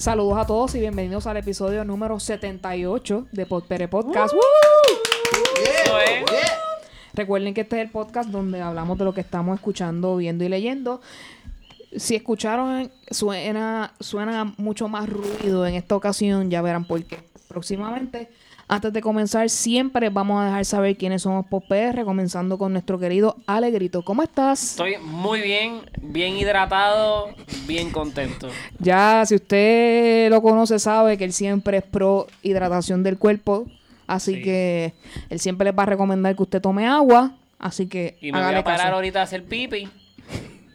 Saludos a todos y bienvenidos al episodio número 78 de Podpere Podcast. Recuerden que este es el podcast donde hablamos de lo que estamos escuchando, viendo y leyendo. Si escucharon, suena, suena mucho más ruido en esta ocasión, ya verán por qué. Próximamente, antes de comenzar, siempre vamos a dejar saber quiénes somos PopR, comenzando con nuestro querido Alegrito. ¿Cómo estás? Estoy muy bien, bien hidratado, bien contento. Ya, si usted lo conoce, sabe que él siempre es pro hidratación del cuerpo. Así Sí. que él siempre les va a recomendar que usted tome agua. Así que Y me voy hágale a parar caso. ahorita a hacer pipi.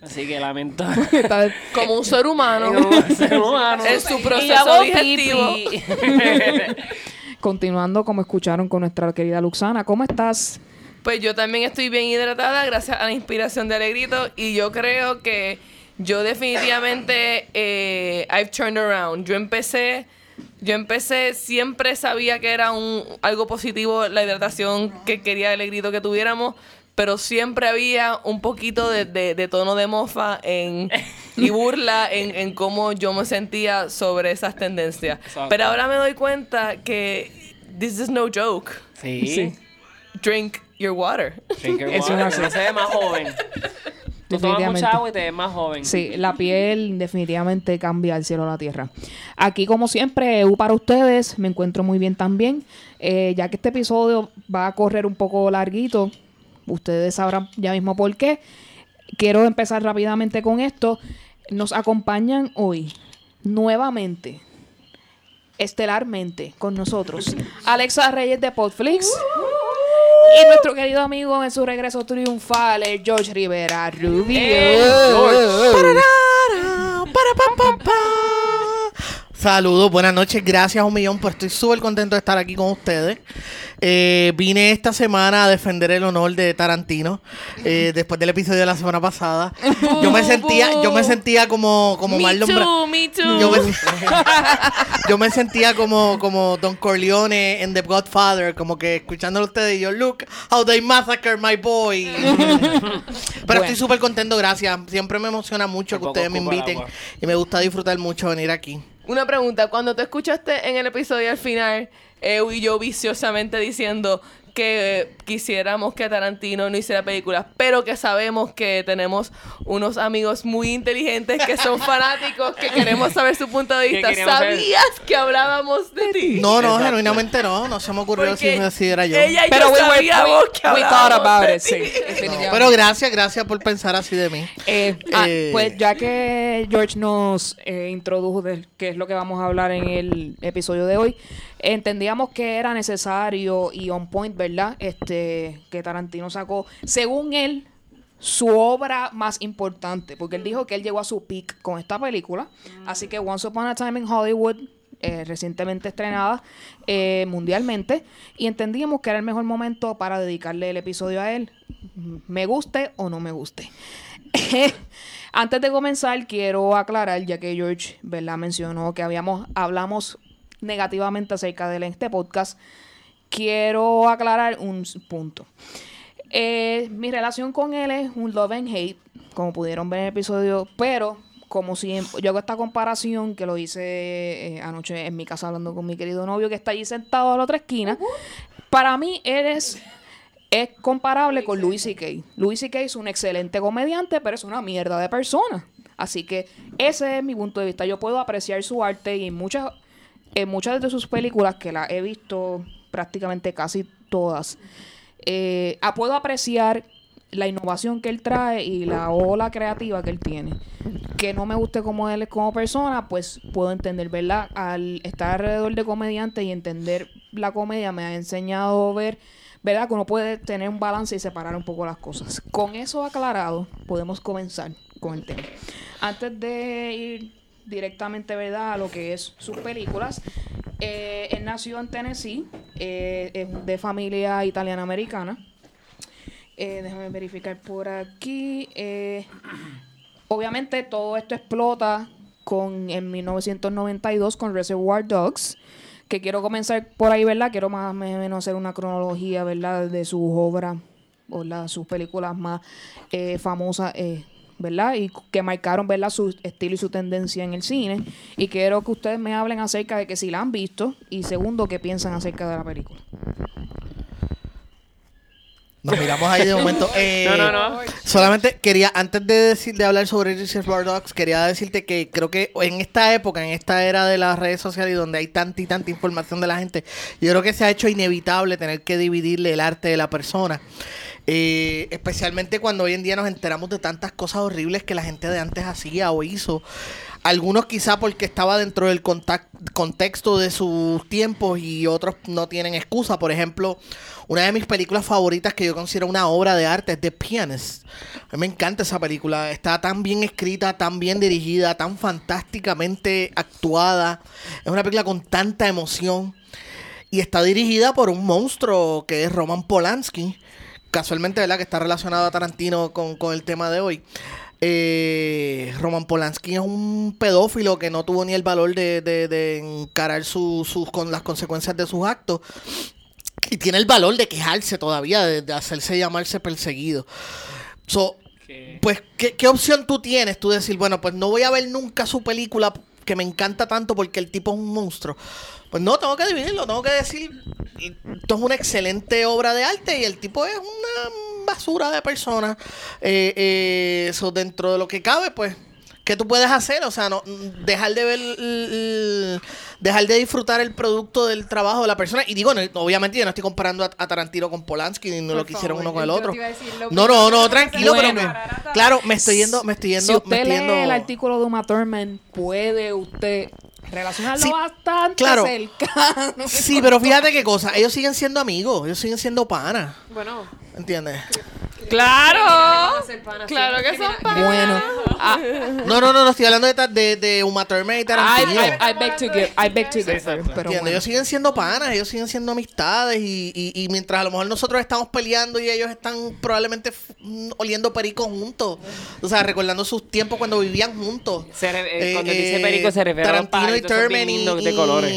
Así que lamento. Como un ser humano. Ser humano. en su proceso digestivo. Continuando como escucharon con nuestra querida Luxana. ¿Cómo estás? Pues yo también estoy bien hidratada gracias a la inspiración de Alegrito y yo creo que yo definitivamente eh, I've turned around. Yo empecé, yo empecé, siempre sabía que era un algo positivo la hidratación que quería Alegrito que tuviéramos, pero siempre había un poquito de, de- de tono de mofa en, y burla en, en cómo yo me sentía sobre esas tendencias. Exacto. Pero ahora me doy cuenta que this is no joke. Sí. Sí. Drink your water. Drink your water, es no se ve más joven. Tú tomas Definitivamente. mucha agua y te ves más joven. Sí, la piel definitivamente cambia el cielo a la tierra. Aquí, como siempre, EU para ustedes. Me encuentro muy bien también. Eh, ya que este episodio va a correr un poco larguito, ustedes sabrán ya mismo por qué. Quiero empezar rápidamente con esto. Nos acompañan hoy nuevamente, estelarmente, con nosotros, Alexa Reyes de Podflix. Y nuestro querido amigo en su regreso triunfal, el George Rivera Rubio. ¡Eh, George! Pararara, para, pa, pa, pa. Saludos, buenas noches, gracias un millón, pues estoy súper contento de estar aquí con ustedes. Eh, vine esta semana a defender el honor de Tarantino eh, después del episodio de la semana pasada. Yo me sentía, yo me sentía como, como me Marlon Bra- too, me too. Yo me, yo me sentía como, como Don Corleone en The Godfather, como que escuchándolo a ustedes y yo, look how they massacre my boy. Pero Bueno. estoy súper contento, gracias. Siempre me emociona mucho que ustedes me inviten y me gusta disfrutar mucho venir aquí. Una pregunta, cuando te escuchaste en el episodio al final, Eu y yo viciosamente diciendo que quisiéramos que Tarantino no hiciera películas, pero que sabemos que tenemos unos amigos muy inteligentes que son fanáticos, que queremos saber su punto de vista. ¿Sabías que hablábamos de ti? No, no, Exacto. genuinamente no. No se me ocurrió Porque si así era yo. Ella y Pero yo we, sabíamos we- que we thought hablábamos about de it, sí. Pero gracias, gracias por pensar así de mí. Eh, ah, Eh. pues ya que George nos eh, introdujo de qué es lo que vamos a hablar en el episodio de hoy, entendíamos que era necesario y on point, ¿verdad? Este que Tarantino sacó, según él, su obra más importante, porque él dijo que él llegó a su peak con esta película, así que Once Upon a Time in Hollywood eh, recientemente estrenada eh, mundialmente y entendíamos que era el mejor momento para dedicarle el episodio a él, me guste o no me guste. Antes de comenzar, quiero aclarar, ya que George ¿verdad? mencionó que habíamos, hablamos negativamente acerca de él en este podcast, quiero aclarar un punto. Eh, mi relación con él es un love and hate, como pudieron ver en el episodio, pero como siempre, yo hago esta comparación que lo hice eh, anoche en mi casa hablando con mi querido novio que está allí sentado a la otra esquina. Para mí, él es, es comparable con Louis C.K. Louis C.K. es un excelente comediante, pero es una mierda de persona. Así que ese es mi punto de vista. Yo puedo apreciar su arte y en muchas, en muchas de sus películas, que las he visto prácticamente casi todas, eh, ah, puedo apreciar la innovación que él trae y la ola creativa que él tiene. Que no me guste como él es como persona, pues puedo entender, ¿verdad? Al estar alrededor de comediantes y entender la comedia me ha enseñado a ver, ¿verdad? Que uno puede tener un balance y separar un poco las cosas. Con eso aclarado, podemos comenzar con el tema. Antes de ir directamente, ¿verdad? A lo que es sus películas. eh, él nació en Tennessee, eh, es de familia italiana-americana. Eh, déjame verificar por aquí. Obviamente todo esto explota con en 1992 con Reservoir Dogs. Que quiero comenzar por ahí, ¿verdad? Quiero más o menos hacer una cronología, ¿verdad? De sus obras o sus películas más famosas. ¿Verdad? Y que marcaron, ¿verdad? Su estilo y su tendencia en el cine. Y quiero que ustedes me hablen acerca de que si la han visto y segundo, qué piensan acerca de la película. Nos miramos ahí de momento. Eh, No, no, no. Solamente quería, antes de decir, de hablar sobre Reservoir Dogs, quería decirte que creo que en esta época, en esta era de las redes sociales y donde hay tanta y tanta información de la gente, yo creo que se ha hecho inevitable tener que dividirle el arte de la persona. Eh, especialmente cuando hoy en día nos enteramos de tantas cosas horribles que la gente de antes hacía o hizo. Algunos quizá porque estaba dentro del contexto de sus tiempos y otros no tienen excusa. Por ejemplo, una de mis películas favoritas que yo considero una obra de arte es The Pianist. A mí me encanta esa película. Está tan bien escrita, tan bien dirigida, tan fantásticamente actuada. Es una película con tanta emoción. Y está dirigida por un monstruo que es Roman Polanski. Casualmente, ¿verdad? Que está relacionado a Tarantino con, con el tema de hoy. Eh, Roman Polanski es un pedófilo que no tuvo ni el valor de, de- de encarar su- sus con las consecuencias de sus actos. Y tiene el valor de quejarse todavía, de, de hacerse llamarse perseguido. So, Que- pues, ¿qué, qué opción tú tienes? Tú decir, bueno, pues no voy a ver nunca su película que me encanta tanto porque el tipo es un monstruo. Pues no, tengo que dividirlo, tengo que decir, esto es una excelente obra de arte y el tipo es una basura de persona. Eh, eh, eso dentro de lo que cabe, pues, ¿qué tú puedes hacer? O sea, no dejar de ver, dejar de disfrutar el producto del trabajo de la persona. Y digo, no, obviamente yo no estoy comparando a, a Tarantino con Polanski, ni no Por lo que hicieron favor, uno con el otro. No, no, no, tranquilo, Bueno. pero me, claro, me estoy yendo, me estoy yendo, si me usted estoy lee yendo. el artículo de Uma Thurman, puede usted relacionarlo Sí, bastante claro. cercano. Sí, pero fíjate qué cosa, ellos siguen siendo amigos, ellos siguen siendo panas, Bueno, ¿entiendes? ¡Claro! Claro sí. que son panas. Bueno, ah, No, no, no, no estoy hablando de, de, de Uma Thurman y Tarantino. I, I beg to give, I beg to pero ¿Entiendes? bueno. Ellos siguen siendo panas, ellos siguen siendo amistades y, y, y mientras a lo mejor nosotros estamos peleando y ellos están probablemente mm, oliendo perico juntos, o sea, recordando sus tiempos cuando vivían juntos. Se re- eh, cuando dice perico se refiere a los Tarantino y Thurman y, de colores.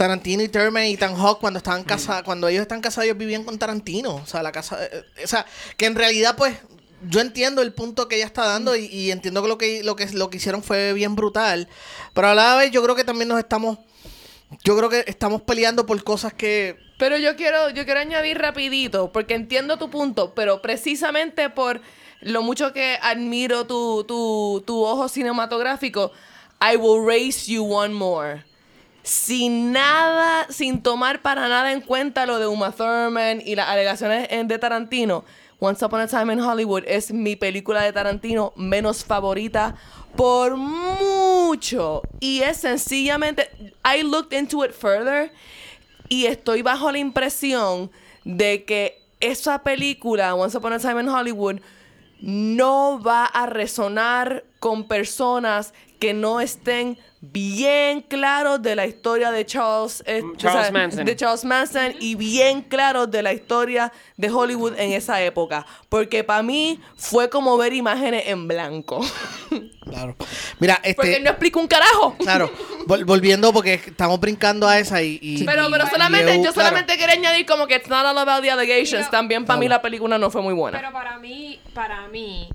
Tarantino y Thurman y Tan Hawk cuando estaban casados, cuando ellos están casados ellos vivían con Tarantino, o sea, la casa, eh, eh, o sea, que en realidad pues yo entiendo el punto que ella está dando y, y entiendo que lo que lo que lo que hicieron fue bien brutal, pero a la vez yo creo que también nos estamos yo creo que estamos peleando por cosas que Pero yo quiero, yo quiero añadir rapidito, porque entiendo tu punto, pero precisamente por lo mucho que admiro tu, tu, tu ojo cinematográfico, I will raise you one more. Sin nada, sin tomar para nada en cuenta lo de Uma Thurman y las alegaciones de Tarantino, Once Upon a Time in Hollywood es mi película de Tarantino menos favorita por mucho. Y es sencillamente, I looked into it further y estoy bajo la impresión de que esa película, Once Upon a Time in Hollywood, no va a resonar con personas que no estén bien claros de la historia de Charles, eh, Mm, Manson. de Charles Manson y bien claros de la historia de Hollywood en esa época. Porque para mí fue como ver imágenes en blanco. claro. Mira, Porque este no explico un carajo. claro, vol- volviendo porque estamos brincando a esa y, y- Pero, y- pero solamente, yo claro. solamente quería añadir como que it's not all about the allegations. También para mí la película no fue muy buena. Pero para mí, para mí,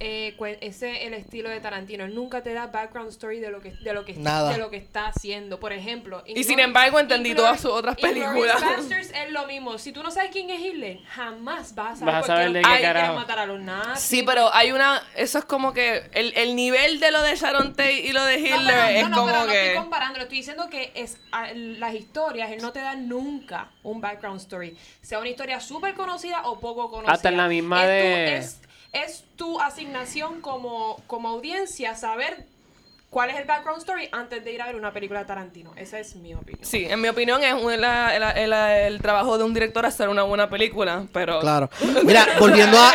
eh, ese el estilo de Tarantino. Él nunca te da background story de lo que de lo que Nada. de lo que está haciendo. Por ejemplo, Y sin embargo, entendí todas sus otras películas. Basterds es lo mismo. Si tú no sabes quién es Hitler, jamás vas a saber, Vas a saber qué de qué carajo. matar a los nazis. Sí, pero hay una. Eso es como que. El, el nivel de lo de Sharon Tate y lo de No, Hitler pero- es no, no, como pero no que. estoy comparando, estoy diciendo que es a- las historias, él no te da nunca un background story, sea una historia súper conocida o poco conocida. Hasta en la misma de- es, es tu asignación como, como audiencia saber cuál es el background story antes de ir a ver una película de Tarantino. Esa es mi opinión. Sí, en mi opinión es un- la- la- el, el trabajo de un director hacer una buena película, pero. Claro. Mira, volviendo a,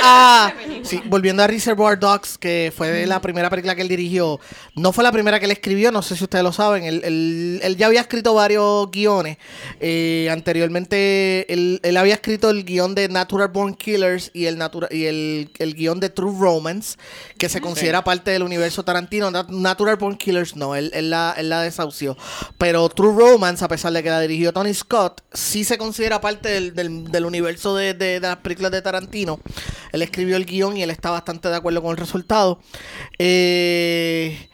a- sí, volviendo a Reservoir Dogs, que fue la primera película que él dirigió, no fue la primera que él escribió, no sé si ustedes lo saben, él, él- él ya había escrito varios guiones. Eh, anteriormente, él, él había escrito el guion de Natural Born Killers y el, natura- y el, el guion de True Romance, que se considera parte del universo Tarantino. Nat- Natural Born Killers no, él, él la, él la desahució. Pero True Romance, a pesar de que la dirigió Tony Scott, sí se considera parte del, del- del universo de, de- de las películas de Tarantino. Él escribió el guion y él está bastante de acuerdo con el resultado. Eh,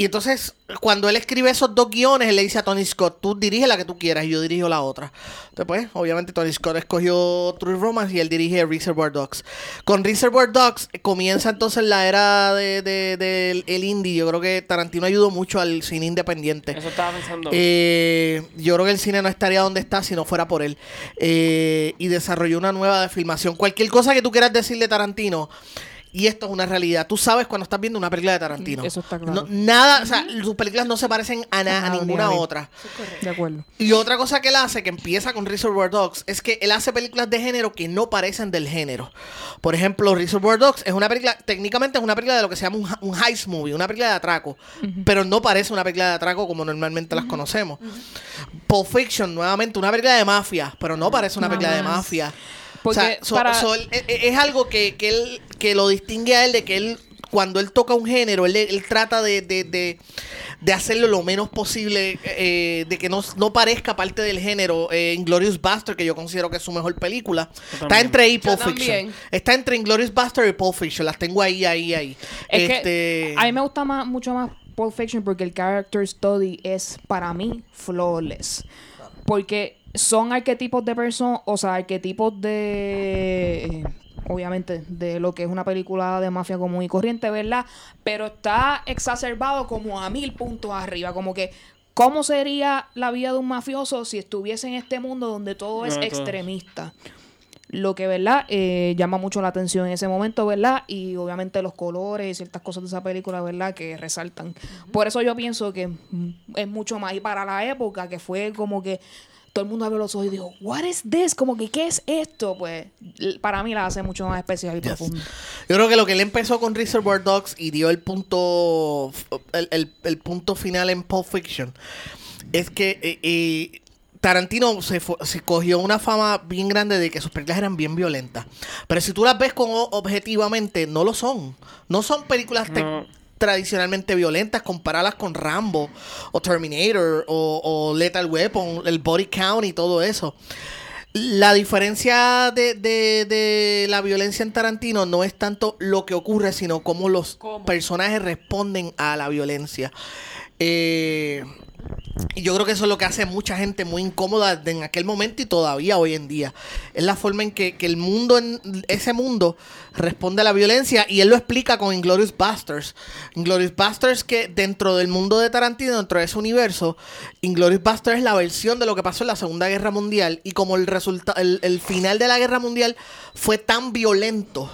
y entonces, cuando él escribe esos dos guiones, él le dice a Tony Scott, tú dirige la que tú quieras y yo dirijo la otra. Después, obviamente, Tony Scott escogió True Romance y él dirige Reservoir Dogs. Con Reservoir Dogs comienza entonces la era del de, el indie. Yo creo que Tarantino ayudó mucho al cine independiente. Eso estaba pensando. Eh, yo creo que el cine no estaría donde está si no fuera por él. Eh, y desarrolló una nueva de filmación. Cualquier cosa que tú quieras decir de Tarantino. Y esto es una realidad. Tú sabes cuando estás viendo una película de Tarantino. Eso está claro. No- nada, o sea, sus películas no se parecen a, na- a ninguna ni a mí. otra. De acuerdo. Y otra cosa que él hace, que empieza con Reservoir Dogs, es que él hace películas de género que no parecen del género. Por ejemplo, Reservoir Dogs es una película, técnicamente es una película de lo que se llama un, un heist movie, una película de atraco, pero no parece una película de atraco como normalmente las conocemos. Pulp Fiction, nuevamente, una película de mafia, pero no parece una película de mafia. Porque o sea, so- para- so él- e- e- es algo que, que él que lo distingue a él de que él cuando él toca un género él, él trata de, de, de, de hacerlo lo menos posible eh, de que no, no parezca parte del género eh, Inglorious Buster que yo considero que es su mejor película. Está entre ahí Pulp Fiction. está entre Inglorious Buster y Pulp Fiction. Las tengo ahí ahí ahí. Es Este, que a mí me gusta más, mucho más Pulp Fiction porque el character study es para mí flawless. Porque son arquetipos de personas, o sea, arquetipos de. Obviamente, de lo que es una película de mafia común y corriente, ¿verdad? Pero está exacerbado como a mil puntos arriba. Como que, ¿cómo sería la vida de un mafioso si estuviese en este mundo donde todo es No, extremista? Lo que, ¿verdad? Eh, llama mucho la atención en ese momento, ¿verdad? Y obviamente los colores y ciertas cosas de esa película, ¿verdad? Que resaltan. Por eso yo pienso que es mucho más. Y para la época, que fue como que todo el mundo abrió los ojos y dijo, ¿What is this? Como que, ¿qué es esto? Pues para mí la hace mucho más especial y Yes. profunda. Yo creo que lo que él empezó con Reservoir Dogs y dio el punto el, el- el punto final en Pulp Fiction es que eh, eh, Tarantino se, se cogió una fama bien grande de que sus películas eran bien violentas. Pero si tú las ves como objetivamente, no lo son. No son películas No. Tradicionalmente violentas, comparadas con Rambo o Terminator o, o Lethal Weapon, el body count y todo eso. La diferencia de, de- de la violencia en Tarantino no es tanto lo que ocurre, sino cómo los ¿Cómo? personajes responden a la violencia. Eh, y yo creo que eso es lo que hace mucha gente muy incómoda en aquel momento y todavía hoy en día. Es la forma en que, que el mundo, en ese mundo, responde a la violencia y él lo explica con Inglorious Busters. Inglorious Busters que dentro del mundo de Tarantino, dentro de ese universo, Inglorious Busters es la versión de lo que pasó en la Segunda Guerra Mundial y como el, resulta el, el final de la Guerra Mundial fue tan violento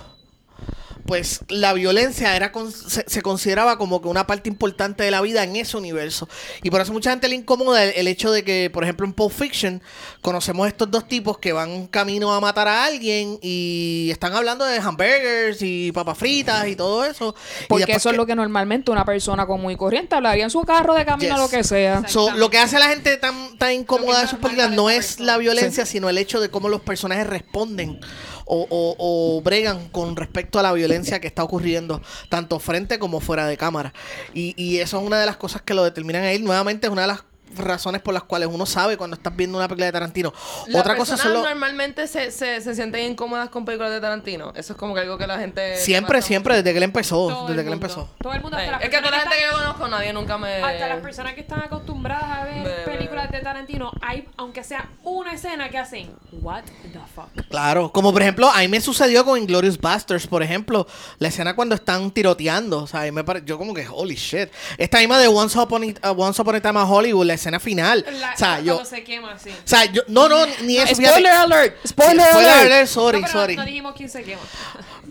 pues la violencia era con- se, se consideraba como que una parte importante de la vida en ese universo. Y por eso mucha gente le incomoda el, el hecho de que, por ejemplo, en Pulp Fiction conocemos estos dos tipos que van camino a matar a alguien y están hablando de hamburgers y papas fritas y todo eso. Porque eso es que- lo que normalmente una persona común y corriente hablaría en su carro de camino a lo que sea. So, lo que hace a la gente tan, tan incómoda de sus películas no es la violencia, sino el hecho de cómo los personajes responden o, o- o bregan con respecto a la violencia que está ocurriendo, tanto frente como fuera de cámara. Y, y eso es una de las cosas que lo determinan a él. Nuevamente es una de las razones por las cuales uno sabe cuando estás viendo una película de Tarantino. Las Otra cosa los... normalmente se, se, se sienten incómodas con películas de Tarantino. Eso es como que algo que la gente... Siempre, siempre, desde que él empezó. Todo desde que él empezó. Todo el mundo, hasta Sí. las Es que toda la gente que yo conozco, nadie nunca me... Hasta las personas que están acostumbradas a ver Ve, ve, películas de Tarantino, hay, aunque sea una escena que hacen, what the fuck. Claro, como por ejemplo, a mí me sucedió con Inglorious Busters, por ejemplo, la escena cuando están tiroteando, o sea, a mí me pare- yo como que, holy shit. Esta misma de Once Upon, a, uh, Once Upon a Time in Hollywood, la escena final. La- o sea, yo, se quema así. o sea, yo, no, no, ni eso. fíjate. Spoiler alert. Spoiler Spoiler alert. alert, sorry, no, pero sorry. no dijimos quién se quema.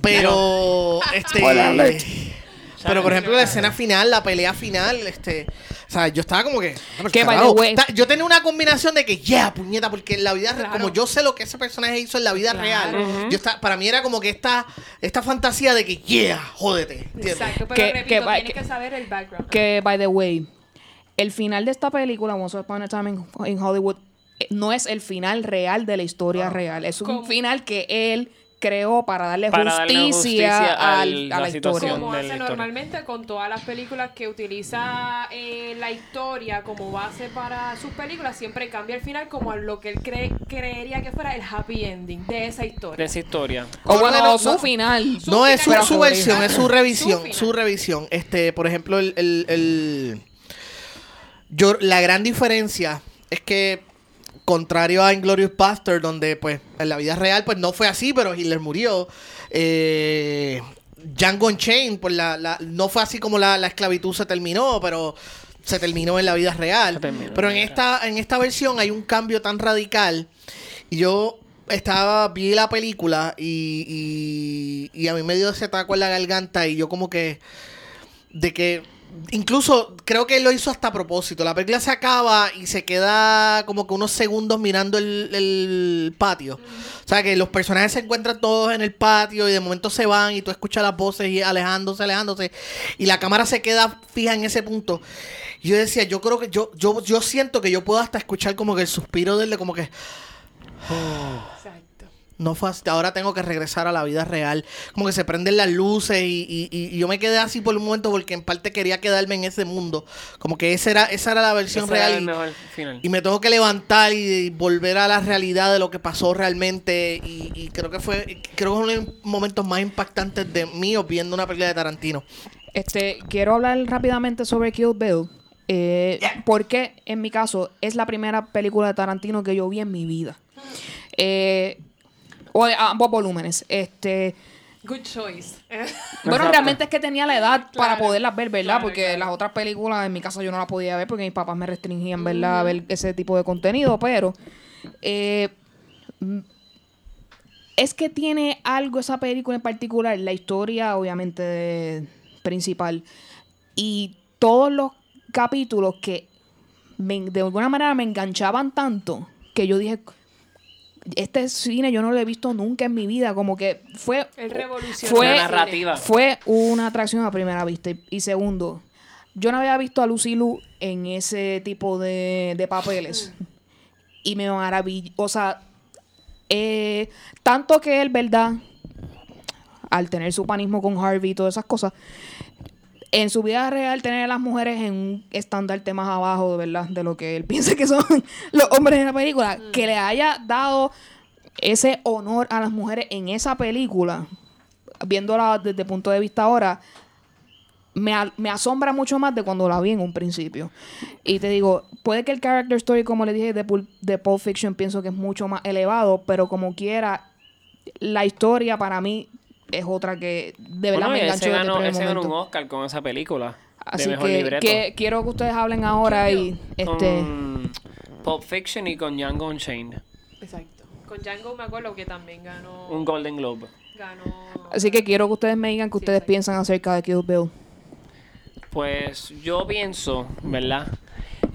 Pero, este. Spoiler alert. Pero por ejemplo, la escena final, la pelea final, este. O sea, yo estaba como que. Ta- Yo tenía una combinación de que, yeah, puñeta, porque en la vida real, Claro. como yo sé lo que ese personaje hizo en la vida Claro. real, yo está, para mí era como que esta, esta fantasía de que, yeah, jódete. ¿entiendes? Exacto, pero Que- repito, que tienes que- que saber el background. Que, by the way, el final de esta película, Once Upon a Time in, in Hollywood, eh, no es el final real de la historia real. Es un ¿Cómo? final que él creó para darle Para darle justicia, justicia al- al- a la la historia. situación. Como de la hace historia. normalmente con todas las películas que utiliza eh, la historia como base para sus películas, siempre cambia el final como a lo que él cree, creería que fuera el happy ending de esa De historia. esa historia. O No, bueno, no, no, su no. final. Su No, es su, final. su versión, es su revisión, Su su, final. revisión. Este, por ejemplo, el, el, el- yo, la gran diferencia es que contrario a Inglorious Bastard, donde pues en la vida real pues no fue así, pero Hitler murió. Eh, Django Unchained, pues la, la- no fue así como la, la esclavitud se terminó, pero se terminó en la vida real. Pero en esta, en esta versión hay un cambio tan radical. Y yo estaba, vi la película y, y, y a mí me dio ese taco en la garganta y yo como que, de que, incluso creo que lo hizo hasta a propósito. La película se acaba y se queda como que unos segundos mirando el, el patio. O sea, que los personajes se encuentran todos en el patio y de momento se van y tú escuchas las voces y alejándose, alejándose. Y la cámara se queda fija en ese punto. Yo decía, yo creo que yo, yo, yo siento que yo puedo hasta escuchar como que el suspiro de él, como que. No fue hasta ahora tengo que regresar a la vida real. Como que se prenden las luces y, y- y yo me quedé así por un momento porque en parte quería quedarme en ese mundo. Como que esa era, esa era la versión Ese era real. el y- mejor final. y me tengo que levantar y, y volver a la realidad de lo que pasó realmente. Y, y creo que fue, creo que uno de los momentos más impactantes de mí viendo una película de Tarantino. Este, quiero hablar rápidamente sobre Kill Bill. eh, Porque en mi caso es la primera película de Tarantino que yo vi en mi vida. Eh, o ambos volúmenes. Este, Good choice. bueno, realmente es que tenía la edad para poderlas ver, ¿verdad? claro, porque claro. las otras películas en mi casa yo no las podía ver porque mis papás me restringían, ¿verdad? A ver ese tipo de contenido. Pero eh, mm, es que tiene algo esa película en particular, la historia obviamente de- principal y todos los capítulos que me- de alguna manera me enganchaban tanto que yo dije este cine yo no lo he visto nunca en mi vida como que fue El fue La narrativa. fue una atracción a primera vista. Y, y segundo yo no había visto a Lucy Liu en ese tipo de, de papeles. Y me maravilló o sea eh, tanto que él verdad al tener su panismo con Harvey y todas esas cosas en su vida real tener a las mujeres en un estandarte más abajo, de verdad, de lo que él piensa que son los hombres en la película, que le haya dado ese honor a las mujeres en esa película, viéndola desde el punto de vista ahora, me, a- me asombra mucho más de cuando la vi en un principio. Y te digo, puede que el character story, como le dije, de, Pul- de Pulp Fiction, pienso que es mucho más elevado, pero como quiera, la historia para mí es otra que de verdad Bueno, me enganchó se desde el ganó, primer él se ganó un. Oscar con esa película. Así de mejor que, libreto. que quiero que ustedes hablen ahora y este Con Pulp Fiction y con Django Unchained. Exacto. Con Django me acuerdo que también ganó. Un Golden Globe. ganó así que quiero que ustedes me digan qué Sí, ustedes exacto. piensan acerca de Kill Bill. Pues yo pienso, ¿verdad?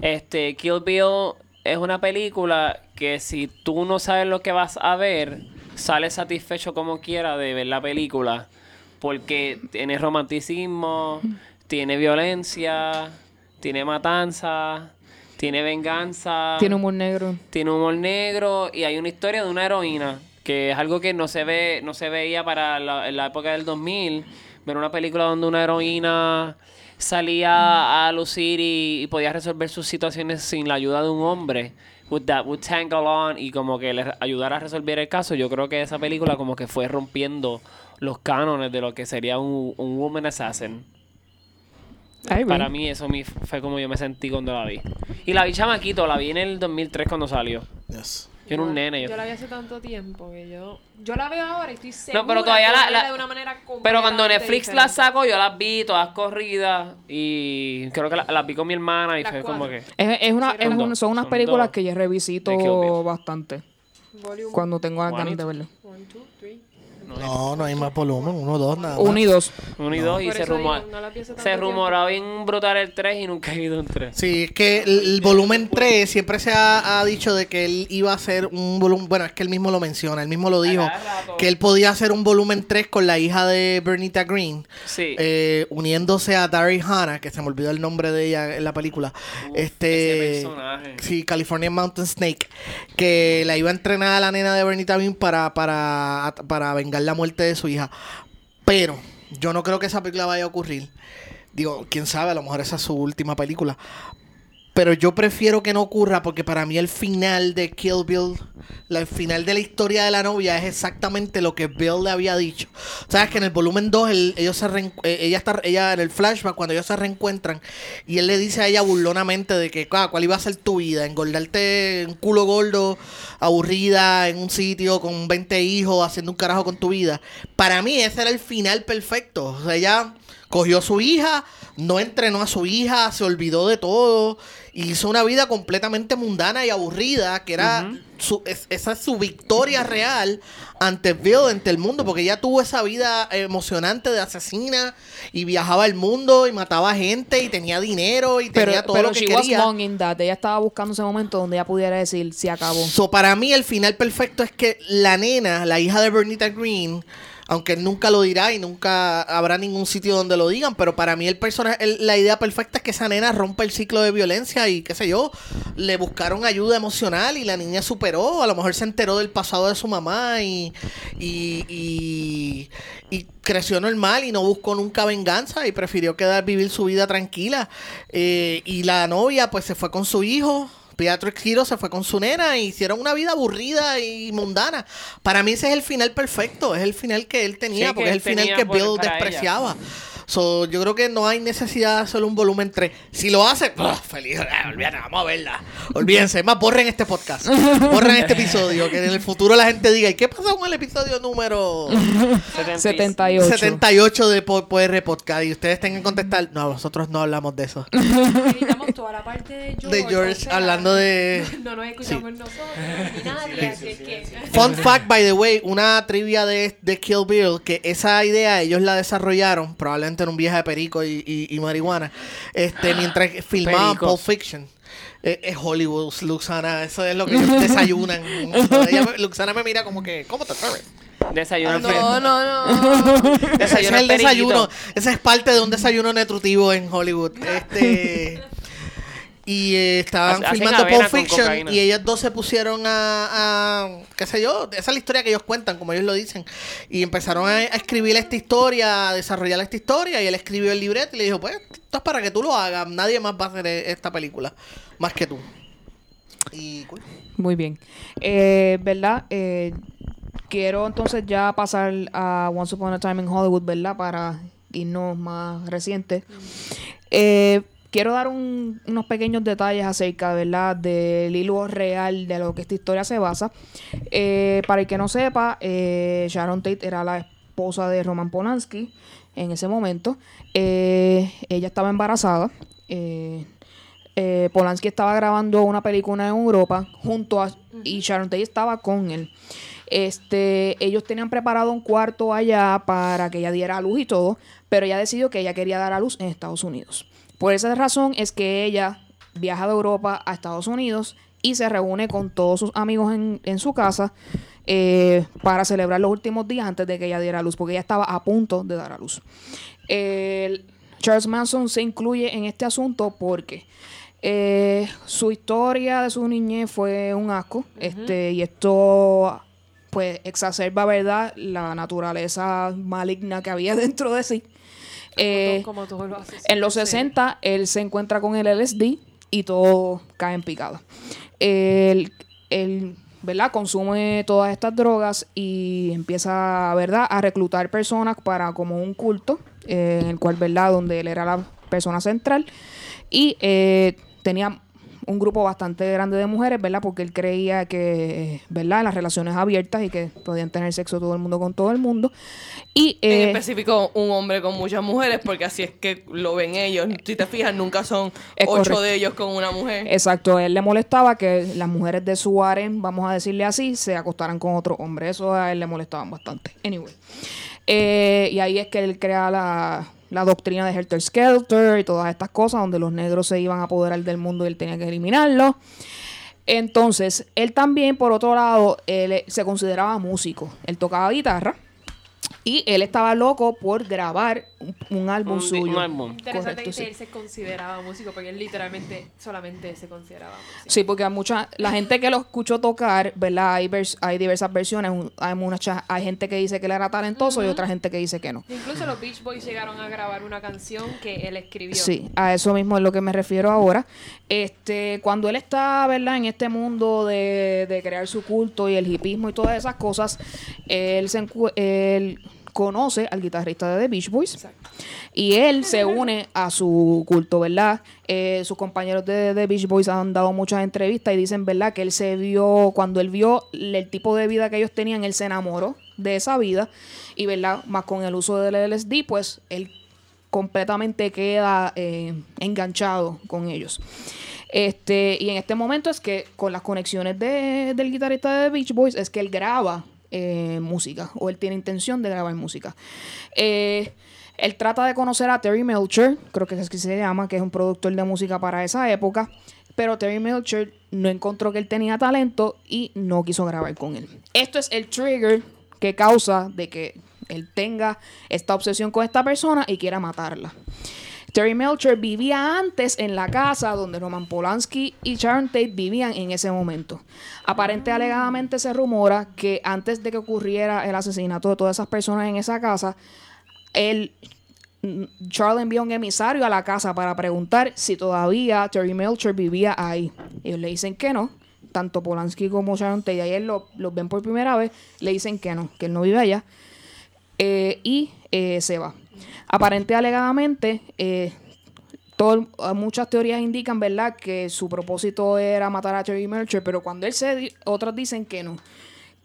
Este, Kill Bill es una película que si tú no sabes lo que vas a ver, sales satisfecho como quiera de ver la película. Porque tiene romanticismo, tiene violencia, tiene matanza, tiene venganza. Tiene humor negro. tiene humor negro y hay una historia de una heroína que es algo que no se ve no se veía para la, en la época del 2000 ver una película donde una heroína salía a lucir y, y podía resolver sus situaciones sin la ayuda de un hombre would that would tangle on y como que le ayudara a resolver el caso yo creo que esa película como que fue rompiendo los cánones de lo que sería un, un woman assassin Ay, para mí eso mi- fue como yo me sentí cuando la vi. Y la vi chamaquito, la vi en el 2003 cuando salió. Yo era un nene. Yo Yo. la vi hace tanto tiempo que yo. Yo la veo ahora y estoy segura. No, pero todavía la- la- de una manera Pero cuando Netflix la sacó, yo las vi todas corridas y creo que la- las vi con mi hermana y Las fue como que... Es, es una, es son un- dos, son unas son películas dos que yo revisito bastante Volume cuando tengo las ganas de verlo. one, two, No, no hay más volumen, uno, dos, nada más. Uno y dos. Uno y dos y Por se, eso rumor, digo, no la pienso tanto se rumoraba bien brutal el 3 y nunca he ido un 3. Sí, es que el, el volumen 3 siempre se ha, ha dicho de que él iba a hacer un volumen, bueno, es que él mismo lo menciona, él mismo lo dijo, que él podía hacer un volumen 3 con la hija de Bernita Green, Sí. eh, uniéndose a Dari Hanna, que se me olvidó el nombre de ella en la película, este, ese personaje. sí, California Mountain Snake, que la iba a entrenar a la nena de Bernita Green para, para, para vengar la muerte de su hija. Pero yo no creo que esa película vaya a ocurrir. Digo, quién sabe, a lo mejor esa es su última película. Pero yo prefiero que no ocurra porque para mí el final de Kill Bill, el final de la historia de la novia es exactamente lo que Bill le había dicho. Sabes que en el volumen 2 el- ellos se eh, ella está ella en el flashback cuando ellos se reencuentran y él le dice a ella burlonamente de que "Ah, cuál iba a ser tu vida, engordarte un culo gordo, aburrida en un sitio con 20 hijos haciendo un carajo con tu vida. Para mí ese era el final perfecto. O sea, ella cogió a su hija, no entrenó a su hija, se olvidó de todo, y hizo una vida completamente mundana y aburrida, que era su- es- esa es su victoria real ante Bill, ante el mundo, porque ella tuvo esa vida emocionante de asesina y viajaba el mundo y mataba gente y tenía dinero y Pero, tenía todo pero lo que she was quería. long in that. Ella estaba buscando ese momento donde ella pudiera decir, se acabó. So, para mí el final perfecto es que la nena, la hija de Bernita Green, aunque él nunca lo dirá y nunca habrá ningún sitio donde lo digan, pero para mí el personaje, la idea perfecta es que esa nena rompa el ciclo de violencia y qué sé yo, le buscaron ayuda emocional y la niña superó, a lo mejor se enteró del pasado de su mamá y, y, y, y creció normal y no buscó nunca venganza y prefirió quedar vivir su vida tranquila. Eh, y la novia pues se fue con su hijo. Beatrix Hero se fue con su nena y hicieron una vida aburrida y mundana. Para mí ese es el final perfecto, es el final que él tenía, Sí, porque es el final que Bill ella. So, yo creo que no hay necesidad de hacer un volumen 3. Si lo hace, ¡ah, feliz, ah, olvídate, vamos a verla. Olvídense, es más, borren este podcast. Borren este episodio, que en el futuro la gente diga, ¿y qué pasó con el episodio número 78. 78 de PR Podcast? Y ustedes tengan que contestar, no, nosotros no hablamos de eso. Editamos toda la parte de George. De George o sea, hablando de... No nos escuchamos nosotros, ni nadie, así es que... Fun fact, by the way, una trivia de, de Kill Bill, que esa idea ellos la desarrollaron, probablemente en un viaje de perico y, y- y marihuana, este, mientras filmaban. Pulp Fiction. Eh, es Hollywood, Luxana, eso es lo que ellos desayunan. Ella Luxana me mira como que, ¿cómo te atreves? Desayuno en No, no, no. Ese es Desayuno el periquito. desayuno, esa es parte de un desayuno nutritivo en Hollywood. Este y eh, estaban Hacen filmando avena Pulp con Fiction cocaína. y ellas dos se pusieron a, a- qué sé yo, esa es la historia que ellos cuentan, como ellos lo dicen, y empezaron a, a escribir esta historia, a desarrollar esta historia y él escribió el libreto y le dijo, pues esto es para que tú lo hagas, nadie más va a hacer e- esta película más que tú. Y cool. Muy bien. Eh, ¿Verdad? Eh, quiero entonces ya pasar a Once Upon a Time in Hollywood, ¿verdad? Para irnos más reciente. Eh, quiero dar un- unos pequeños detalles acerca, ¿verdad? Del hilo real de lo que esta historia se basa. Eh, para el que no sepa, eh, Sharon Tate era la esposa de Roman Polanski en ese momento. Eh, ella estaba embarazada. Eh, eh, Polanski estaba grabando una película en Europa junto a y Sharon Tate estaba con él. Este, ellos tenían preparado un cuarto allá para que ella diera a luz y todo, pero ella decidió que ella quería dar a luz en Estados Unidos. Por esa razón es que ella viaja de Europa a Estados Unidos y se reúne con todos sus amigos en, en su casa eh, para celebrar los últimos días antes de que ella diera a luz, porque ella estaba a punto de dar a luz. Charles Manson se incluye en este asunto porque eh, su historia de su niñez fue un asco, este, y esto pues exacerba, ¿verdad?, la naturaleza maligna que había dentro de sí. Eh, como en los seriales. 60, él se encuentra con el LSD y todo cae en picada. Él, él, ¿verdad? Consume todas estas drogas y empieza, ¿verdad? A reclutar personas para como un culto, eh, en el cual, ¿verdad? Donde él era la persona central. Y eh, tenía un grupo bastante grande de mujeres, ¿verdad? Porque él creía que, ¿verdad? Las relaciones abiertas y que podían tener sexo todo el mundo con todo el mundo. Y En eh, específico, un hombre con muchas mujeres, porque así es que lo ven ellos. Si te fijas, nunca son ocho correcto. de ellos con una mujer. Exacto, él le molestaba que las mujeres de su harem, vamos a decirle así, se acostaran con otro hombre. Eso a él le molestaba bastante. Anyway. Eh, y ahí es que él crea la, la doctrina de Helter Skelter y todas estas cosas, donde los negros se iban a apoderar del mundo y él tenía que eliminarlo. Entonces, él también, por otro lado, él eh, se consideraba músico. Él tocaba guitarra. Y él estaba loco por grabar un, un álbum Un, suyo. un álbum. Interesante Correcto, que sí. él se consideraba músico, porque él literalmente solamente se consideraba músico. Sí, porque hay mucha, la gente que lo escuchó tocar, ¿verdad? Hay, vers- hay diversas versiones. Hay, mucha, hay gente que dice que él era talentoso y otra gente que dice que no. Incluso los Beach Boys llegaron a grabar una canción que él escribió. Sí, a eso mismo es lo que me refiero ahora. Este, cuando él está, ¿verdad? En este mundo de, de crear su culto y el hipismo y todas esas cosas, él, se él conoce al guitarrista de The Beach Boys. Exacto. Y él se une a su culto, ¿verdad? Eh, sus compañeros de The Beach Boys han dado muchas entrevistas y dicen, ¿verdad? Que él se vio, cuando él vio el tipo de vida que ellos tenían, él se enamoró de esa vida. Y, ¿verdad? Más con el uso del LSD, pues él completamente queda eh, enganchado con ellos. Este, y en este momento es que con las conexiones de- del guitarrista de The Beach Boys es que él graba eh, música o él tiene intención de grabar música. Eh, él trata de conocer a Terry Melcher, creo que es que se llama, que es un productor de música para esa época, pero Terry Melcher no encontró que él tenía talento y no quiso grabar con él. Esto es el trigger que causa de que él tenga esta obsesión con esta persona y quiera matarla. Terry Melcher vivía antes en la casa donde Roman Polanski y Sharon Tate vivían en ese momento. Aparente alegadamente se rumora que antes de que ocurriera el asesinato de todas esas personas en esa casa, él, mm, Charles envió un emisario a la casa para preguntar si todavía Terry Melcher vivía ahí. Ellos le dicen que no. Tanto Polanski como Sharon Tate, ayer lo- los ven por primera vez, le dicen que no, que él no vive allá. Eh, y eh, se va. Aparente alegadamente, eh, todo- eh, muchas teorías indican, ¿verdad?, que su propósito era matar a Terry Melcher, pero cuando él se... otros dicen que no.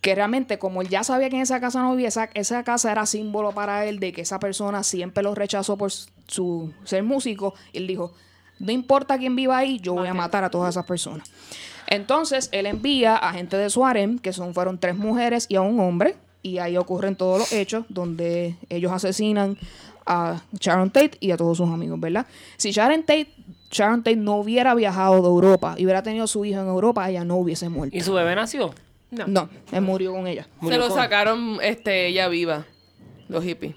Que realmente, como él ya sabía que en esa casa no vivía, esa, esa casa era símbolo para él de que esa persona siempre lo rechazó por su ser músico. Él dijo, no importa quién viva ahí, yo voy a matar a todas esas personas. Entonces, él envía a gente de su harem, que son, fueron tres mujeres y a un hombre, y ahí ocurren todos los hechos donde ellos asesinan a Sharon Tate y a todos sus amigos, ¿verdad? Si Sharon Tate, Sharon Tate no hubiera viajado de Europa y hubiera tenido su hijo en Europa, ella no hubiese muerto. ¿Y su bebé nació? No. No, él murió con ella. Se Murió lo con- sacaron este, ella viva, los hippies.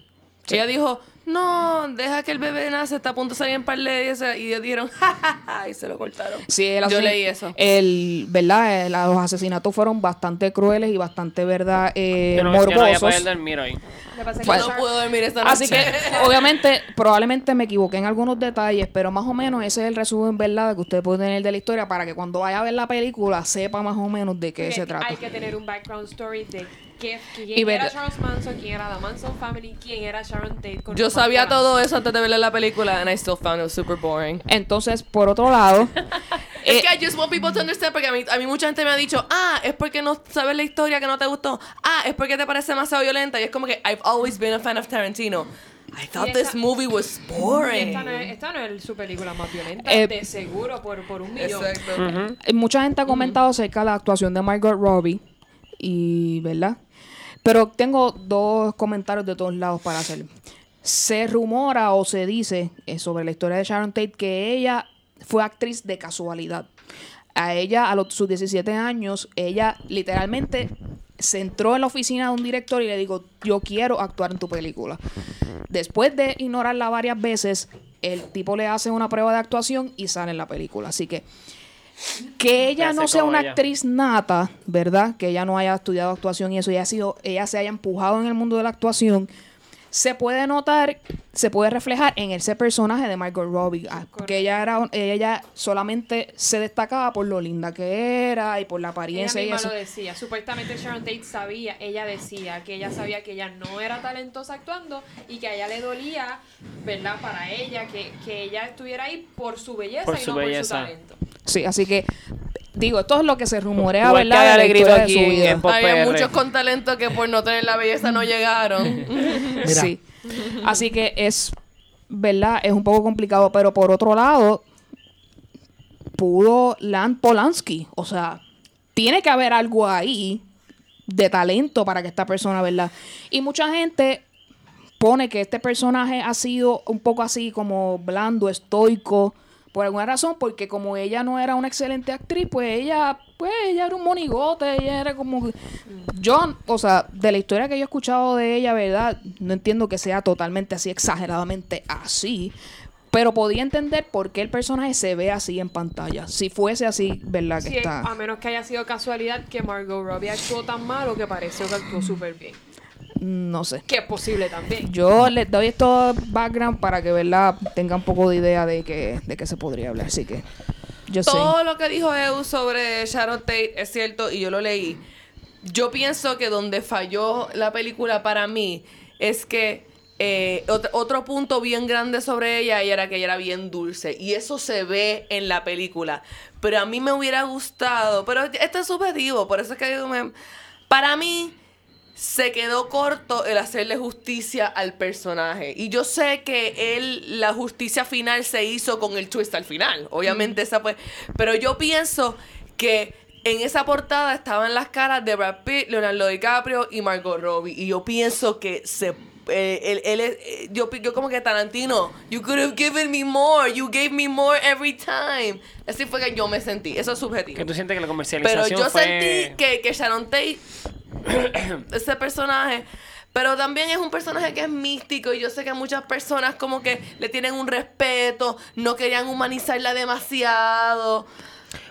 Ella dijo, no, deja que el bebé nace, está a punto de salir en par de días", Y ellos dijeron, ja, ja, ja, y se lo cortaron. Sí, Yo leí eso. El, ¿verdad? Eh, los asesinatos fueron bastante crueles y bastante, ¿verdad? Eh, Yo no, yo no voy a morbosos. poder dormir hoy. Lo que pasa es que Yo no puedo dormir esta noche. Así que, obviamente, probablemente me equivoqué en algunos detalles, pero más o menos ese es el resumen, ¿verdad?, que usted puede tener de la historia para que cuando vaya a ver la película sepa más o menos de qué se trata. Hay que tener un background story de quién Y ver- era Charles Manson, quién era la Manson Family, quién era Sharon Tate. con Yo sabía todo eso antes de ver la película, and I still found it super boring. Entonces, por otro lado, Es eh, que I just want people to understand, porque a mí, a mí mucha gente me ha dicho, ah, es porque no sabes la historia que no te gustó. Ah, es porque te parece demasiado violenta. Y es como que I've always been a fan of Tarantino. I thought Y this esta- movie was boring. Esta no, es, esta no es su película más violenta, Eh, de seguro, por, por un millón. Exacto. Eh, Mucha gente ha comentado acerca de la actuación de Margot Robbie. Y, ¿verdad? Pero tengo dos comentarios de todos lados para hacer. Se rumora o se dice eh, sobre la historia de Sharon Tate que ella fue actriz de casualidad. A ella, a los, sus 17 años, ella literalmente se entró en la oficina de un director y le dijo, yo quiero actuar en tu película. Después de ignorarla varias veces, el tipo le hace una prueba de actuación y sale en la película. Así que que ella no sea una ella. actriz nata, ¿verdad? Que ella no haya estudiado actuación y eso, ella, ha sido, ella se haya empujado en el mundo de la actuación, se puede notar, se puede reflejar en ese personaje de Margot Robbie, ah, que ella era ella solamente se destacaba por lo linda que era y por la Ella apariencia y eso. lo decía. Supuestamente Sharon Tate sabía, ella decía que ella sabía que ella no era talentosa actuando y que a ella le dolía, ¿verdad? Para ella, que, que ella estuviera ahí por su belleza Por y su no por su talento. Sí, así que digo, esto es lo que se rumorea, Igual ¿verdad? de Alegrito historia de aquí su en vida. Había PR. muchos con talento que por no tener la belleza no llegaron. Mira. Sí. Así que es, ¿verdad? Es un poco complicado, pero por otro lado, pudo Land Polanski. O sea, tiene que haber algo ahí de talento para que esta persona, ¿verdad? Y mucha gente pone que este personaje ha sido un poco así como blando, estoico, Por alguna razón, porque como ella no era una excelente actriz, pues ella, pues ella era un monigote, ella era como... Yo, o sea, de la historia que yo he escuchado de ella, ¿verdad? No entiendo que sea totalmente así, exageradamente así. Pero podía entender por qué el personaje se ve así en pantalla. Si fuese así, ¿verdad? Que Sí, está... a menos que haya sido casualidad que Margot Robbie actuó tan mal o que pareció que actuó súper bien. No sé. Que es posible también. Yo les doy esto background para que, ¿verdad? Tenga un poco de idea de que, de qué se podría hablar. Así que yo sé. Todo lo que dijo Eu sobre Sharon Tate es cierto y yo lo leí. Yo pienso que donde falló la película para mí es que eh, ot- otro punto bien grande sobre ella y era que ella era bien dulce. Y eso se ve en la película. Pero a mí me hubiera gustado. Pero esto es subjetivo, por eso es que me- para mí se quedó corto el hacerle justicia al personaje. Y yo sé que él, la justicia final se hizo con el twist al final. Obviamente esa fue. Pero yo pienso que en esa portada estaban las caras de Brad Pitt, Leonardo DiCaprio y Margot Robbie. Y yo pienso que se. Eh, él, él es- eh, yo, yo como que Tarantino, you could have given me more, you gave me more every time. Así fue que yo me sentí, eso es subjetivo. Que tú sientes que la Pero comercialización yo fue... sentí que, que Sharon Tate, ese personaje, pero también es un personaje que es místico y yo sé que muchas personas como que le tienen un respeto, no querían humanizarla demasiado.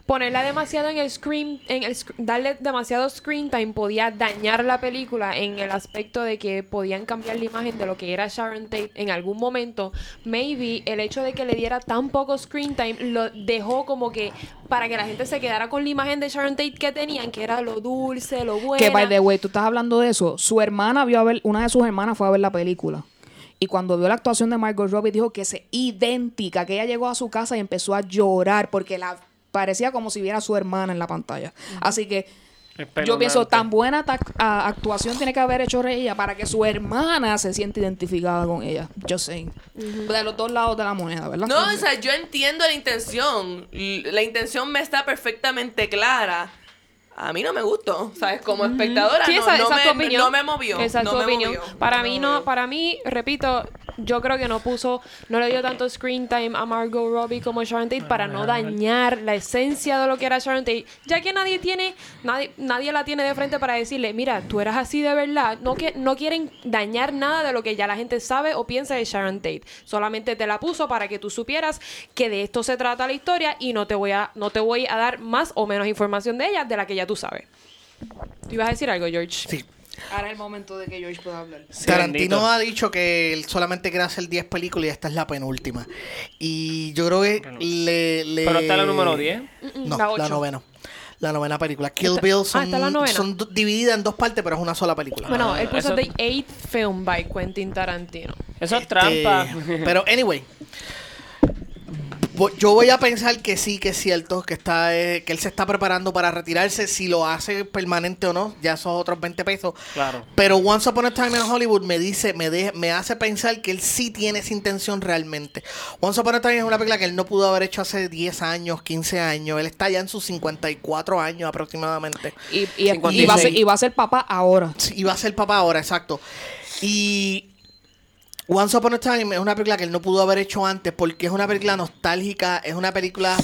Ponerla demasiado en el screen, en el darle demasiado screen time podía dañar la película en el aspecto de que podían cambiar la imagen de lo que era Sharon Tate en algún momento. Maybe el hecho de que le diera tan poco screen time lo dejó como que para que la gente se quedara con la imagen de Sharon Tate que tenían, que era lo dulce, lo bueno. Que, by the way, tú estás hablando de eso. Su hermana vio a ver, una de sus hermanas fue a ver la película. Y cuando vio la actuación de Margot Robbie, dijo que es idéntica, que ella llegó a su casa y empezó a llorar porque la parecía como si viera a su hermana en la pantalla. Así que yo pienso, tan buena ta- a- actuación tiene que haber hecho ella para que su hermana se sienta identificada con ella. Yo sé. De los dos lados de la moneda, ¿verdad? No, o sea, yo entiendo la intención. La intención me está perfectamente clara. A mí no me gustó, ¿sabes? Como espectadora Sí, no, esa, no esa me, es opinión. no me movió. Esa es no tu me opinión. movió, Para no mí no, para mí, repito, yo creo que no puso, no le dio tanto screen time a Margot Robbie como Sharon Tate para no dañar la esencia de lo que era Sharon Tate, ya que nadie tiene, nadie, nadie la tiene de frente para decirle, mira, tú eras así de verdad. No que no quieren dañar nada de lo que ya la gente sabe o piensa de Sharon Tate. Solamente te la puso para que tú supieras que de esto se trata la historia y no te voy a, no te voy a dar más o menos información de ella de la que ya tú sabes. ¿Tú ibas a decir algo, George? Sí. Ahora es el momento de que George pueda hablar. Tarantino bendito. ha dicho que él solamente quiere hacer 10 películas y esta es la penúltima. Y yo creo que le, le- Pero está la número 10. No, La novena. La novena película. Kill Está- Bill ah, son, do- divididas en dos partes, pero es una sola película. Bueno, él puso eso- The Eighth Film by Quentin Tarantino. Eso es Este, trampa. pero, anyway. Yo voy a pensar que sí, que es cierto, que está eh, que él se está preparando para retirarse. Si lo hace permanente o no, ya son otros 20 pesos. Claro. Pero Once Upon a Time in Hollywood me dice, me, de- me hace pensar que él sí tiene esa intención realmente. Once Upon a Time es una película que él no pudo haber hecho hace 10 años, 15 años. Él está ya en sus 54 años aproximadamente. Y, y- 56. y va a ser, y va a ser papá ahora. Sí, Y va a ser papá ahora, exacto. Y Once Upon a Time es una película que él no pudo haber hecho antes porque es una película nostálgica, es una película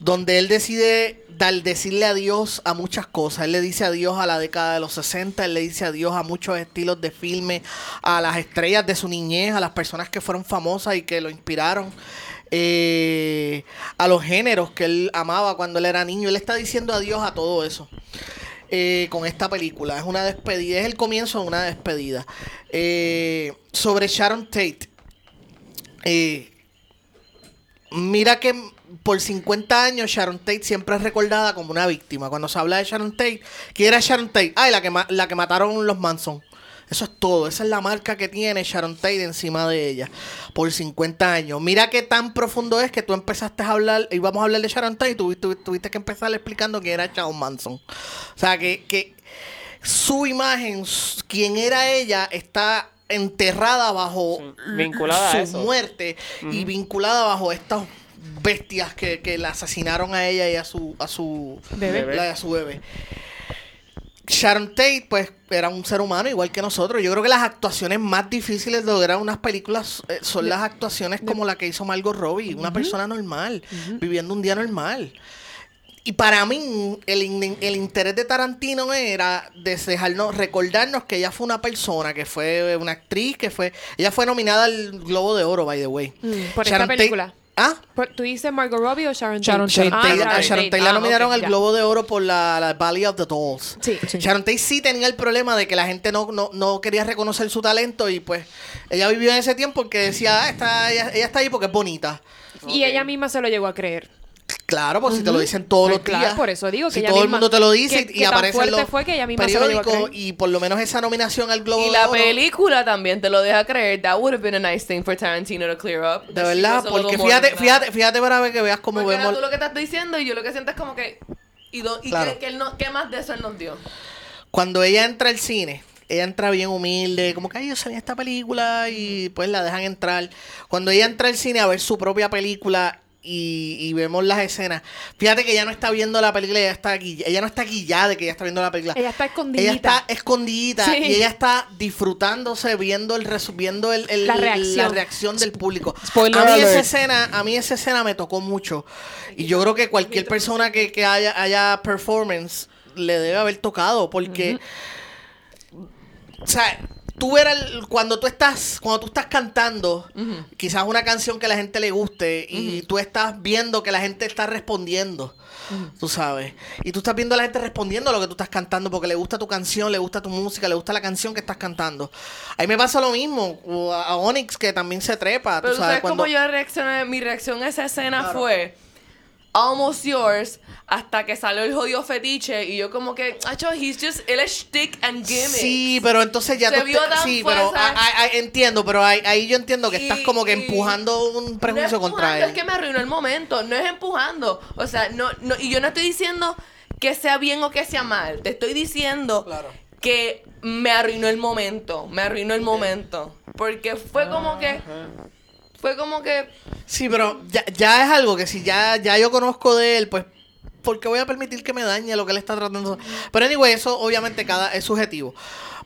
donde él decide dar, decirle adiós a muchas cosas. Él le dice adiós a la década de los 60, él le dice adiós a muchos estilos de filme, a las estrellas de su niñez, a las personas que fueron famosas y que lo inspiraron. eh, a los géneros que él amaba cuando él era niño. Él está diciendo adiós a todo eso eh, con esta película. Es una despedida, es el comienzo de una despedida. Eh, sobre Sharon Tate. Eh, mira que por 50 años Sharon Tate siempre es recordada como una víctima. Cuando se habla de Sharon Tate, ¿quién era Sharon Tate? Ay, la que, la que mataron los Manson. Eso es todo. Esa es la marca que tiene Sharon Tate encima de ella. Por 50 años. Mira qué tan profundo es que tú empezaste a hablar, íbamos a hablar de Sharon Tate y tú, tú- tuviste que empezar explicando quién era Charles Manson. O sea, que, que su imagen, quién era ella, está enterrada bajo Sí, vinculada a su eso. muerte y vinculada bajo estas bestias que, que la asesinaron a ella y a su a su Bebé. la- a su bebé. Sharon Tate, pues, era un ser humano igual que nosotros. Yo creo que las actuaciones más difíciles de lograr unas películas eh, son las actuaciones como la que hizo Margot Robbie, una persona normal, viviendo un día normal. Y para mí, el, el interés de Tarantino era de dejarnos, recordarnos que ella fue una persona, que fue una actriz, que fue. Ella fue nominada al Globo de Oro, by the way. Mm, por Sharon esta Tate- película. ¿Ah? ¿Tú dices Margot Robbie o Sharon Tate? Sharon Tate. Sharon Tate, Ah, a Sharon Tate la Ah, nominaron ok, al ya. Globo de Oro por la, la Valley of the Dolls. Sí. Sí. Sharon Tate sí tenía el problema de que la gente no, no, no quería reconocer su talento y pues ella vivió en ese tiempo que decía, ah, está, ella, ella está ahí porque es bonita. Y ella misma se lo llegó a creer. Claro, pues si te lo dicen todos Pues los claro, días. por eso digo que si todo el misma- mundo te lo dice que- y que tan aparece fuerte los fue que ella misma se lo a creer. y por lo menos esa nominación al Globo Y de la Oro. película también te lo deja creer. That would have been a nice thing for Tarantino to clear up. De verdad, porque fíjate, that. fíjate, fíjate para ver que veas cómo Porque vemos. tú lo que estás diciendo y yo lo que siento es como que... ¿Y, do- y Claro. que, que él no, qué más de eso él nos dio? Cuando ella entra al cine, ella entra bien humilde, como que ay, yo salí en esta película y pues la dejan entrar. Cuando ella entra al cine a ver su propia película y, y vemos las escenas, fíjate que ella no está viendo la película, ella está aquí, ella no está ya de que ella está viendo la película. Ella está escondidita. Ella está escondidita Sí. y ella está disfrutándose viendo el viendo el, el- La reacción. la reacción del público. Spoiler a mí esa escena, a mí esa escena me tocó mucho. Y yo creo que cualquier persona que, que haya, haya performance le debe haber tocado porque o sea, tú eras el- cuando tú estás cuando tú estás cantando quizás una canción que a la gente le guste y tú estás viendo que la gente está respondiendo. Tú sabes. Y tú estás viendo a la gente respondiendo a lo que tú estás cantando porque le gusta tu canción, le gusta tu música, le gusta la canción que estás cantando. A mí me pasa lo mismo. a Onyx que también se trepa. Pero tú tú sabes, sabes cuando... cómo yo reaccioné. Mi reacción a esa escena fue almost yours hasta que salió el jodido fetiche y yo como que, acho, he's just, él es shtick and gimmick. Sí, pero entonces ya Se tú vio te- tan sí, pero entiendo, pero ahí, ahí yo entiendo que Y- estás como que empujando un prejuicio no es contra él. Es que me arruinó el momento, no es empujando. O sea, no, no, y yo no estoy diciendo que sea bien o que sea mal. Te estoy diciendo Claro. que me arruinó el momento. Me arruinó el momento. Porque fue como que. Fue como que. Sí, pero ya, ya es algo que si ya, ya yo conozco de él, pues, ¿por qué voy a permitir que me dañe lo que él está tratando? Pero anyway, eso obviamente cada es subjetivo.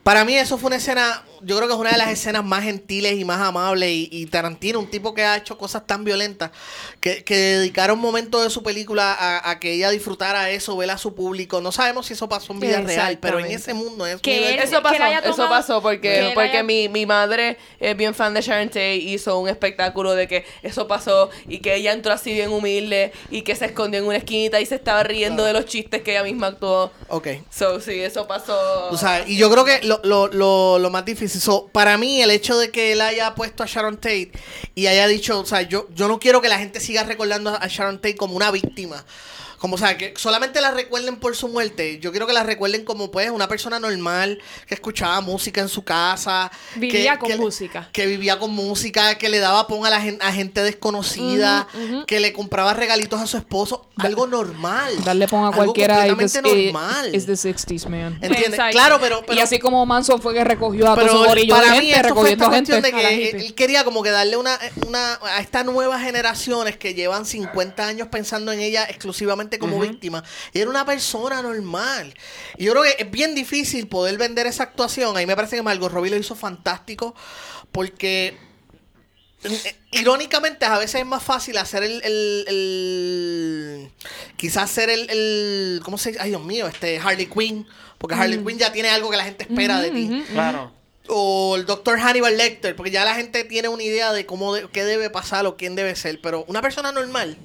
Para mí eso fue una escena, yo creo que es una de las escenas más gentiles y más amables. Y, y Tarantino, un tipo que ha hecho cosas tan violentas, que, que dedicara un momento de su película a, a que ella disfrutara eso, ver a su público. No sabemos si eso pasó en vida real, pero en ese mundo es Que él- Eso que pasó, haya eso pasó que porque, porque haya- mi, mi madre es bien fan de Sharon Tate hizo un espectáculo de que eso pasó y que ella entró así bien humilde y que se escondió en una esquinita y se estaba riendo de los chistes que ella misma actuó. Ok. So, sí, eso pasó. Tú sabes, y yo creo que lo, lo, lo, lo más difícil, so, para mí el hecho de que él haya puesto a Sharon Tate y haya dicho, o sea, yo, yo no quiero que la gente siga recordando a Sharon Tate como una víctima. Como, o sea, que solamente la recuerden por su muerte. Yo quiero que la recuerden como, pues, una persona normal que escuchaba música en su casa. Vivía que- con que música. Que vivía con música, que le daba pon a la gente, a gente desconocida, que le compraba regalitos a su esposo. Algo normal. Darle pon a Algo cualquiera completamente es normal. es the 60s, man. ¿Entiendes? Exacto. Claro, pero, pero y así como Manson fue que recogió a todo pero su gorillo para de mí gente, esto fue esta recogiendo cuestión gente. de que hippie. él quería como que darle una, una a estas nuevas generaciones que llevan 50 años pensando en ella exclusivamente como víctima. Y era una persona normal. Y yo creo que es bien difícil poder vender esa actuación. Ahí me parece que Margot Robbie lo hizo fantástico porque eh, irónicamente a veces es más fácil hacer el, el, el- quizás hacer el, el ¿cómo se dice? ay Dios mío este Harley Quinn porque Harley Quinn ya tiene algo que la gente espera de ti Claro. o el Dr. Hannibal Lecter, porque ya la gente tiene una idea de cómo de- qué debe pasar o quién debe ser, pero una persona normal,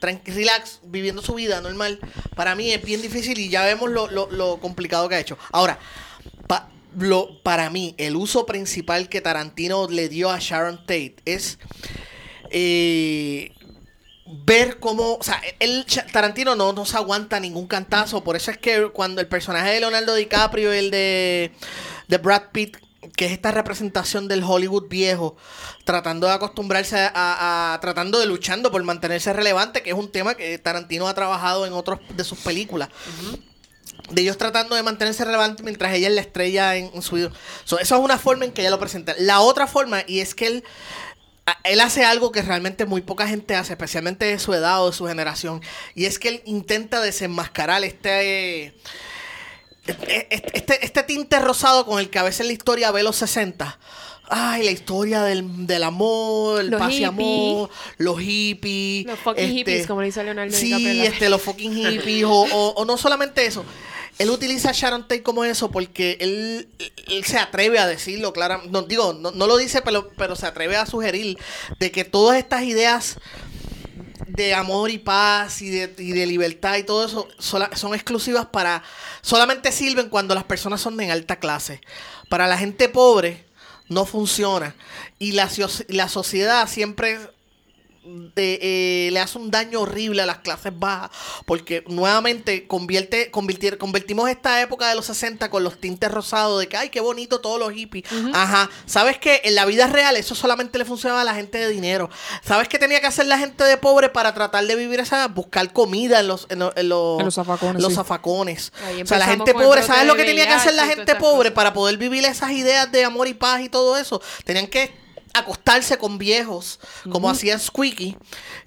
relax, viviendo su vida normal, para mí es bien difícil y ya vemos lo, lo- lo complicado que ha hecho. Ahora, pa- lo, para mí, el uso principal que Tarantino le dio a Sharon Tate es eh, ver cómo, o sea, Ch- Tarantino no, no se aguanta ningún cantazo, por eso es que cuando el personaje de Leonardo DiCaprio el de, de Brad Pitt, que es esta representación del Hollywood viejo, tratando de acostumbrarse a, tratando de luchando por mantenerse relevante, que es un tema que Tarantino ha trabajado en otros de sus películas. De ellos tratando de mantenerse relevante mientras ella es la estrella en, en su video. So, esa es una forma en que ella lo presenta. La otra forma, y es que él él hace algo que realmente muy poca gente hace, especialmente de su edad o de su generación, y es que él intenta desenmascarar este este, este tinte rosado con el que a veces la historia ve los 60. Ay, la historia del, del amor, el Los paz y amor, los hippies. Los fucking hippies, como le dice Leonardo Sí, este, los fucking hippies. o, o- o no solamente eso. Él utiliza a Sharon Tate como eso porque él, él se atreve a decirlo, claro. No, digo, no, no lo dice, pero, pero se atreve a sugerir de que todas estas ideas de amor y paz y de, y de libertad y todo eso son exclusivas para solamente sirven cuando las personas son en alta clase. Para la gente pobre no funciona. Y la, la sociedad siempre de, eh, le hace un daño horrible a las clases bajas porque nuevamente convierte convirtier- convertimos esta época de los 60 con los tintes rosados de que ay qué bonito todos los hippies ajá. Sabes que en la vida real eso solamente le funcionaba a la gente de dinero. Sabes qué tenía que hacer la gente de pobre para tratar de vivir esa buscar comida en los en, los- en los, En los zafacones, los sí. zafacones o sea la gente pobre sabes lo que tenía que hacer la gente pobre cosas. para poder vivir esas ideas de amor y paz y todo eso tenían que acostarse con viejos como hacía Squeaky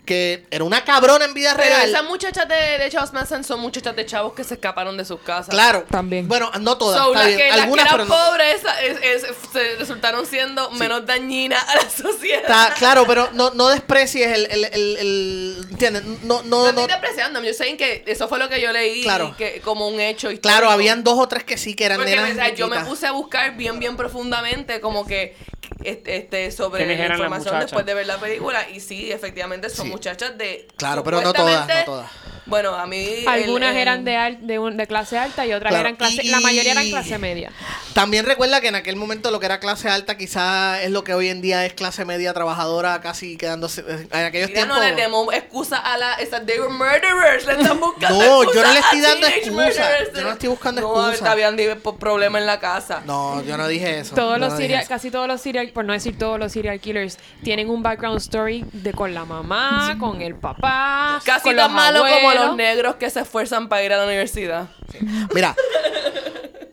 que era una cabrona en vida Pero real esas muchachas de, de Charles Manson son muchachas de chavos que se escaparon de sus casas. claro También. bueno no todas So, está las bien. que, las que algunas eran pero no. pobres esa- es- es- se resultaron siendo menos dañinas a la sociedad. Está- claro pero no, no desprecies el, el, el, el- ¿entiendes? no no, no no estoy despreciando, yo sé que eso fue lo que yo leí Claro. que, como un hecho histórico. claro habían dos o tres que sí que eran Porque nenas o sea, yo me chiquitas. puse a buscar bien, bien profundamente como que este, este sobre ¿Quiénes la eran las información muchachas? después de ver la película y sí, efectivamente son Sí. Muchachas de... Claro, pero no todas, no todas. Bueno, a mí... Algunas el- el- eran de, al- de, un- de clase alta y otras Claro, eran clase... y- La mayoría eran clase media. También recuerda que en aquel momento lo que era clase alta quizás es lo que hoy en día es clase media trabajadora casi quedándose en aquellos Mira, tiempos. no le demos excusa a la... Esa, they were murderers. Le están buscando No, yo no le estoy dando excusa. Yo no estoy buscando No, excusa. habían di- por problema en la casa. No, yo no dije eso. Todos los no dije serial, eso. casi todos los serial, por no decir todos los serial killers, tienen un background story de con la mamá, con el papá, Casi con tan los malo como abuelos. Los negros que se esfuerzan para ir a la universidad. Mira,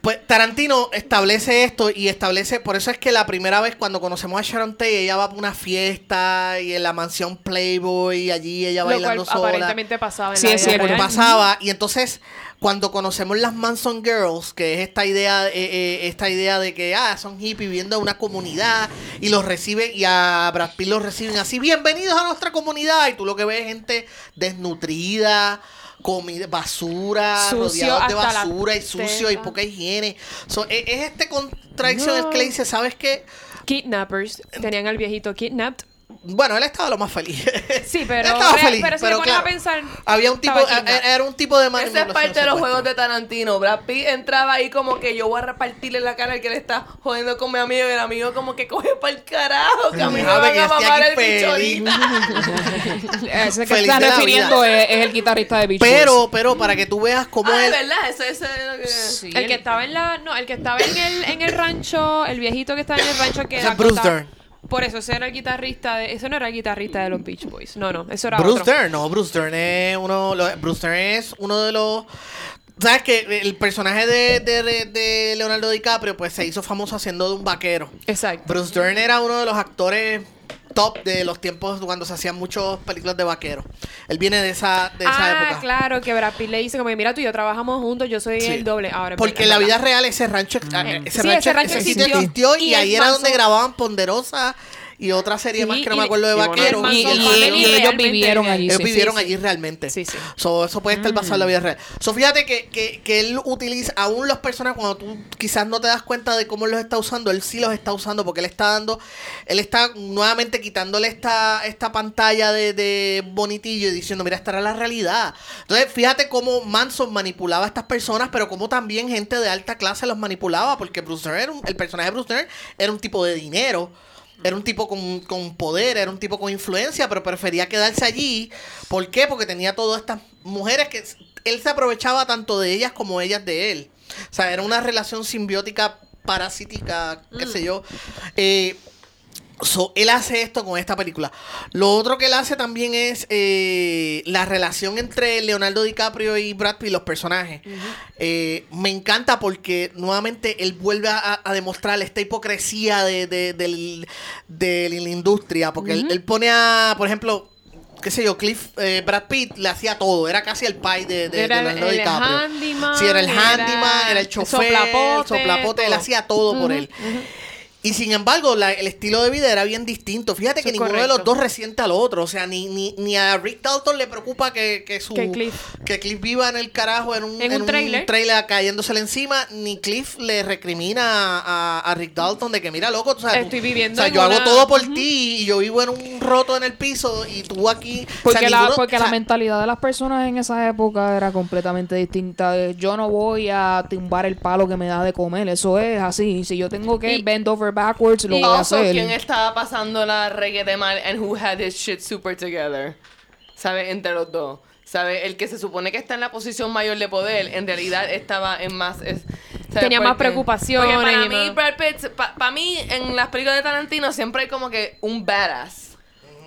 pues Tarantino establece esto y establece, por eso es que la primera vez cuando conocemos a Sharon Tate, ella va a una fiesta y en la mansión Playboy, y allí ella Lo cual bailando sola. aparentemente pasaba en Sí, la es cierto. pasaba y entonces cuando conocemos las Manson Girls que es esta idea eh, eh, esta idea de que ah son hippies viviendo en una comunidad y los reciben y a Brad Pitt los reciben así bienvenidos a nuestra comunidad y tú lo que ves es gente desnutrida comida basura Sucio rodeados de basura y sucio y poca higiene So, es, es este contradicción el que le dice sabes qué Kidnappers. Tenían al viejito kidnapped. Bueno él estaba lo más feliz Sí, Él pero, estaba feliz pero si pero claro, a pensar... había un tipo era un tipo de Esa es parte de los juegos de Tarantino. Brad Pitt entraba ahí como que yo voy a repartirle la cara al que le está jodiendo con mi amigo y el amigo como que coge para el carajo, que a mí me van a mamar el aquí bicho feliz. ahorita. Ese que Feliz está de la refiriendo es, es el guitarrista de Beach. Pero, pero para que tú veas cómo Ah, él. verdad, ese ese es lo que... Sí, El que estaba en la... No, el que estaba en el, en el rancho, el viejito que estaba en el rancho que Ese es Bruce Dern. Por eso, ese era el guitarrista de... Ese no era el guitarrista de los Beach Boys. No, no, eso era Bruce otro. Dern, no, Bruce Dern es uno. lo- Bruce Dern es uno de los. ¿Sabes que El personaje de, de- de Leonardo DiCaprio, pues se hizo famoso haciendo de un vaquero. Exacto. Bruce Dern era uno de los actores top de los tiempos cuando se hacían muchas películas de vaquero. Él viene de esa, de esa ah, época. claro, que Brad Pitt le dice como que mira tú y yo trabajamos juntos, yo soy Sí. el doble. Ahora Porque en la vida real ese rancho, ese, Sí, rancho, ese rancho ese existió. existió y, ahí era donde grababan Ponderosa y otra serie Sí, más que no y- me acuerdo de y vaqueros. Y, y- Family y ellos vivieron allí. Ellos sí. vivieron sí, allí sí. realmente. Sí, sí. So, eso puede estar basado en la vida real. So, fíjate que, que, que él utiliza, aún los personajes, cuando tú quizás no te das cuenta de cómo los está usando, él sí los está usando porque él está dando, él está nuevamente quitándole esta, esta pantalla de, de bonitillo y diciendo, mira, esta era la realidad. Entonces, fíjate cómo Manson manipulaba a estas personas, pero cómo también gente de alta clase los manipulaba, porque Bruce un- el personaje de Bruce Dern era un tipo de dinero. Era un tipo con, con poder, era un tipo con influencia, pero prefería quedarse allí. ¿Por qué? Porque tenía todas estas mujeres que él se aprovechaba tanto de ellas como ellas de él. O sea, era una relación simbiótica, parasítica, qué sé yo. Eh, So, él hace esto con esta película. Lo otro que él hace también es eh, la relación entre Leonardo DiCaprio y Brad Pitt, los personajes. Eh, me encanta porque nuevamente él vuelve a, a demostrar esta hipocresía de, de- de la industria. Porque él, él pone a, por ejemplo, qué sé yo, Cliff, eh, Brad Pitt le hacía todo, era casi el pai de, Era el- Leonardo el DiCaprio. handyman, Sí, era el era handyman, era el chofer, soplapote, el soplapote, él todo. hacía todo por él. Y sin embargo, la- el estilo de vida era bien distinto. Fíjate Eso que ninguno de los dos resiente al otro. O sea, ni, ni, ni a Rick Dalton le preocupa que, que su Que Cliff. que Cliff viva en el carajo en un, En un trailer. cayéndosele encima, ni Cliff le recrimina a, a Rick Dalton de que mira loco, o sea, tú- Estoy viviendo o sea, yo hago todo por ti y yo vivo en un roto en el piso y tú aquí o sea, Porque, la, ninguno- porque o sea, la mentalidad de las personas en esa época era completamente distinta. Yo no voy a tumbar el palo que me da de comer. Eso es así. Si yo tengo que Y- bend over backwards, lo Y voy a hacer. ¿quién estaba pasando la reguete mal and who had his shit super together? ¿Sabe? Entre los dos. ¿Sabe? El que se supone que está en la posición mayor de poder, en realidad estaba en más... es- ¿sabe? Tenía más Porque- preocupaciones Porque para y mí, más- Brad Pitt, para mí, en las películas de Tarantino siempre hay como que un badass.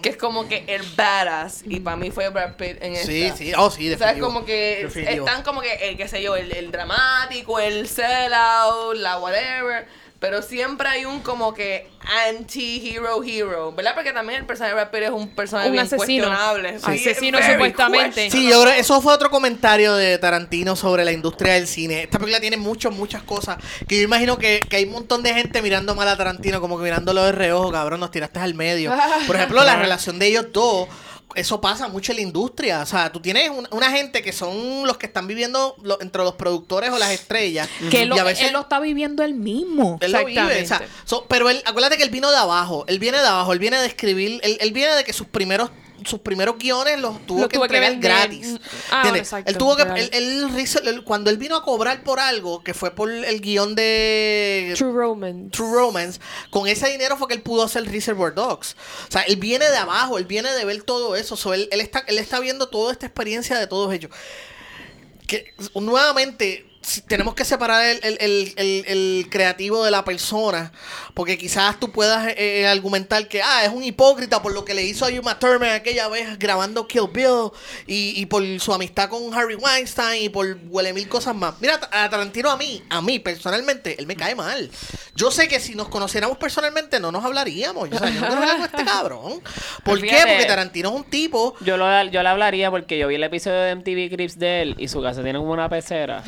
Que es como que el badass. Y para mí fue Brad Pitt en Sí, esta. sí, oh sí, O sea, es definitivo. como que Definitivo. están como que, el, qué sé yo, el, el dramático, el sellout, la whatever. Pero siempre hay un como que anti-hero hero, ¿verdad? Porque también el personaje de Brad Pitt es un personaje Un bien asesino. cuestionable. Sí, Asesino supuestamente. Sí, yo creo eso fue otro comentario de Tarantino sobre la industria del cine. Esta película tiene muchas, muchas cosas que yo imagino que, que hay un montón de gente mirando mal a Tarantino, como que mirándolo de reojo, cabrón, nos tiraste al medio. Por ejemplo, la relación de ellos dos, eso pasa mucho en la industria. O sea, tú tienes un- una gente que son los que están viviendo lo- entre los productores o las estrellas. que lo- y a veces él lo está viviendo él mismo. él lo vive, o sea, Exactamente. so- pero él, acuérdate que él vino de abajo, él viene de abajo, él viene de escribir, él, él viene de que sus primeros sus primeros guiones los tuvo que tuvo entregar gratis. Mm, ah, exacto, él tuvo que, él, él cuando él vino a cobrar por algo, que fue por el guion de True Romance. True Romance, con ese dinero fue que él pudo hacer Reservoir Dogs. O sea, él viene de abajo, él viene de ver todo eso. So, él, él está, él está viendo toda esta experiencia de todos ellos. Que nuevamente tenemos que separar el, el- el- el- creativo de la persona. Porque quizás tú puedas eh, eh, argumentar que ah, es un hipócrita por lo que le hizo a Uma Thurman aquella vez grabando Kill Bill y, y por su amistad con Harry Weinstein y por huele mil cosas más. Mira, a Tarantino a mí, a mí personalmente, él me cae mal. Yo sé que si nos conociéramos personalmente no nos hablaríamos. O sea, yo no hablar con este cabrón. ¿Por qué? Porque Tarantino es un tipo Yo, lo, yo le hablaría porque yo vi el episodio de MTV Crips de él y su casa tiene como una pecera.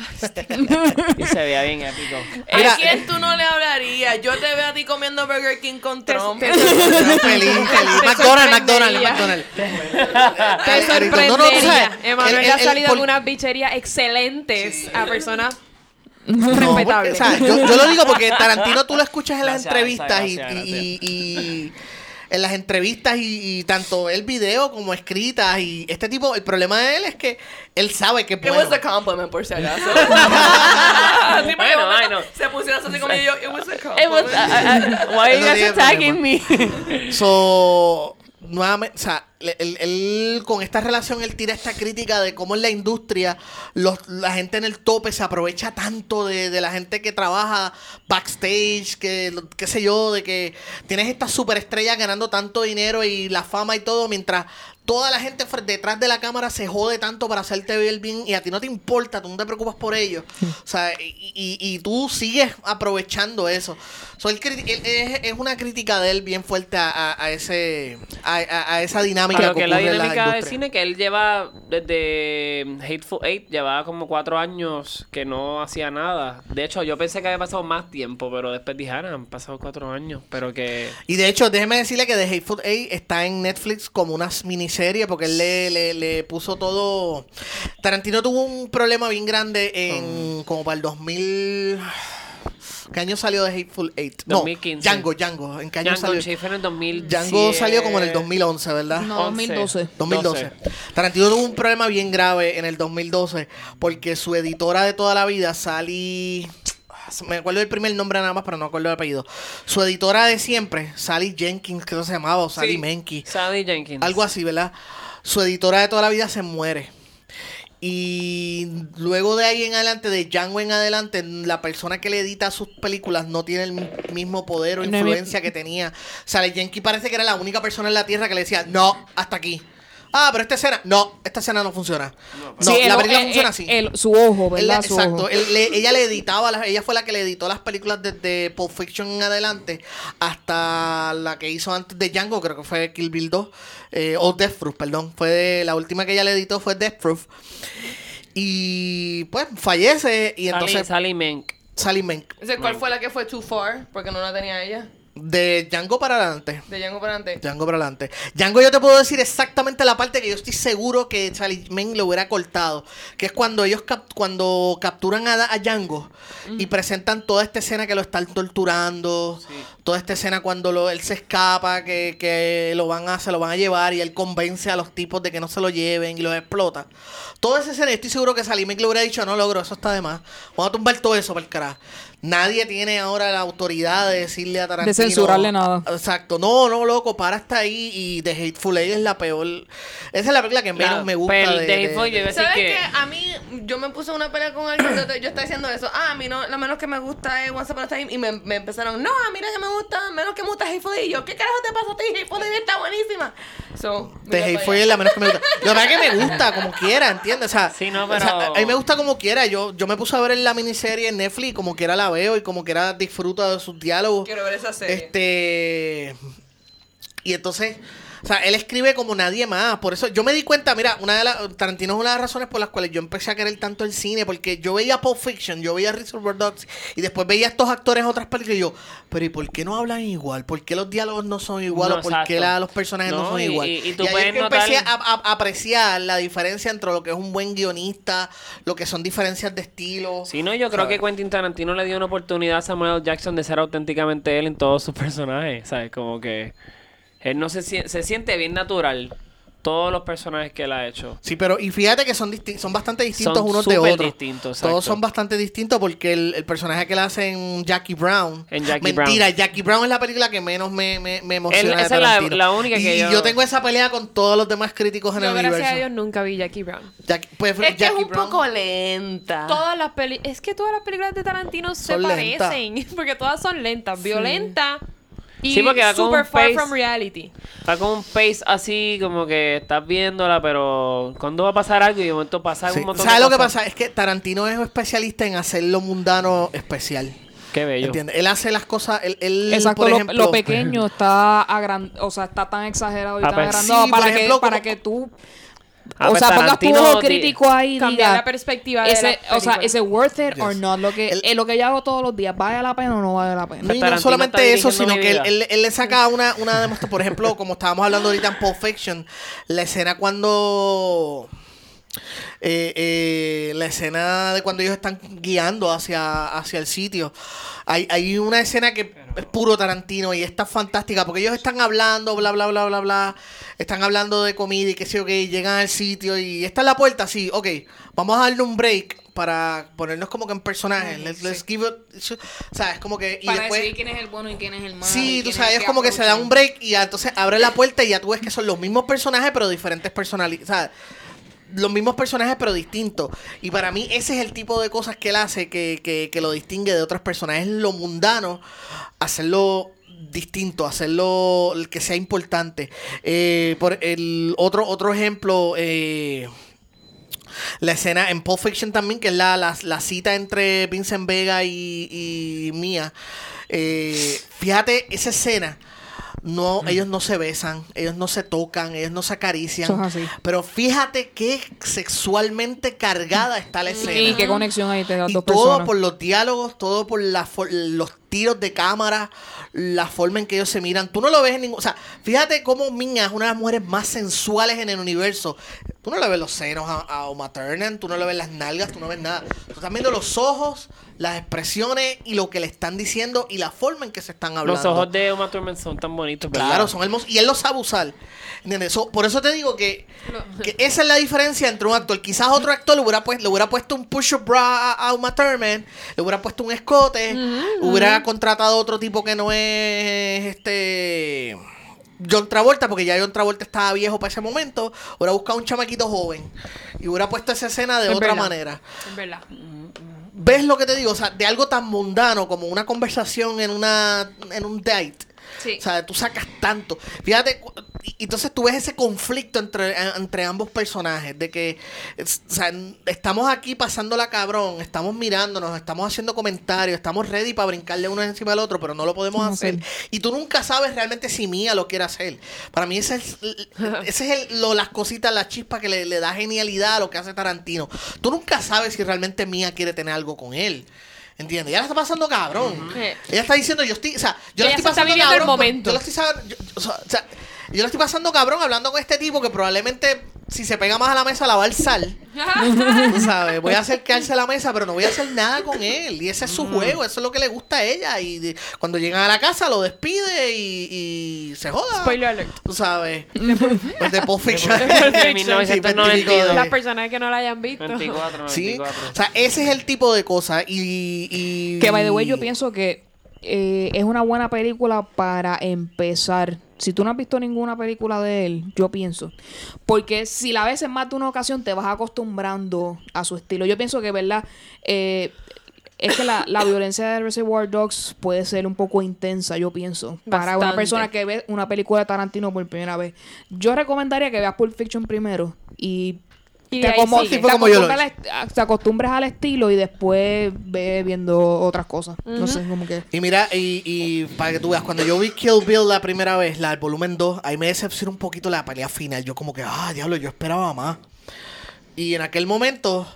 y se veía bien épico. Mira, ¿A quién tú no le hablarías? Yo te veo a ti comiendo Burger King con Trump. te- feliz, feliz. McDonald's, McDonald's. McDonald's. Te sorprendería. no, no, tú sabes, Emanuel el- el- ha salido de unas bicherías excelentes a personas No, porque, o sea, yo, yo lo digo porque Tarantino tú lo escuchas en las Gracias, entrevistas y- gracias, y, y- y- en las entrevistas y, y tanto el video como escritas y este tipo, el problema de él es que él sabe que It was a compliment, por si acaso. Sí, Bueno, momento bueno. Se pusieron así como yo. It was a It compliment. was, uh, uh, why are you No guys attacking me? So, nuevamente, o sea, él, él- con esta relación él tira esta crítica de cómo en la industria los, la gente en el tope se aprovecha tanto de, de la gente que trabaja backstage, que qué sé yo, de que tienes estas superestrellas ganando tanto dinero y la fama y todo, mientras toda la gente detrás de la cámara se jode tanto para hacerte ver bien y a ti no te importa, tú no te preocupas por ellos. O sea, y, y- y tú sigues aprovechando eso. So, él es, una crítica de él bien fuerte a, ese a, esa dinámica Pero que que la dinámica de industria. cine que él lleva desde Hateful Eight, llevaba como cuatro años que no hacía nada. De hecho, yo pensé que había pasado más tiempo, pero después dije, "Ah, han pasado cuatro años, pero que... Y de hecho, déjeme decirle que The Hateful Eight está en Netflix como una miniserie porque él le, le, le puso todo. Tarantino tuvo un problema bien grande en como para el 2000. ¿Qué año salió The Hateful Eight? 2015. No, Django, Django. ¿En qué año Django salió? Unchained en el 2000. Django salió como en el 2011, ¿verdad? No, 2012. 2012. Tarantino tuvo un problema bien grave en el 2012 porque su editora de toda la vida, Sally... Me acuerdo del primer nombre nada más, pero no me acuerdo el apellido. Su editora de siempre, Sally Jenkins, creo que se llamaba, o Sally Sí. Menke. Sally Jenkins. Algo así, ¿verdad? Su editora de toda la vida se muere. Y luego de ahí en adelante, de Django en adelante, la persona que le edita sus películas no tiene el mi- mismo poder o influencia que tenía. Sally Jenkins parece que era la única persona en la tierra que le decía, no, hasta aquí. Ah, pero esta escena. No, esta escena no funciona. No, Sí, el- la película el- funciona el- así. el- su ojo, Él ¿verdad? Su exacto. ojo. él le- ella le editaba, las- ella fue la que le editó las películas desde Pulp Fiction en adelante hasta la que hizo antes de Django, creo que fue Kill Bill 2, eh, o Death Proof, perdón. Fue de- la última que ella le editó fue Death Proof. Y pues fallece y Sally, entonces Sally Menk. Sally Menk. Ese, ¿Cuál fue la que fue Too Far? Porque no la tenía ella. De Django para adelante. De Django para adelante. Django para adelante. Django yo te puedo decir exactamente la parte que yo estoy seguro que Charlie Men lo hubiera cortado. Que es cuando ellos cap- cuando capturan a, a Django y presentan toda esta escena que lo están torturando. Toda esta escena cuando lo- él se escapa, que, que lo van a, se lo van a llevar y él convence a los tipos de que no se lo lleven y los explota. Toda esa escena, yo estoy seguro que Salim le hubiera dicho, no logro, eso está de más. Vamos a tumbar todo eso para el carajo. Nadie tiene ahora la autoridad de decirle a Tarantino. censurarle nada. Exacto. No, no, loco, para hasta ahí. Y The Hateful Eight es la peor. Esa es la película que menos La me gusta. pel- de, de de- Hateful a decir ¿Sabes que- qué? A mí, yo me puse una pelea con alguien. Yo, yo estaba diciendo eso. Ah, a mí no, lo menos que me gusta es Once Upon a Time. Y me, me empezaron, no, a mí lo que me gusta, menos que me gusta Hateful Eight. Y yo, ¿qué carajo te pasa a ti? Hateful Eight está buenísima. So, The Hateful Eight es la menos que me gusta. Lo que es que me gusta como quiera, ¿entiendes? O sea, Sí, no, o sea, pero- a mí me gusta como quiera. Yo, yo me puse a ver la miniserie en Netflix como quiera la veo y como quiera disfruto de sus diálogos. Quiero ver esa serie. Este. Y entonces. O sea, él escribe como nadie más. Por eso yo me di cuenta, mira, una de las. Tarantino es una de las razones por las cuales yo empecé a querer tanto el cine. Porque yo veía Pulp Fiction, yo veía Reservoir Dogs. Y después veía a estos actores en otras películas. Y yo, pero ¿y por qué no hablan igual? ¿Por qué los diálogos no son igual? No, ¿O por qué la- los personajes no, No, son y- igual? y- y tú ahí puedes que empecé a, a- a apreciar la diferencia entre lo que es un buen guionista, lo que son diferencias de estilo. Sí, no, yo creo ¿sabes? que Quentin Tarantino le dio una oportunidad a Samuel. Jackson de ser auténticamente él en todos sus personajes, ¿sabes? Como que él no se, se siente bien natural todos los personajes que él ha hecho. Sí, pero y fíjate que son disti- son bastante distintos Son unos de otros. distintos, exacto. Todos son bastante distintos porque el, el personaje que le hacen Jackie Brown. En Jackie mentira, Brown. Jackie Brown es la película que menos me, me, me emociona. Él- esa es la- única que y yo- tengo esa pelea con todos los demás críticos en Yo, el gracias universo. a Dios, nunca vi Jackie Brown. Jackie, pues, Es que es Jackie un Brown- poco lenta. Todas las peli es que todas las películas de Tarantino se lentas. parecen, porque todas son lentas, violentas y Sí, porque va con super un far pace- from reality. Está con un pace así, como que estás viéndola, pero ¿cuándo va a pasar algo? Y de momento pasa Sí. un montón ¿Sabes de lo que pasa? Es que Tarantino es especialista en hacer lo mundano especial. Qué bello. ¿Entiendes? Él hace las cosas. Él, él, Exacto, por lo, ejemplo, lo pequeño está agran- o sea, está tan exagerado y tan agrandado sí, para, por que, ejemplo, para como- que tú Ah, o pues sea, pongas tu ojo ti- crítico ahí Cambiar diga, la perspectiva de ese, la o sea, ese worth it or Yes. not, lo que, El- eh, lo que yo hago todos los días, ¿vale la pena o no vale la pena? No, y no Tarantino solamente está eso, sino que él, vida. él- él le saca una, una demostración. Por ejemplo, como estábamos hablando ahorita en Pulp Fiction, la escena cuando. eh, eh, la escena de cuando ellos están guiando hacia, hacia el sitio. Hay, hay una escena que es puro Tarantino y está fantástica porque ellos están hablando, bla, bla, bla, bla, bla. Están hablando de comida y qué sé yo, que llegan al sitio y está en la puerta, sí, ok, vamos a darle un break para ponernos como que en personaje. Let's, let's give it. O sea, es como que. Y para después, decidir quién es el bueno y quién es el malo. Sí, tú sabes, es como que se da un break y ya entonces abre la puerta y ya tú ves que son los mismos personajes pero diferentes personalidades. O sea, los mismos personajes pero distintos. Y para mí ese es el tipo de cosas que él hace que, que, que lo distingue de otras personas. Es lo mundano, hacerlo distinto, hacerlo que sea importante. Eh, por el otro, otro ejemplo, eh, la escena en Pulp Fiction también, que es la, la, la cita entre Vincent Vega y, y Mia. Eh, fíjate, esa escena. No, ellos no se besan, ellos no se tocan, ellos no se acarician. Eso es así. Pero fíjate qué sexualmente cargada está la escena. Y qué conexión hay entre las Y dos todo personas. por los diálogos, todo por la for- los tiros de cámara, la forma en que ellos se miran. Tú no lo ves en ningún... O sea, fíjate cómo Minha es una de las mujeres más sensuales en el universo. Tú no le ves los senos a, a Uma Thurman, tú no le ves las nalgas, tú no ves nada. Tú estás viendo los ojos, las expresiones y lo que le están diciendo y la forma en que se están hablando. Los ojos de Uma Thurman son tan bonitos, ¿verdad? Claro, son hermosos. Y él los sabe usar. ¿Entiendes? So, por eso te digo que, que esa es la diferencia entre un actor. Quizás otro actor le hubiera, pues, le hubiera puesto un push-up bra a, a Uma Thurman, le hubiera puesto un escote, hubiera contratado otro tipo que no es este. John Travolta, porque ya John Travolta estaba viejo para ese momento, hubiera buscado un chamaquito joven y hubiera puesto esa escena de Es otra verdad. manera. Es verdad. ¿Ves lo que te digo? O sea, de algo tan mundano como una conversación en una en un date. Sí. O sea, tú sacas tanto. Fíjate, y entonces tú ves ese conflicto entre, entre ambos personajes, de que es- o sea, n- estamos aquí pasándola cabrón, estamos mirándonos, estamos haciendo comentarios, estamos ready para brincarle uno encima del otro, pero no lo podemos No hacer. Y tú nunca sabes realmente si Mía lo quiere hacer. Para mí ese es, ese es el- lo, las cositas, la chispa que le, le da genialidad a lo que hace Tarantino. Tú nunca sabes si realmente Mía quiere tener algo con él. ¿Entiendes? Ella la está pasando cabrón. Ella está diciendo, yo estoy, o sea, yo la estoy pasando el momento. Yo la estoy sab- yo- o sea, yo la estoy pasando cabrón hablando con este tipo que probablemente si se pega más a la mesa la va a alzar. Tú sabes, voy a acercarse a la mesa, pero no voy a hacer nada con él. Y ese es su juego, eso es lo que le gusta a ella. Y de- cuando llegan a la casa lo despide y, y se joda. Spoiler alert. Tú sabes. Pues de Pulp Fiction. De Sí, 1992. Las personas que no la hayan visto. 24, Sí, 94. o sea, ese es el tipo de cosas. Y, y- Que, by the way, yo pienso que eh, es una buena película para empezar. Si tú no has visto ninguna película de él, yo pienso. Porque si la ves en más de una ocasión, te vas acostumbrando a su estilo. Yo pienso que, ¿verdad? Eh, es que la, la violencia de Reservoir Dogs puede ser un poco intensa, yo pienso. Para una persona que ve una película de Tarantino por primera vez. Yo recomendaría que veas Pulp Fiction primero y Y te, ahí sigue. Fue como yo lo acostumbras al est- te acostumbres al estilo y después ve viendo otras cosas. No sé, como que... Y mira, y, y para que tú veas, cuando yo vi Kill Bill la primera vez, la del volumen 2, ahí me decepcionó un poquito la pelea final. Yo como que, ah, diablo, yo esperaba más. Y en aquel momento,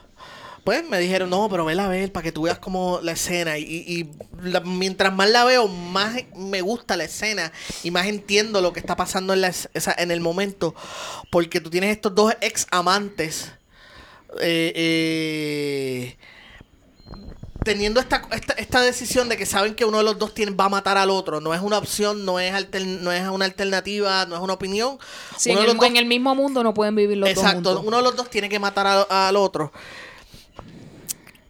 pues me dijeron, no, pero vela a ver para que tú veas como la escena. Y, y la- mientras más la veo, más me gusta la escena y más entiendo lo que está pasando en, la, es- esa- en el momento. Porque tú tienes estos dos ex amantes. eh, eh, teniendo esta, esta, esta decisión de que saben que uno de los dos tiene, va a matar al otro, no es una opción, no es, altern- no es una alternativa, no es una opinión. Sí, uno en, de el, los dos- en el mismo mundo no pueden vivir los dos exacto, uno de los dos tiene que matar al otro.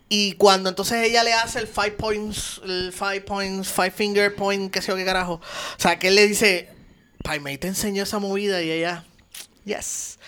Y cuando entonces ella le hace el five points, el five points, five finger point, qué sé yo qué carajo. O sea, que él le dice, Paimei te enseñó esa movida y ella, yes.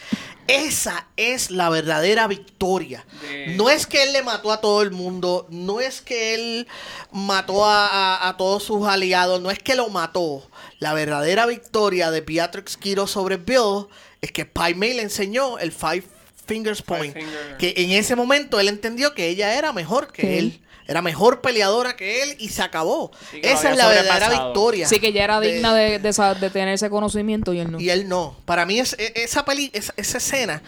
Esa es la verdadera victoria. De- No es que él le mató a todo el mundo, no es que él mató a, a- a todos sus aliados, no es que lo mató. La verdadera victoria de Beatrix Kiro sobre Bill es que Pai Mei le enseñó el Five Fingers Point. Finger. Que en ese momento él entendió que ella era mejor que Sí. él. Era mejor peleadora que él y se acabó. Sí, Esa es la verdadera victoria. Sí, que ya era de- digna de, de, sa- de tener ese conocimiento y él no. y él no. Para mí es, e- esa peli, esa, esa escena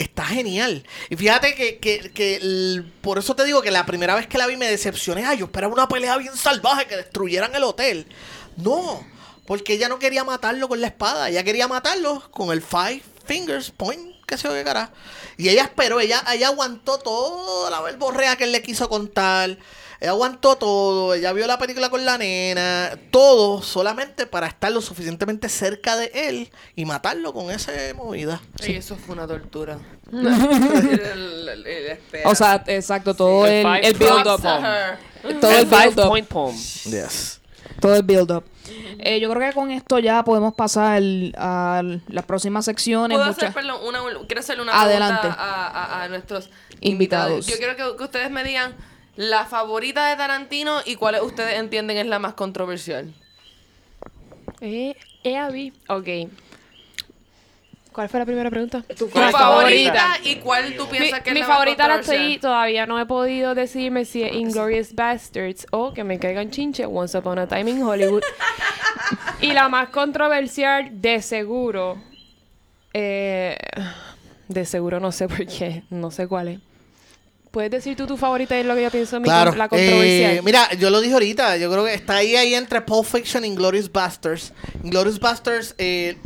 está genial. Y fíjate que, que- que el- por eso te digo que la primera vez que la vi me decepcioné. Ay, yo esperaba una pelea bien salvaje, que destruyeran el hotel. No, porque ella no quería matarlo con la espada. Ella quería matarlo con el Five Fingers Point, qué sé yo qué cara. Y ella esperó, ella, ella aguantó toda la verborrea que él le quiso contar. Ella aguantó todo, ella vio la película con la nena, todo solamente para estar lo suficientemente cerca de él y matarlo con esa movida. Y eso fue una tortura. El- el- el espera. O sea, exacto, todo El el, five el build Props up. to her. Todo el El five build up. point poem. Yes. Todo el build up. Eh, yo creo que con esto ya podemos pasar a las próximas secciones. ¿Puedo muchas- hacer, perdón, una, quiero hacerle una Adelante. pregunta a, a- a nuestros Invitados. invitados. Yo quiero que, que ustedes me digan la favorita de Tarantino y cuál ustedes entienden es la más controversial. Eh, EAB. Ok. ¿Cuál fue la primera pregunta? Tu ¿Cuál es tu favorita y cuál tú Mi, piensas que es mi la más favorita la estoy, todavía no he podido decidirme si es Inglorious Bastards o que me caigan chinche Once Upon a Time in Hollywood. y la más controversial, de seguro, eh, de seguro no sé por qué, no sé cuál es. ¿Puedes decir tú tu favorita y lo que yo pienso en mi Claro. con- la controversial? Eh, mira, yo lo dije ahorita. Yo creo que está ahí, ahí entre Pulp Fiction y Glorious Busters. Glorious Busters, eh,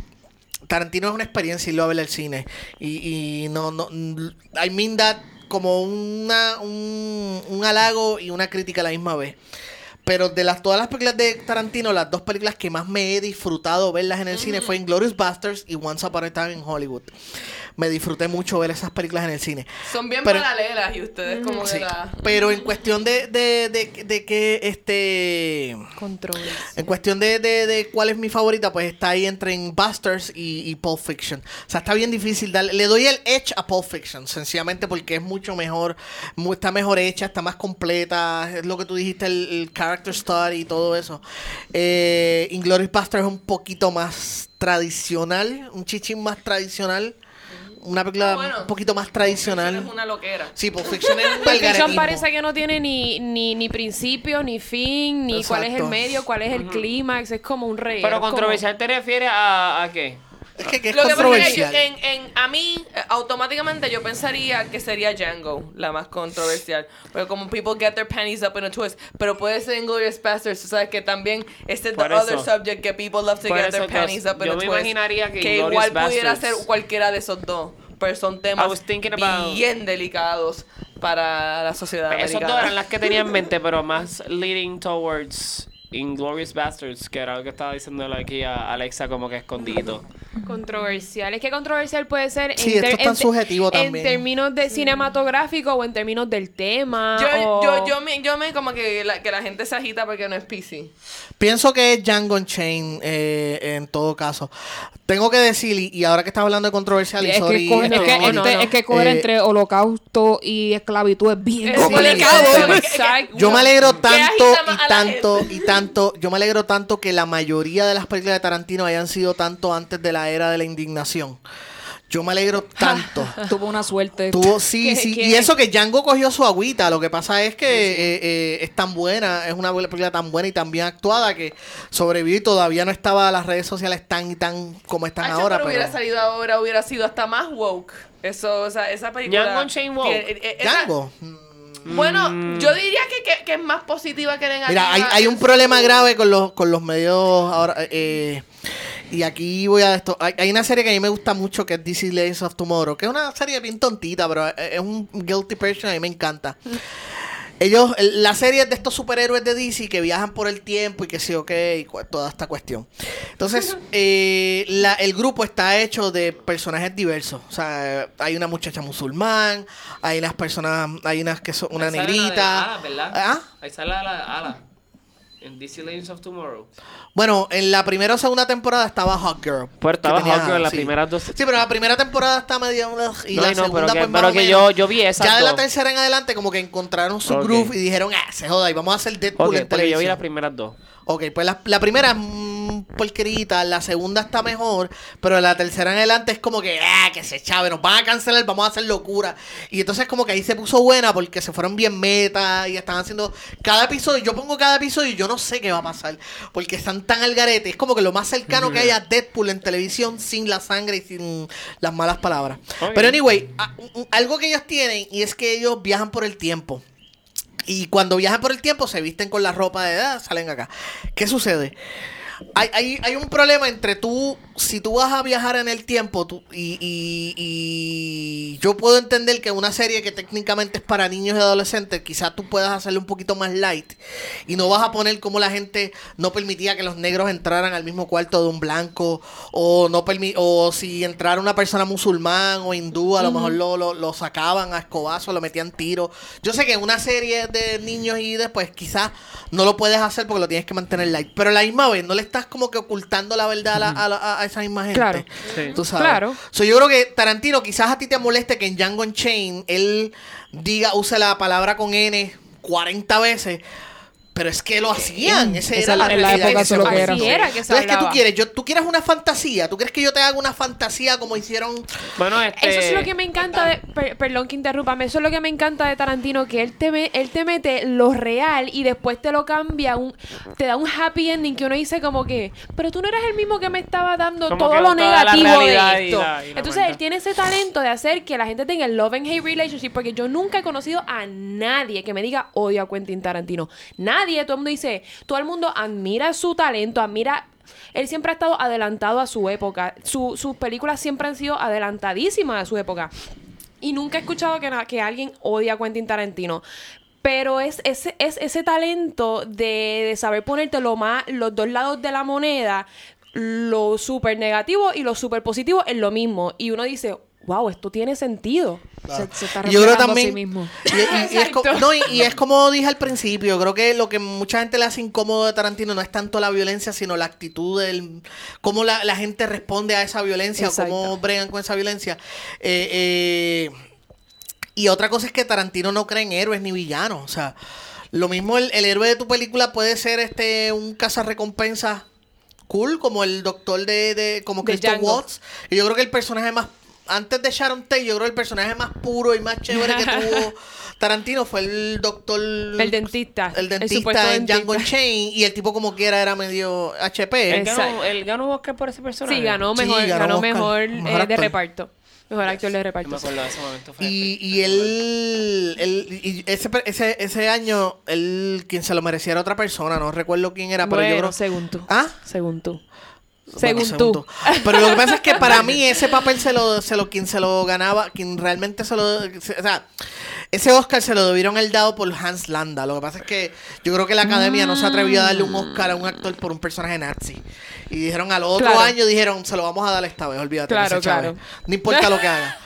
Tarantino es una experiencia y lo ver el cine. Y, y no, no, I mean that como una, un, un halago y una crítica a la misma vez. Pero de las todas las películas de Tarantino, las dos películas que más me he disfrutado verlas en el cine fue Glorious Busters y Once Upon a Time in Hollywood. Me disfruté mucho ver esas películas en el cine. Son bien Pero- paralelas y ustedes como que Sí, la... pero en cuestión de, de, de, de que este Controversia. en cuestión de, de, de cuál es mi favorita, pues está ahí entre en Busters y, y Pulp Fiction. O sea, está bien difícil darle. Le doy el edge a Pulp Fiction, sencillamente porque es mucho mejor, mu- está mejor hecha, está más completa. Es lo que tú dijiste, el, el character character study y todo eso. Eh, Inglourious Basterds es un poquito más tradicional, un chichín más tradicional. Una película Bueno, un poquito más Es tradicional. una loquera. Sí, Pulp Fiction es un parece que no tiene ni, ni, ni principio, ni fin, ni cuál es el Exacto. medio, cuál es el clímax. Es como un rey. Pero controversial te refieres a, a qué? Es que, que es Lo que pasa es que yo- en, en- a mí, eh, automáticamente yo pensaría que sería Django la más controversial. Porque como people get their panties up in a twist. Pero puede ser Inglourious Basterds. Tú sabes que también este es the eso. other subject que people love to Por get their eso yo- panties up in yo a me twist. imaginaría que igual Inglourious pudiera ser cualquiera de esos dos. Pero son temas about- bien delicados para la sociedad Esos dos eran las que tenía en mente, pero más leading towards Inglorious Bastards, que era lo que estaba diciéndole aquí a Alexa como que escondido. Controversial. Es que controversial puede ser Sí, esto es tan te- subjetivo en términos de cinematográfico o en términos del tema. Yo, o- yo, yo, me, yo me como que la, que la gente se agita porque no es PC. Pienso que es Django Unchained eh, en todo caso. Tengo que decir, y, y ahora que estás hablando de controversial, y Es sorry, que, coger, es, este, que, no, este- no. es que coger Eh, entre holocausto y esclavitud es bien Es complicado. Yo me alegro ¿Qué tanto y tanto y tanto, yo me alegro tanto que la mayoría de las películas de Tarantino hayan sido tanto antes de la era de la indignación. Yo me alegro tanto. Tuvo una suerte. Tuvo, sí, ¿Qué- sí. qué? Y eso que Django cogió su agüita. Lo que pasa es que eh, eh, es tan buena, es una película tan buena y tan bien actuada que sobrevivió y todavía no estaba las redes sociales tan y tan como están Hacho, ahora. pero Pero, hubiera salido ahora, hubiera sido hasta más woke. Eso, o sea, esa película. Django Unchained woke. que- eh, esa- Django. Bueno, yo diría que, que, que es más positiva que negativa. Mira, hay, hay un problema grave con los, con los medios ahora. eh, y aquí voy a esto. Hay, hay una serie que a mí me gusta mucho que es DC Legends of Tomorrow, que es una serie bien tontita, pero es, es un guilty pleasure, a mí me encanta. Ellos, el- la serie es de estos superhéroes de DC que viajan por el tiempo y que sí, ok, y cu- toda esta cuestión. Entonces, eh, la- el grupo está hecho de personajes diversos. O sea, hay una muchacha musulmán, hay unas personas, hay unas que son una Ahí sale la de negrita. Ala, ¿verdad? ¿Ah? Ahí sale la de Ala. En DC Legends of Tomorrow. Bueno, en la primera o segunda temporada estaba Hot Girl. Pues estaba Hot Girl en las sí. primeras dos. Sí, pero la primera temporada está medio... y No, la no, segunda pero que- pues pero que yo- yo vi esas Ya de la tercera en adelante como que encontraron su groove y dijeron, ah, se joda y vamos a hacer Deadpool Ok, en porque yo vi televisión. las primeras dos. Ok, pues la, la primera es mm, porquerita, la segunda está mejor, pero la tercera en adelante es como que, ah, que se chave, nos van a cancelar, vamos a hacer locura. Y entonces como que ahí se puso buena porque se fueron bien meta y están haciendo cada episodio, yo pongo cada episodio y yo no sé qué va a pasar, porque están tan al garete, es como que lo más cercano que haya Deadpool en televisión sin la sangre y sin las malas palabras. Pero anyway, a- algo que ellos tienen y es que ellos viajan por el tiempo. Y cuando viajan por el tiempo se visten con la ropa de edad, salen acá. ¿Qué sucede? Hay, hay, hay un problema entre tú, si tú vas a viajar en el tiempo, tú, y, y- y yo puedo entender que una serie que técnicamente es para niños y adolescentes, quizás tú puedas hacerle un poquito más light y no vas a poner como la gente no permitía que los negros entraran al mismo cuarto de un blanco, o no permi- o si entrara una persona musulmán o hindú, a lo mejor lo, lo, lo sacaban a escobazo, lo metían tiro. Yo sé que en una serie de niños y después quizás no lo puedes hacer porque lo tienes que mantener light, pero a la misma vez no le estás como que ocultando la verdad a, la- a la- a- esa misma gente. Claro. Sí. Tú sabes. Claro. So, yo creo que Tarantino, quizás a ti te moleste que en Django Unchained él diga, use la palabra con N 40 veces. Pero es que lo hacían. Ese Esa era la en la realidad época que era. Así era que se Entonces, ¿qué tú quieres? Yo, ¿Tú quieres una fantasía? ¿Tú crees que yo te haga una fantasía como hicieron? Bueno, este... Eso es lo que me encanta de. per- perdón que interrúpame. Eso es lo que me encanta de Tarantino. Que él te, me- él te mete lo real y después te lo cambia. Un, te da un happy ending que uno dice, como que. Pero tú no eras el mismo que me estaba dando Como todo lo negativo de y esto. la- y la Entonces él tiene ese talento de hacer que la gente tenga el love and hate relationship. Porque yo nunca he conocido a nadie que me diga odio a Quentin Tarantino. Nadie. Todo el mundo dice. Todo el mundo admira su talento, admira. Él siempre ha estado adelantado a su época. Su- sus películas siempre han sido adelantadísimas a su época. Y nunca he escuchado que, que alguien odia a Quentin Tarantino. Pero es ese, es ese talento de, de saber ponerte lo más, los dos lados de la moneda, lo súper negativo y lo súper positivo en lo mismo. Y uno dice, wow, esto tiene sentido. Se, se está yo creo reflejando a también. sí mismo. Y, y- y es no, y- y es como dije al principio, yo creo que lo que mucha gente le hace incómodo de Tarantino no es tanto la violencia, sino la actitud del cómo la, la gente responde a esa violencia o cómo bregan con esa violencia. Eh, eh, y otra cosa es que Tarantino no cree en héroes ni villanos. O sea, Lo mismo el, el héroe de tu película puede ser este un cazarrecompensa cool, como el doctor de, de como Christoph. Waltz. Y yo creo que el personaje más, antes de Sharon Tate, yo creo que el personaje más puro y más chévere que tuvo Tarantino fue el doctor... El dentista. El dentista en Django. Unchained. Y el tipo como quiera era medio HP. Él ganó, Exacto. él ganó un Oscar por ese personaje. Sí, ganó Sí, mejor, ganó mejor, Mejor eh, de reparto. Mejor actor de reparto. me acuerdo de ese momento. fue Y, y él, él- y ese, ese, ese año, él, quien se lo merecía era otra persona, no recuerdo quién era, pero bueno, yo creo... según tú. ¿Ah? Según tú. Bueno, Según tú. Pero lo que pasa es que para mí ese papel se lo, se lo, quien se lo ganaba, quien realmente se lo, se- o sea, ese Oscar se lo debieron el dado por Hans Landa. Lo que pasa es que yo creo que la academia no se atrevió a darle un Oscar a un actor por un personaje nazi. Y dijeron al otro Claro. año, dijeron, se lo vamos a dar esta vez, olvídate. Claro, claro. No importa lo que haga.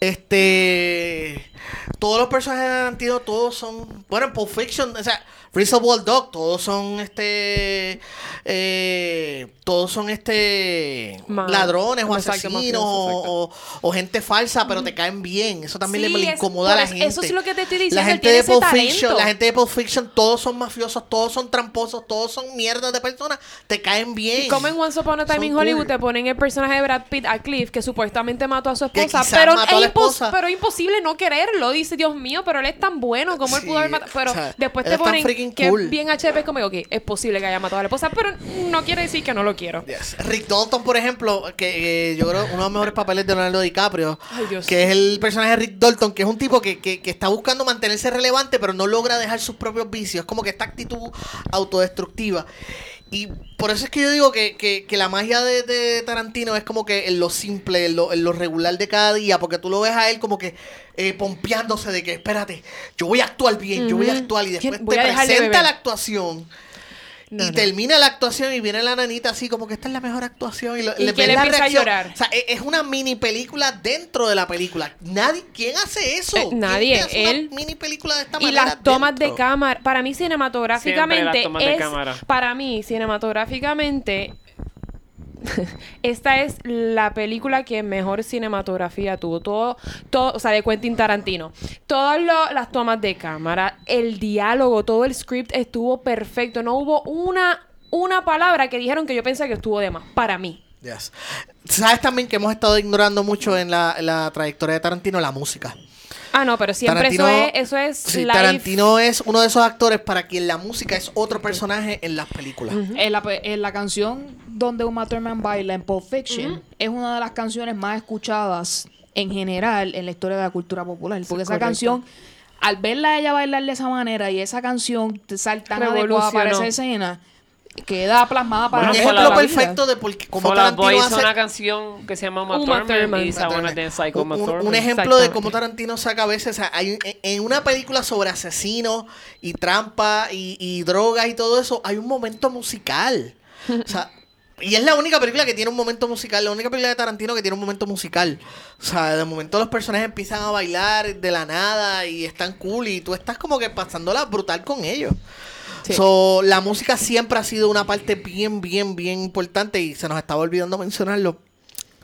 Este. Todos los personajes de Tarantino, todos son. Bueno, en Pulp Fiction, o sea, Reasonable Dog, todos son este. eh, todos son este. Ladrones o exacto, asesinos o, o- o gente falsa, pero te caen bien. Eso también Sí, le, es- incomoda a la gente. eso es lo que te estoy diciendo, gente de Pulp. Fiction, la gente de Pulp Fiction, todos son mafiosos, todos son tramposos, todos son mierdas de personas, te caen bien. Y como en Once Upon a Time Son in Hollywood cool. te ponen el personaje de Brad Pitt a Cliff, que supuestamente mató a su esposa, pero, mató es impos- esposa. pero es imposible no quererlo. Dice, Dios mío, pero él es tan bueno, como él pudo haber matado? Pero o sea, después te ponen que cool. es bien HP, como, ok, es posible que haya matado a la esposa, pero no quiere decir que no lo quiero. Yes. Rick Dalton, por ejemplo, que eh, yo creo uno de los mejores papeles de Leonardo DiCaprio, Ay, Dios. que es el personaje de Rick Dalton, que es un tipo que, que- que está buscando mantenerse relevante, pero no logra dejar sus propios vicios. Es como que esta actitud autodestructiva. Y por eso es que yo digo que, que- que la magia de, de Tarantino es como que en lo simple, en lo, en lo regular de cada día, porque tú lo ves a él como que eh, pompeándose de que, espérate, yo voy a actuar bien, yo voy a actuar y después te de presenta la actuación. No, y no. termina la actuación y viene la nanita así como que esta es la mejor actuación y, lo- Y le él la empieza a llorar. O sea, e- es una mini película dentro de la película. Nadie, ¿quién hace eso? Eh, ¿Quién nadie, hace una él- mini película de esta Y manera las tomas de cámara, para mí cinematográficamente Siempre las tomas de es, cámara. para mí cinematográficamente esta es la película que mejor cinematografía tuvo. Todo, todo, o sea, de Quentin Tarantino. Todas lo- las tomas de cámara, el diálogo, todo el script estuvo perfecto. No hubo una, una palabra que dijeron que yo pensé que estuvo de más. Para mí. Yes. Sabes también que hemos estado ignorando mucho en la, en la trayectoria de Tarantino la música. Ah, no, pero siempre Tarantino- eso es, eso es Sí. Tarantino es uno de esos actores para quien la música es otro personaje en las películas. En la, en la canción donde Uma Thurman baila en Pulp Fiction es una de las canciones más escuchadas en general en la historia de la cultura popular. Porque esa correcto. canción, al verla a ella bailar de esa manera y esa canción te sal tan adecuada para esa escena, queda plasmada para Bueno, ejemplo la perfecto de por qué- cómo Fall Out Boy Tarantino hizo hace... una canción que se llama Uma, Uma Thurman, Thurman. y Dance Like Uma un, un- ejemplo de cómo Tarantino saca a veces, o sea, hay, en, en una película sobre asesinos y trampa y, y drogas y todo eso, hay un momento musical. O sea, y es la única película que tiene un momento musical, la única película de Tarantino que tiene un momento musical. O sea, de momento los personajes empiezan a bailar de la nada y están cool y tú estás como que pasándola brutal con ellos. Sí. So, la música siempre ha sido una parte bien, bien, bien importante y se nos estaba olvidando mencionarlo.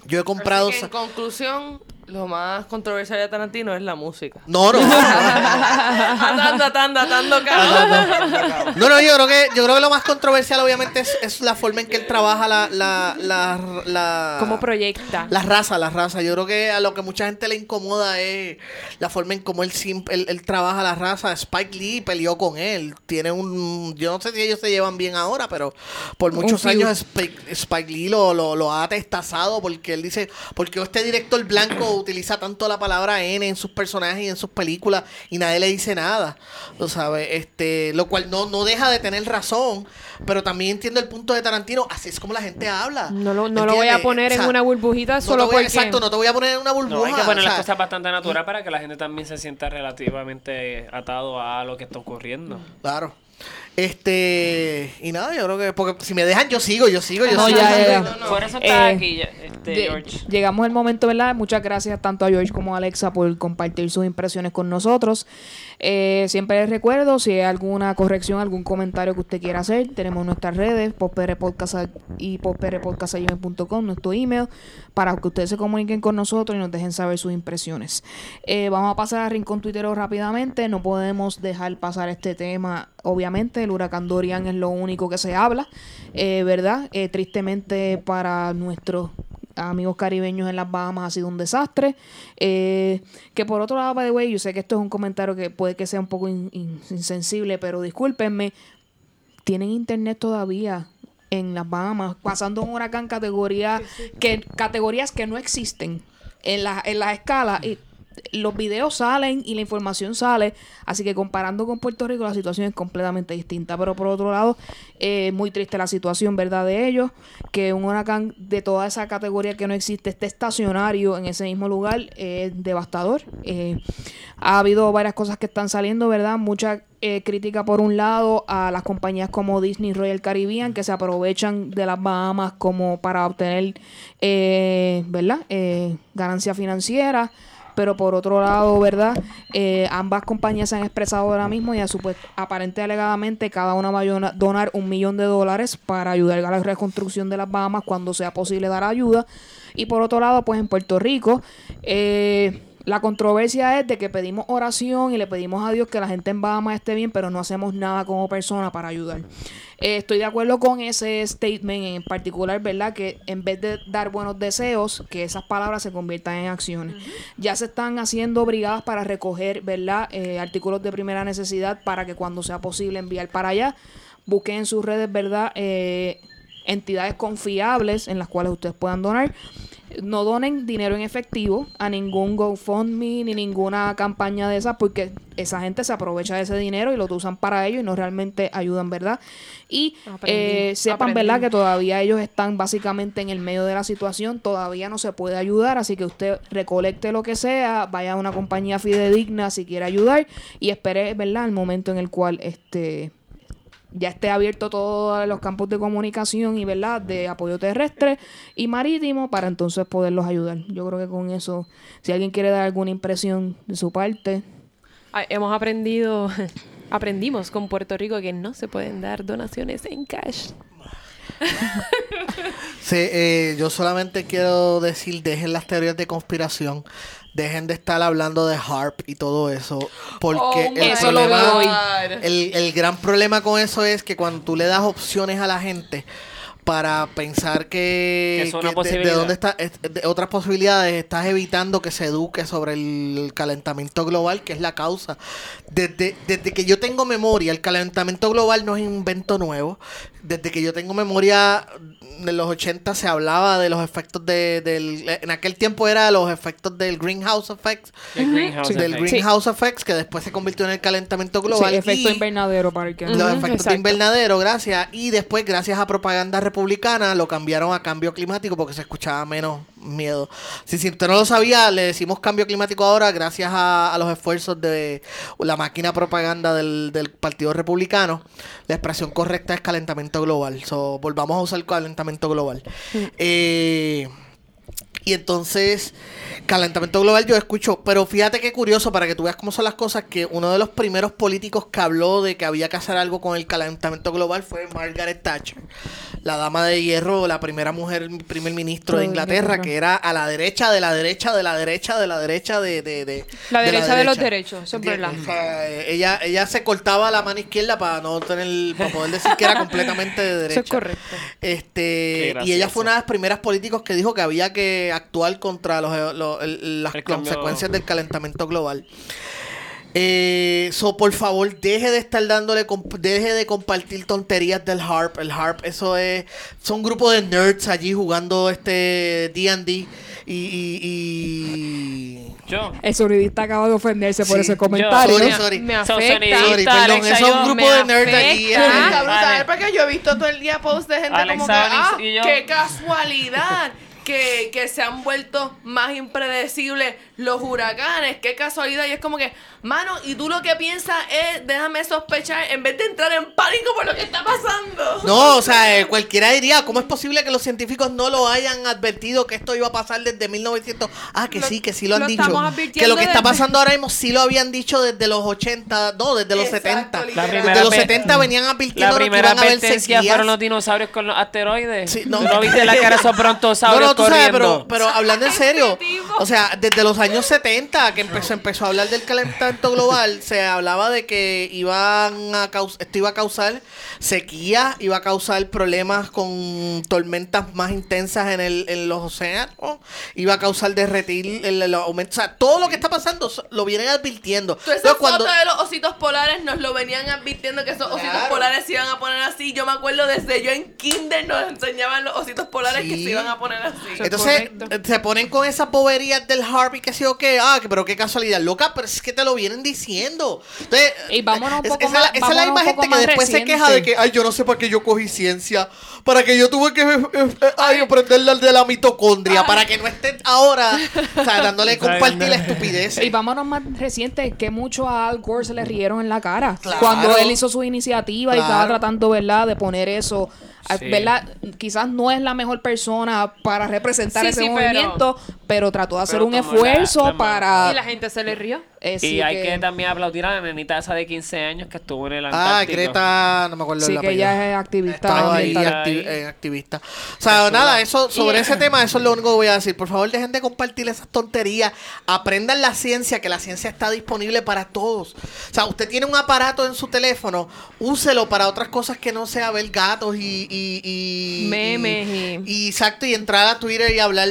Yo he comprado... En conclusión, lo más controversial de Tarantino es la música. No, no. atando, atando, atando, cabrón. No, no, yo creo que, yo creo que lo más controversial obviamente es, es la forma en que él trabaja la, la, la, la- Cómo proyecta. la raza, la raza. Yo creo que a lo que mucha gente le incomoda es la forma en cómo él, sim- él, él trabaja la raza. Spike Lee peleó con él. Tiene un... Yo no sé si ellos se llevan bien ahora, pero por muchos años Spike, Spike Lee lo, lo, lo ha atestazado porque él dice... Porque este director blanco utiliza tanto la palabra N en sus personajes y en sus películas y nadie le dice nada. Tú sabes, este, lo cual no, no deja de tener razón, pero también entiendo el punto de Tarantino, así es como la gente habla. No lo, no lo voy a poner O sea, en una burbujita no solo te voy porque... Exacto, no te voy a poner en una burbuja. No, hay que poner o las sea, cosas bastante naturales para que la gente también se sienta relativamente atado a lo que está ocurriendo. Claro. Este, y nada, yo creo que, porque si me dejan, yo sigo, yo sigo, yo No, sigo. ya, ya, ya. No, no. Por eso está Eh, aquí, ya, este, De- George. llegamos al momento, ¿verdad? Muchas gracias tanto a George como a Alexa por compartir sus impresiones con nosotros. Eh, siempre les recuerdo, si hay alguna corrección, algún comentario que usted quiera hacer, tenemos nuestras redes, postprpodcast y postprpodcast.com, nuestro email, para que ustedes se comuniquen con nosotros y nos dejen saber sus impresiones. Eh, vamos a pasar al rincón tuitero rápidamente, no podemos dejar pasar este tema. Obviamente, el huracán Dorian es lo único que se habla, eh, ¿verdad? Eh, tristemente para nuestros amigos caribeños en las Bahamas ha sido un desastre. Eh, que por otro lado, by the way, yo sé que esto es un comentario que puede que sea un poco in- in- insensible, pero discúlpenme, tienen internet todavía en las Bahamas, pasando un huracán categoría, que, categorías que no existen en, la, en las escalas. Y los videos salen y la información sale, así que comparando con Puerto Rico la situación es completamente distinta. Pero por otro lado, eh, muy triste la situación, ¿verdad? De ellos, que un huracán de toda esa categoría que no existe esté estacionario en ese mismo lugar es devastador. Eh, ha habido varias cosas que están saliendo, ¿verdad? Mucha eh, crítica por un lado a las compañías como Disney Royal Caribbean que se aprovechan de las Bahamas como para obtener, eh, ¿verdad? Eh, ganancia financiera. Pero por otro lado, ¿verdad? Eh, ambas compañías se han expresado ahora mismo y a pues, aparente alegadamente cada una va a dona- donar un millón de dólares para ayudar a la reconstrucción de las Bahamas cuando sea posible dar ayuda. Y por otro lado, pues en Puerto Rico, eh, la controversia es de que pedimos oración y le pedimos a Dios que la gente en Bahamas esté bien, pero no hacemos nada como persona para ayudar. Eh, estoy de acuerdo con ese statement en particular, ¿verdad? Que en vez de dar buenos deseos, que esas palabras se conviertan en acciones. Ya se están haciendo brigadas para recoger, ¿verdad? Eh, artículos de primera necesidad para que cuando sea posible enviar para allá. Busquen en sus redes, ¿verdad? Eh, entidades confiables en las cuales ustedes puedan donar. No donen dinero en efectivo a ningún GoFundMe ni ninguna campaña de esas porque esa gente se aprovecha de ese dinero y lo usan para ellos y no realmente ayudan, ¿verdad? Y eh, sepan. ¿verdad? Que todavía ellos están básicamente en el medio de la situación, todavía no se puede ayudar, así que usted recolecte lo que sea, vaya a una compañía fidedigna si quiere ayudar y espere, ¿verdad? El momento en el cual este ya esté abierto todos los campos de comunicación y verdad de apoyo terrestre y marítimo para entonces poderlos ayudar. Yo creo que con eso, si alguien quiere dar alguna impresión de su parte, Ah, Hemos aprendido, aprendimos con Puerto Rico que no se pueden dar donaciones en cash. Sí, eh, yo solamente quiero decir, dejen las teorías de conspiración, dejen de estar hablando de HARP y todo eso, porque Oh el, problema- el, el gran problema con eso es que cuando tú le das opciones a la gente para pensar que, Que es una que de- dónde está es- de otras posibilidades estás evitando que se eduque sobre el calentamiento global que es la causa. Desde, desde que yo tengo memoria el calentamiento global no es un invento nuevo. Desde que yo tengo memoria en los 80 se hablaba de los efectos de, del en aquel tiempo era los efectos del greenhouse effect El greenhouse del effect. greenhouse effects que después se convirtió en el calentamiento global sí, efecto y- invernadero para el que los Ujú, efectos de invernadero, gracias. Y después, gracias a propaganda republicana, lo cambiaron a cambio climático porque se escuchaba menos miedo. Si, si usted no lo sabía, le decimos cambio climático ahora gracias a, a los esfuerzos de la máquina propaganda del, del Partido Republicano. La expresión correcta es calentamiento global. So, volvamos a usar calentamiento global. Eh, y entonces, calentamiento global yo escucho, pero fíjate qué curioso para que tú veas cómo son las cosas, que uno de los primeros políticos que habló de que había que hacer algo con el calentamiento global fue Margaret Thatcher, la dama de hierro, la primera mujer primer ministro de Inglaterra, que era a la derecha, de la derecha, de la derecha, de la derecha, de... de, de- La de derecha de los derechos, eso es ¿Entiendes? verdad. O sea, eh, ella, ella se cortaba la mano izquierda para no tener, para poder decir que era completamente de derecha. Eso es correcto. Este, y ella fue una de las primeras políticos que dijo que había que actuar contra los, los- el- las El cambio- consecuencias del calentamiento global. Eh, so, por favor, deje de estar dándole, comp- deje de compartir tonterías del harp. El harp, eso es, son un grupo de nerds allí jugando este D&D y, y, y- Yo. el sonidista acaba de ofenderse por Sí. ese Yo- comentario. Sorry, Me- sorry. Me afecta. Sorry, perdón, es un grupo de nerds Vale. ¿sabes? Porque yo he visto todo el día posts de gente como que, ah, y yo- qué casualidad que, que se han vuelto más impredecibles los huracanes. Qué casualidad. Y es como que, mano, y tú lo que piensas es, déjame sospechar, en vez de entrar en pánico por lo que está pasando. No, o sea, eh, cualquiera diría, ¿cómo es posible que los científicos no lo hayan advertido que esto iba a pasar desde 1900? Ah, que Lo- sí, que sí lo han lo dicho. Que lo que está pasando ahora mismo sí lo habían dicho desde los 80, no, desde los Exacto, 70. literal. La Desde los vez- 70 venían La advirtiendo que iban a haber fueron los dinosaurios con los asteroides. Sí, ¿Tú no. no viste la cara de esos No, brontosaurios no, tú sabes, pero, pero hablando en serio, o sea, desde los años 70 que empezó, empezó a hablar del calentamiento global, se hablaba de que iban a caus- esto iba a causar sequía, iba a causar problemas con tormentas más intensas en, el, en los océanos, iba a causar derretir el, el aumento, o sea, todo lo que está pasando lo vienen advirtiendo. Entonces, cuando- de los ositos polares nos lo venían advirtiendo que esos ositos Claro. polares se iban a poner así. Yo me acuerdo desde yo en kinder nos enseñaban los ositos polares que se iban a poner así. Entonces correcto. eh, se ponen con esas boberías del Harvey que sí o qué, ah, que- pero qué casualidad, loca, pero es que te lo vienen diciendo. Entonces, Y vámonos un poco esa, más- esa es la misma gente que después se queja de que, ay, yo no sé para qué yo cogí ciencia, para que yo tuve que eh, eh, ay, aprender la de la mitocondria, para que no estés ahora, o sea, dándole compartir la estupidez. Y vámonos más recientes, que mucho a Al Gore se le rieron en la cara. Claro. Cuando él hizo su iniciativa y estaba tratando, ¿verdad?, de poner eso. Sí. ¿Verdad? Quizás no es la mejor persona para representar Sí, ese sí, movimiento, pero, trató de hacer Pero un esfuerzo la- la- para. Y la gente se le rió. eh, sí y hay que... también aplaudir a la nenita esa de 15 años que estuvo en el Ah, Antártico. Greta, no me acuerdo Sí, el que apellido. ella es activista Estaba ahí ambiental. acti- eh, activista. O sea, nada, eso sobre ese tema, eso es lo único que voy a decir. Por favor, dejen de compartir esas tonterías. Aprendan la ciencia, que la ciencia está disponible para todos. O sea, usted tiene un aparato en su teléfono, úselo para otras cosas que no sea ver gatos y... y, y Memes y- y... exacto, y entrar a Twitter y hablar,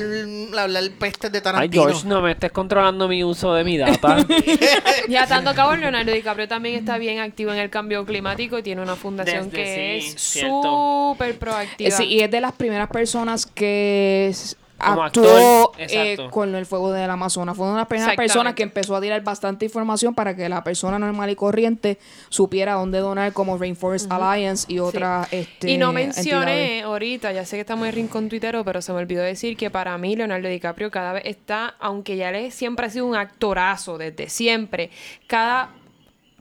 hablar pestes de Ay, Tarantino. George, no me estés controlando mi uso de mi data. Ya tanto cabo, Leonardo DiCaprio también está bien activo en el cambio climático y tiene una fundación Desde- que sí, es súper proactiva. sí, y es de las primeras personas que Como actuó eh, con el fuego del Amazonas. Fue una de las primeras personas que empezó a tirar bastante información para que la persona normal y corriente supiera dónde donar, como Rainforest Alliance y otras este, y no entidades. mencioné ahorita, ya sé que estamos en rincón tuitero, pero se me olvidó decir que para mí Leonardo DiCaprio cada vez está, aunque ya le siempre ha sido un actorazo desde siempre, cada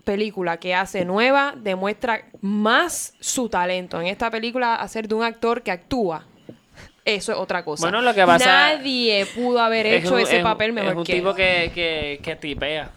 película que hace nueva demuestra más su talento. En esta película hacer de un actor que actúa. Eso es otra cosa. Bueno, lo que pasa- Nadie pudo haber Es hecho un- ese es- papel mejor Es un que él. tipo que, que, que tipea.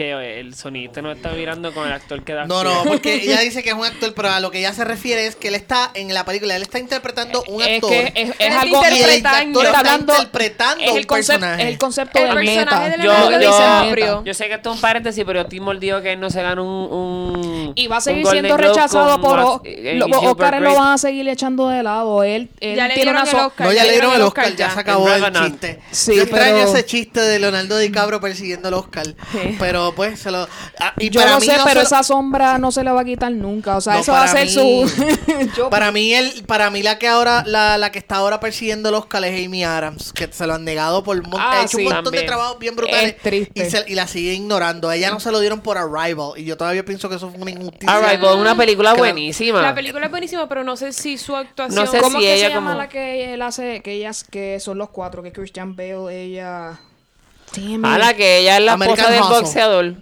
Es que el sonista no está mirando con el actor que da No, no, porque ella dice que es un actor, pero a lo que ella se refiere es que él está en la película, él está interpretando un Es actor. que es, es Él algo y el interpretando. actor está hablando- interpretando es un el concepto, personaje. es el concepto El del personaje meta. de Yo, Leonardo Yo- DiCaprio. yo sé que esto es un paréntesis, pero Tim dijo que él no se gana un, un Y va a un seguir siendo Globe rechazado por Max- o- eh, los y Gilbert Oscars lo van a seguir echando de lado. Él, él Ya le tiene dieron una el so- Oscar. No, ya le dieron el Oscar, ya, ya. se acabó el chiste. Sí, Yo extraño pero- ese chiste de Leonardo DiCaprio persiguiendo el Oscar. Sí. Pero pues se lo. ah, y Yo para no mí sé, no pero esa sombra no se le va a quitar nunca. O sea, No, eso va a ser mí- su. Yo- Para mí, el, para mí la que ahora, la, la que está ahora persiguiendo el Oscar es Amy Adams, que se lo han negado por mon- Ah, ha hecho sí. un montón de trabajos bien brutales. Es triste. Y, se- y la sigue ignorando. A ella no se lo dieron por Arrival. Y yo todavía pienso que eso fue una injusticia. Arrival, una película buenísima. La película es buenísima, pero no sé si su actuación... No sé ¿Cómo si es que ella se llama como- la que él hace? Que ellas, que son los cuatro, que Christian Bale, ella. Damn A la que ella es la American esposa del Hustle. boxeador.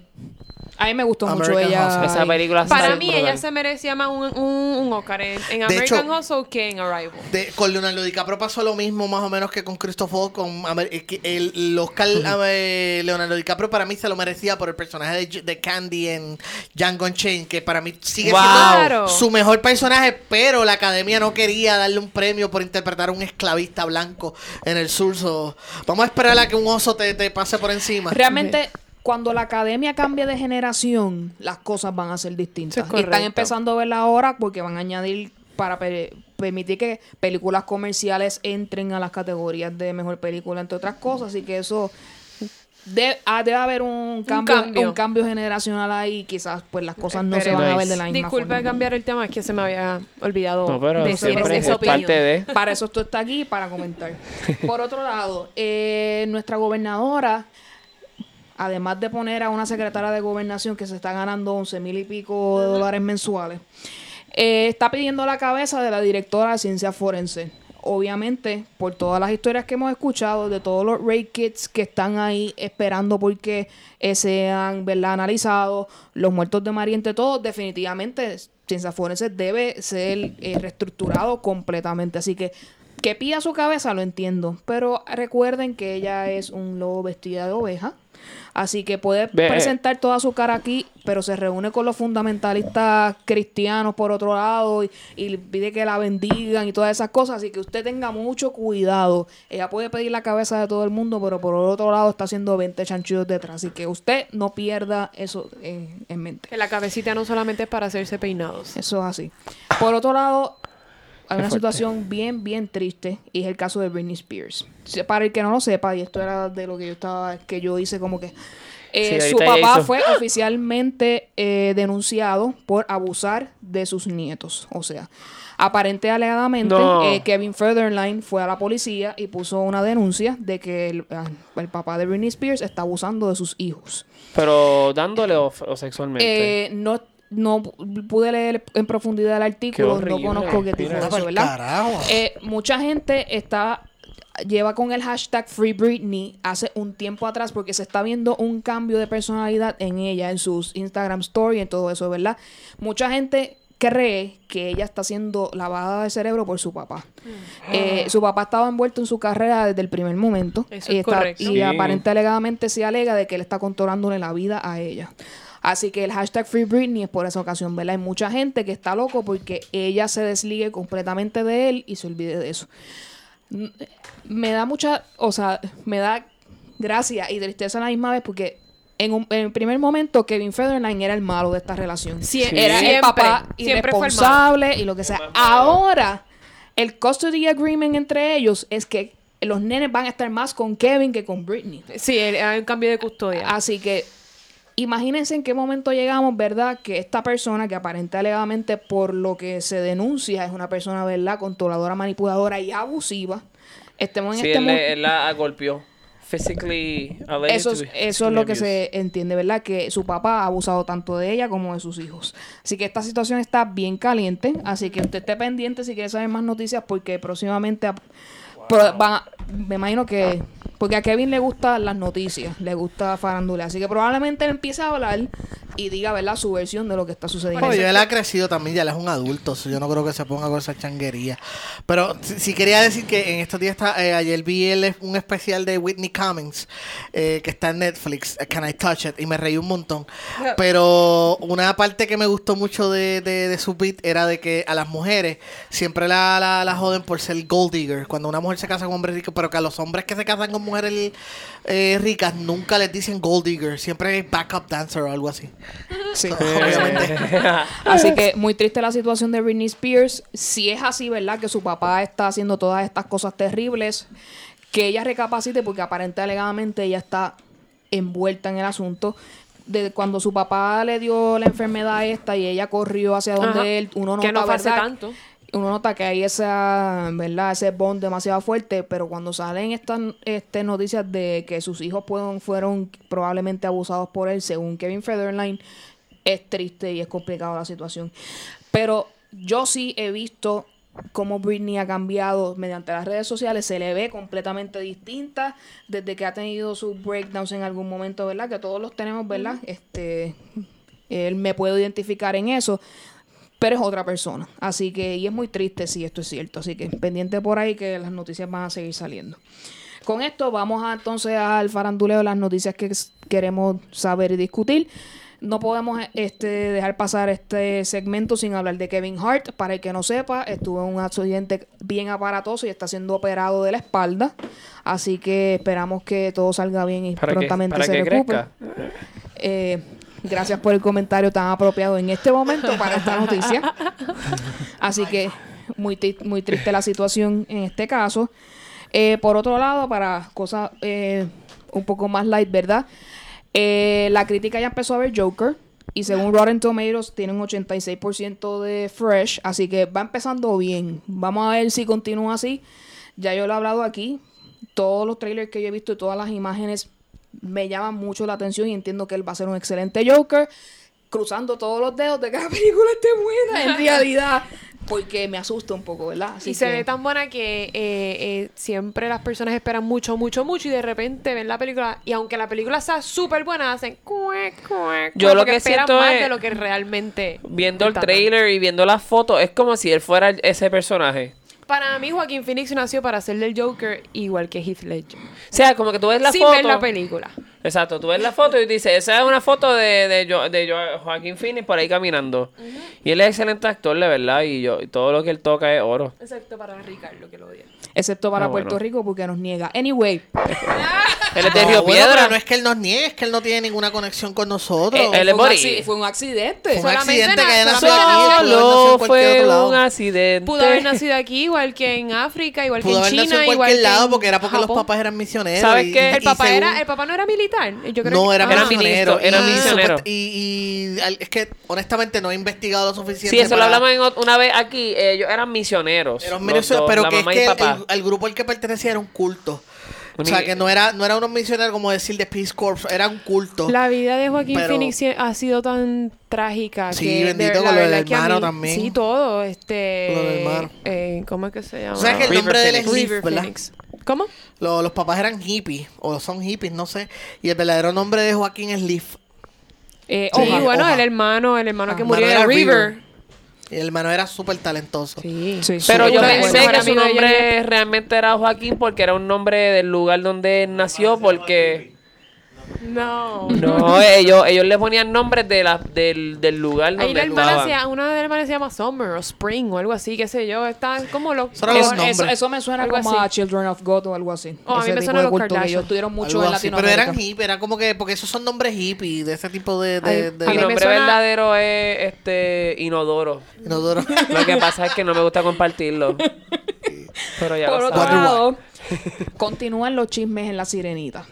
A mí me gustó mucho ella. Hustle. Esa película Para mí, brutal. ella se merecía más un, un, un Oscar en, American hecho- Hustle que en Arrival. De- con Leonardo DiCaprio pasó lo mismo más o menos que con Christopher con Amer- eh, el, el Oscar eh, Leonardo DiCaprio para mí se lo merecía por el personaje de, de Candy en Django Unchained que para mí sigue Wow. siendo Claro. su mejor personaje pero la academia no quería darle un premio por interpretar a un esclavista blanco en el sur so, vamos a esperar a que un oso te, te pase por encima Realmente, cuando la academia cambie de generación, las cosas van a ser distintas. Es y están empezando a verla ahora porque van a añadir para per- permitir que películas comerciales entren a las categorías de mejor película, entre otras cosas. Así que eso de- ah, debe haber un cambio, un cambio. cambio. generacional ahí. Quizás pues las cosas no se van a ver de la misma Disculpe forma. cambiar el tema, es que se me había olvidado No, pero decir siempre esa es opinión. parte de... Para eso tú estás aquí, para comentar. Por otro lado, eh, nuestra gobernadora, además de poner a una secretaria de gobernación que se está ganando 11 mil y pico de dólares mensuales, eh, está pidiendo la cabeza de la directora de ciencia forense. obviamente, por todas las historias que hemos escuchado, de todos los raid kits que están ahí esperando porque eh, sean ¿verdad? analizados, los muertos de Mariente, todo, definitivamente Ciencia Forense debe ser eh, reestructurado completamente. Así que que pilla su cabeza lo entiendo, pero recuerden que ella es un lobo vestida de oveja. Así que puede Ve- presentar toda su cara aquí, pero se reúne con los fundamentalistas cristianos por otro lado y, y pide que la bendigan y todas esas cosas. Así que usted tenga mucho cuidado. Ella puede pedir la cabeza de todo el mundo, pero por otro lado está haciendo 20 chanchullos detrás. Así que usted no pierda eso en, en mente. Que la cabecita no solamente es para hacerse peinados. Eso es así. Por otro lado, hay una situación bien, bien triste y es el caso de Britney Spears. Para el que no lo sepa, y esto era de lo que yo estaba, que yo hice como que eh, Sí, su papá fue oficialmente eh, denunciado por abusar de sus nietos. O sea, aparente alegadamente, No. eh, Kevin Federline fue a la policía y puso una denuncia de que el, ah, el papá de Britney Spears está abusando de sus hijos. Pero dándole o, o sexualmente. No, no pude leer en profundidad el artículo, no conozco qué tipo de eso, ¿verdad? carajo. Eh, mucha gente está lleva con el hashtag Free Britney hace un tiempo atrás porque se está viendo un cambio de personalidad en ella, en sus Instagram Story, en todo eso, ¿verdad? Mucha gente cree que ella está siendo lavada de cerebro por su papá. Eh, su papá estaba envuelto en su carrera desde el primer momento. Eso y es correcto. Y Sí. aparente alegadamente se alega de que él está controlándole la vida a ella. Así que el hashtag Free Britney es por esa ocasión, ¿verdad? Hay mucha gente que está loco porque ella se desligue completamente de él y se olvide de eso. Me da mucha, o sea, me da gracia y tristeza a la misma vez porque en, un- en el primer momento Kevin Federline era el malo de esta relación. Sie- Era el siempre, papá el malo. irresponsable y lo que sea. Ahora, el custody agreement entre ellos es que los nenes van a estar más con Kevin que con Britney. Sí, hay un cambio de custodia. Así que imagínense en qué momento llegamos, ¿verdad? Que esta persona, que aparente alegadamente por lo que se denuncia es una persona, ¿verdad? Controladora, manipuladora y abusiva. Estemos en sí, este él, le- él la golpeó. Physically Eso, es- eso es lo que se entiende, ¿verdad? Que su papá ha abusado tanto de ella como de sus hijos. Así que esta situación está bien caliente. Así que usted esté pendiente si quiere saber más noticias porque próximamente pro- van a- me imagino que... Porque a Kevin le gustan las noticias, le gusta farándula. Así que probablemente él empiece a hablar y diga, ¿verdad? Su versión de lo que está sucediendo. Oye, él ha crecido también, ya él es un adulto, so yo no creo que se ponga con esa changuería. Pero sí, sí quería decir que en estos días, está, eh, ayer vi el- un especial de Whitney Cummings eh, que está en Netflix, eh, Can I Touch It, y me reí un montón. Pero una parte que me gustó mucho de, de, de su beat era de que a las mujeres siempre la, la, la joden por ser gold digger, cuando una mujer se casa con hombres ricos, pero que a los hombres que se casan con mujeres eh, ricas nunca les dicen gold digger, siempre es backup dancer o algo así. Sí. So, obviamente. Así que muy triste la situación de Britney Spears. Si es así, ¿verdad? Que su papá está haciendo todas estas cosas terribles, que ella recapacite porque aparentemente alegadamente ella está envuelta en el asunto. De cuando su papá le dio la enfermedad esta y ella corrió hacia donde Ajá. él, uno nota, que no fue hace ¿verdad? tanto. Uno nota que hay esa, ¿verdad? Ese bond demasiado fuerte, pero cuando salen estas este, noticias de que sus hijos fueron, fueron probablemente abusados por él, según Kevin Federline, es triste y es complicada la situación. Pero yo sí he visto cómo Britney ha cambiado mediante las redes sociales, se le ve completamente distinta desde que ha tenido sus breakdowns en algún momento, ¿verdad? Que todos los tenemos, ¿verdad? Este, él me puedo identificar en eso pero es otra persona. Así que, y es muy triste si esto es cierto. Así que pendiente por ahí que las noticias van a seguir saliendo. Con esto vamos a, entonces al faranduleo de las noticias que queremos saber y discutir. No podemos este, dejar pasar este segmento sin hablar de Kevin Hart. Para el que no sepa, estuvo en un accidente bien aparatoso y está siendo operado de la espalda. Así que esperamos que todo salga bien y Para que, prontamente para se que recupere. Eh, gracias por el comentario tan apropiado en este momento para esta noticia. Así que muy, muy triste la situación en este caso. Eh, por otro lado, para cosas eh, un poco más light, ¿verdad? Eh, la crítica ya empezó a ver Joker. Y según Rotten Tomatoes, tiene un 86% de fresh. Así que va empezando bien. Vamos a ver si continúa así. Ya yo lo he hablado aquí. Todos los trailers que yo he visto y todas las imágenes me llaman mucho la atención y entiendo que él va a ser un excelente Joker. Cruzando todos los dedos de que la película esté buena. En realidad, porque me asusta un poco, ¿verdad? Así y se ve tan buena que eh, eh, siempre las personas esperan mucho, mucho, mucho y de repente ven la película y aunque la película sea súper buena, hacen cuec, cuec, Yo lo que esperan siento más es- de lo que realmente Viendo el trailer y viendo las fotos, es como si él fuera ese personaje. Para mí, Joaquín Phoenix nació para ser del Joker igual que Heath Ledger. O sea, como que tú ves la Sin foto. ver la película. Exacto, tú ves la foto y dices, esa es una foto de, de, Jo- de Jo- Joaquín Phoenix por ahí caminando. Y él es excelente actor, de verdad, y yo y todo lo que él toca es oro. Excepto para Ricardo, que lo odia. Excepto para Ah, Puerto bueno. Rico porque nos niega. Anyway, Él es de No, Río bueno, Piedra. pero no es que él nos niegue, es que él no tiene ninguna conexión con nosotros. Eh, él es fue, un bori- acci- fue un accidente. Fue un solamente accidente que aquí, en Solo cualquier fue lado. un accidente. Pudo haber nacido aquí igual que en África, igual Pudo que haber en nacido China, en igual cualquier que lado en porque era porque los Japón. papás eran misioneros. ¿Sabes y- qué? y El papá, según- era, el papá no era militar. Yo creo No, que, era Era misionero. era y, misionero. Y, es que honestamente no he investigado lo suficiente. Sí, eso lo hablamos en una vez aquí. Ellos eran misioneros. Eran pero la que es y que el el, papá. el- el grupo al que pertenecía era un culto. O sea, que no era, no era unos misioneros como decir de Peace Corps, era un culto. La vida de Joaquín Pero- Phoenix ha sido tan trágica. Sí, que bendito de- con lo del hermano mí- también. Sí, todo. Este, Lo del hermano. eh, ¿Cómo es que se llama? O sea, que el River nombre de él es Phoenix. ¿Cómo? Lo- los papás eran hippies, o son hippies, no sé. Y el verdadero nombre de Joaquín es Leaf. Eh, Sí, Oja. bueno, Oja. el hermano, el hermano que Ah, murió era River. River. Y el hermano era súper talentoso. Sí. Sí. Pero Sí, yo pensé que su Amigo de nombre realmente era Joaquín porque era un nombre del lugar donde él nació porque... No. No, ellos, ellos le ponían nombres de la, del, del lugar Ahí donde la hermana estaban. se, una de las hermanas se llama Summer o Spring o algo así, qué sé yo. Están como los... Son los Eso, nombres. eso, eso me suena Algo como así. a Children of God o algo así. Oh, a mí Ese me tipo suena de los culto que Kardashian. ellos tuvieron mucho Algo en así, Pero Latinoamérica. eran hippies, era como que, porque esos son nombres hippies, de ese tipo de... de, Ay, de- a Mi mí me nombre suena- verdadero es este Inodoro. inodoro. Lo que pasa es que no me gusta compartirlo. Pero ya Por lo otro lado, continúan los chismes en la sirenita.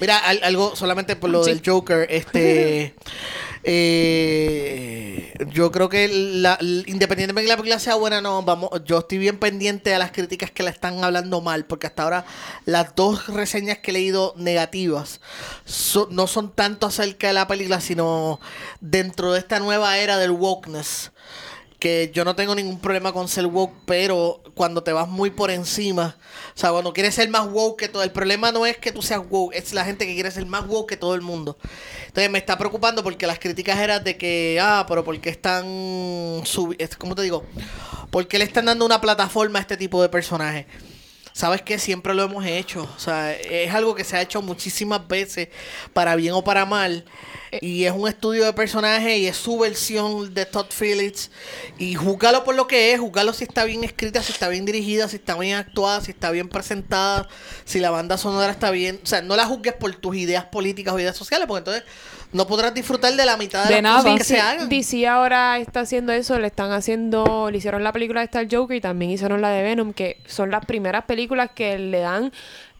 Mira, al- algo solamente por lo Sí. del Joker, este... eh, yo creo que la, independientemente de que la película sea buena no, vamos, yo estoy bien pendiente de las críticas que la están hablando mal, porque hasta ahora las dos reseñas que he leído negativas so- no son tanto acerca de la película, sino dentro de esta nueva era del wokeness que yo no tengo ningún problema con ser woke, pero cuando te vas muy por encima, o sea, cuando quieres ser más woke que todo, el problema no es que tú seas woke, es la gente que quiere ser más woke que todo el mundo. Entonces me está preocupando porque las críticas eran de que, ah, pero ¿por qué están, ¿cómo te digo? ¿Por qué le están dando una plataforma a este tipo de personajes? Sabes que siempre lo hemos hecho. O sea, es algo que se ha hecho muchísimas veces, para bien o para mal. Y es un estudio de personaje y es su versión de Todd Phillips. Y júgalo por lo que es, júgalo si está bien escrita, si está bien dirigida, si está bien actuada, si está bien presentada, si la banda sonora está bien. O sea, no la juzgues por tus ideas políticas o ideas sociales, porque entonces no podrás disfrutar de la mitad de, De las cosas nada. que se hagan. DC ahora está haciendo eso, le están haciendo, le hicieron la película de Star Joker y también hicieron la de Venom, que son las primeras películas que le dan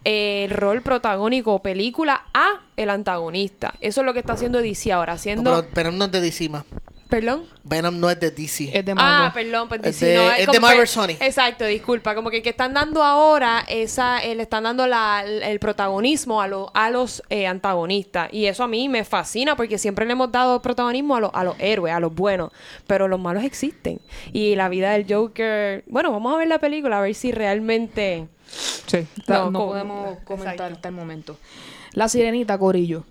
eh, el rol protagónico o película a el antagonista. Eso es lo que está haciendo DC ahora, No, haciendo... pero Venom no es de DC más. ¿Perdón? Venom no es de DC. Es de Ah, Marvel. perdón, pues Es DC de- no, es de Marvel que- Sony. Exacto, disculpa, como que, que están dando ahora esa, eh, le están dando la, el protagonismo a, lo- a los eh, antagonistas. Y eso a mí me fascina porque siempre le hemos dado protagonismo a, los a los héroes, a los buenos. Pero los malos existen. Y la vida del Joker, bueno, vamos a ver la película a ver si realmente... Sí, No, podemos comentar exacto. hasta el momento. La sirenita, Corillo.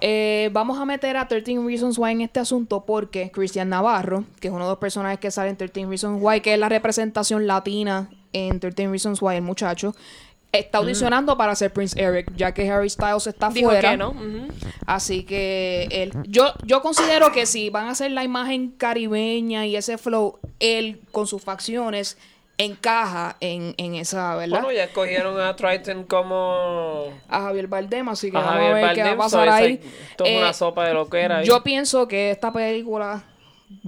Eh, vamos a meter a 13 Reasons Why en este asunto porque Cristian Navarro, que es uno de los personajes que sale en 13 Reasons Why, que es la representación latina en 13 Reasons Why, el muchacho, está audicionando para ser Prince Eric, ya que Harry Styles está Dijo fuera. que no. Ujú. Así que él, yo, yo considero que si van a hacer la imagen caribeña y ese flow, él con sus facciones encaja en, en esa, ¿verdad? Bueno, ya escogieron a Triton como... a Javier Bardem, así que A vamos Javier a ver qué va a pasar ahí. Esto es Eh, una sopa de lo que era. ahí. yo pienso que esta película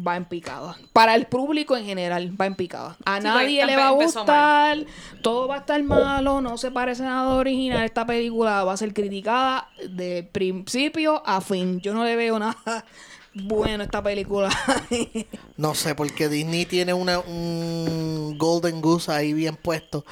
va en picada. Para el público en general, va en picada. A Sí, nadie le va a gustar, todo va a estar malo, no se parece nada original. Esta película va a ser criticada de principio a fin. Yo no le veo nada bueno esta película. No sé, porque Disney tiene una, un Golden Goose ahí bien puesto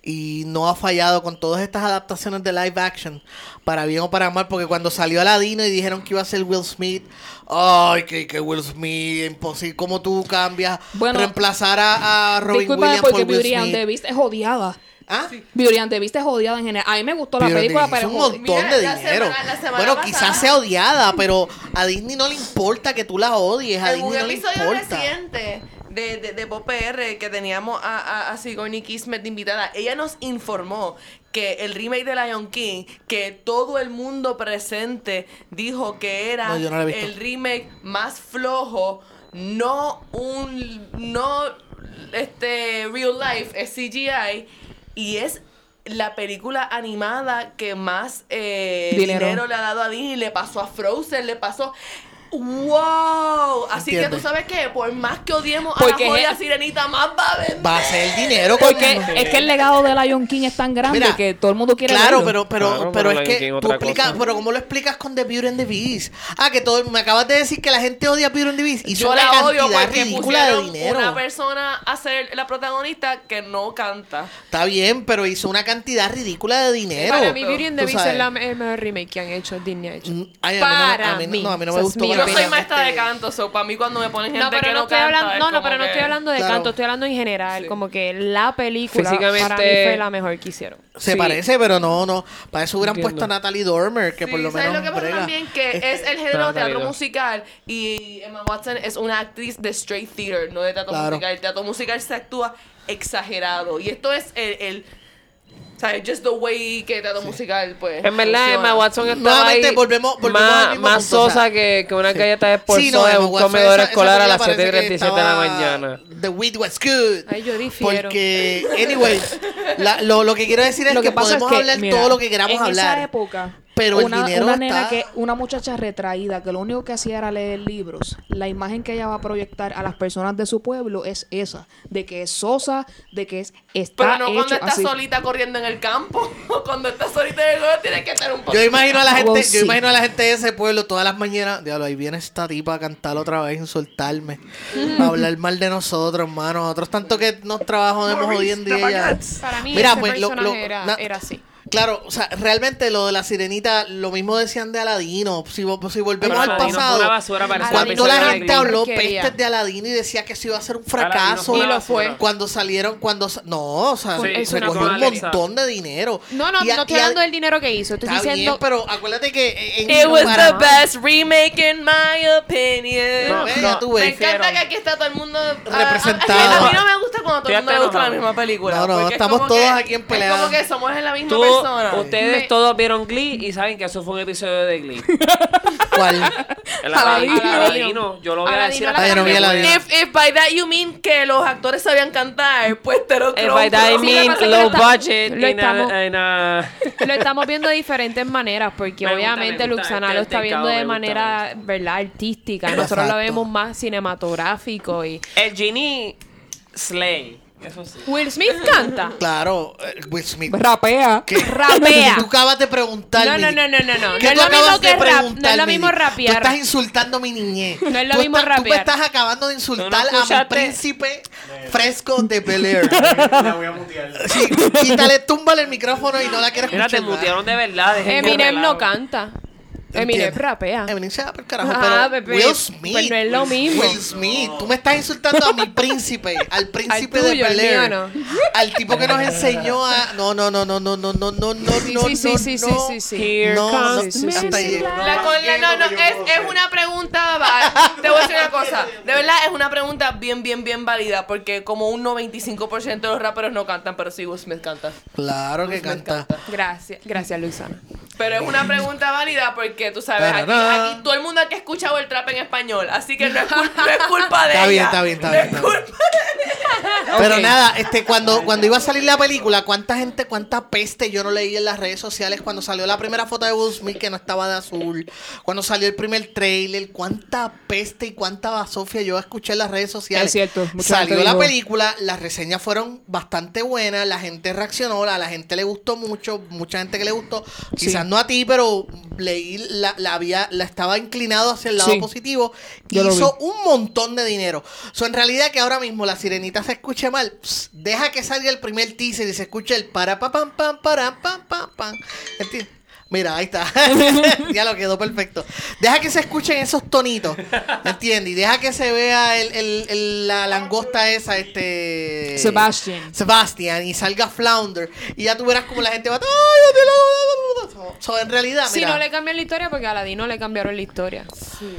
y no ha fallado con todas estas adaptaciones de live action, para bien o para mal, porque cuando salió Aladino y dijeron que iba a ser Will Smith, ay, que, que Will Smith, imposible, ¿cómo tú cambias, Bueno, reemplazar a, a Robin Williams por Will Beauty and Smith? the Beast es odiada. ¿Ah? Beast es odiada en general. A mí me gustó la película, pero es un montón Mira, de la dinero. semana- la semana bueno, pasada- quizás sea odiada, pero a Disney no le importa que tú la odies, a En un Disney no le episodio importa. reciente de, de, de Pop PR que teníamos a, a, a Sigourney Kismet de invitada, ella nos informó que el remake de Lion King, que todo el mundo presente dijo que era No, no el remake más flojo, no un no este real life, es CGI y es la película animada que más eh, Dinero. dinero. le ha dado a Disney, le pasó a Frozen, le pasó ¡Wow! Así que tú sabes que por más que odiemos a Porque la joya es- sirenita, más va a vender. Va a ser dinero Porque es que el legado de Lion King es tan grande Mira, que todo el mundo quiere Claro, verlo. pero, pero, Claro, pero pero es Lion que King tú explicas, pero ¿cómo lo explicas con The Beauty and the Beast? Ah, que todo, me acabas de decir que la gente odia Beauty and the Beast y Yo una la odio cantidad porque ridícula de pusieron dinero. una persona a ser la protagonista que no canta. Está bien, pero hizo una cantidad ridícula de dinero. Para mí, Beauty and the Beast es la, el mejor remake que han hecho, Disney ha hecho. Mm, ay, a mí no- Para a mí no- mí. no, a mí no me gustó Yo soy maestra de canto, so para mí cuando me ponen gente No, pero que no, no, estoy canta, hablando, es no, no, pero no que- estoy hablando de Claro. canto, estoy hablando en general, como que la película Físicamente- para mí fue la mejor que hicieron. Se Sí. parece, pero no, no. Para eso hubieran Entiendo. puesto a Natalie Dormer, que Sí, por lo ¿sabes menos. lo que pasa brega. también? Que Este- es el género de teatro musical y Emma Watson es una actriz de straight theater, no de teatro Claro. musical. El teatro musical se actúa exagerado y esto es el... el ¿Sabes? Just the way que el teatro musical, pues. En verdad. Emma Watson estaba Nuevamente, ahí volvemos- volvemos más, al mismo más punto, o sea, sosa que, que una sí. galleta de por Sí, no, en un comedor esa- esa escolar a película las parece 7 y que 37 de la mañana. The weed was good. Ay, yo difiero. Porque, anyway, la- lo, lo que quiero decir es lo que, que pasa podemos es que hablar mira, todo lo que queramos en hablar. esa época pero el una, dinero una está- nena que una muchacha retraída que lo único que hacía era leer libros la imagen que ella va a proyectar a las personas de su pueblo es esa de que es sosa de que es está Pero no cuando hecho está así. solita corriendo en el campo. cuando está solita en el juego, tiene que tener un poco. Yo imagino a la gente, Well, yo sí. imagino a la gente de ese pueblo todas las mañanas, diablo, ahí viene esta tipa a cantar otra vez, insultarme, a hablar mal de nosotros, hermano. Nosotros tanto que nos trabajamos hoy en día. Para mí Mira, ese pues, lo- personaje lo- era, na- era así. Claro, o sea, realmente lo de la sirenita, lo mismo decían de Aladino. Si, si volvemos Pero al Aladino fue pasado, una basura para cuando la gente habló pestes de Aladino y decía que eso iba a ser un fracaso. Y lo fue. Cuando salieron, cuando no, o sea, Sí, se recogió un montón de dinero. No, no, Y a- no estoy a- hablando del dinero que hizo. Estoy Está diciendo. bien, pero acuérdate que en, It was the best remake in my opinion. No, no, tú me encanta que aquí está todo el mundo a- a- Representado. A, a mí no me gusta cuando todo el mundo le gusta la misma película. No, no, estamos todos aquí en pelea. Es como que somos en la misma Tú, persona. ustedes Me- todos vieron Glee y saben que eso fue un episodio de Glee. ¿Cuál? El Aladino. Yo lo voy a decir Ah, yo no vi. If, if by that you mean que los actores sabían cantar, pues te lo If creo. by that I Sí, mean que low budget lo in a- estamos- in a- Lo estamos viendo de diferentes maneras, porque Me obviamente me gusta, Luxana este lo está viendo de manera, ¿verdad? Artística. Nosotros lo vemos más cinematográfico y... El Genie Slay. Eso sí. Will Smith canta. Claro, eh, Will Smith. rapea ¿Qué? Rapea. Tú acabas de preguntar. No, no, no, no, no, no. ¿Qué No es lo mismo acabas de que rap- no es lo mismo rapear. Tú estás insultando a mi niñez. No es lo Tú mismo estás- Tú me rapear. estás acabando de insultar a mi príncipe fresco de Bel Air. La voy a mutear. Sí, quítale, túmbale el micrófono y no la quiero Mira, escuchar. te mutearon de verdad. Eminem no canta. Eminem rapea. Eminem se va por carajo, Ah, pero Will Smith. pues no es lo mismo. Will Smith, tú me estás insultando a mi príncipe, al príncipe Al de tuyo, Bel al no. tipo que nos enseñó a no, no, no, no, no, no, no, no, no, Sí, no, sí, sí, no, sí, sí, no. sí, sí. Here No, no, comes hasta sí. ahí. La con- la- no, no, es, es una pregunta. va- Te voy a decir una cosa. De verdad, es una pregunta bien, bien, bien válida. Porque como un 95% de los raperos no cantan, pero sí Will Smith canta. Claro que Smith canta. Gracias, gracias Luisana. Pero es una pregunta válida porque tú sabes, aquí, todo el mundo aquí ha escuchado el trap en español. Así que no es, cul- no es culpa de Está ella. está bien, está No bien, es está bien. Pero nada, este, cuando, cuando iba a salir la película, cuánta gente, cuánta peste yo no leí en las redes sociales cuando salió la primera foto de Will Smith que no estaba de azul, cuando salió el primer trailer, cuánta peste y cuánta basofia yo escuché en las redes sociales. Es cierto, Salió la película, las reseñas fueron bastante buenas, la gente reaccionó, a la gente le gustó mucho, mucha gente que le gustó, quizás quizás no a ti, pero leí la, la había, la estaba inclinado hacia el lado Sí. positivo. Lo hizo un montón de dinero. So, en realidad que ahora mismo la sirenita se escuche mal, pss, deja que salga el primer teaser y se escuche el para pa pam pam para pam pam pam. ¿Entiendes? Mira, ahí está. ya lo quedó perfecto. Deja que se escuchen esos tonitos. ¿Entiendes? Y deja que se vea el, el- el- la langosta esa, este. Sebastian. Sebastian y salga Flounder. Y ya tú verás como la gente va. "Ay, de la- So, so, en realidad, Si mira. no le cambian la historia, porque a Aladino le cambiaron la historia.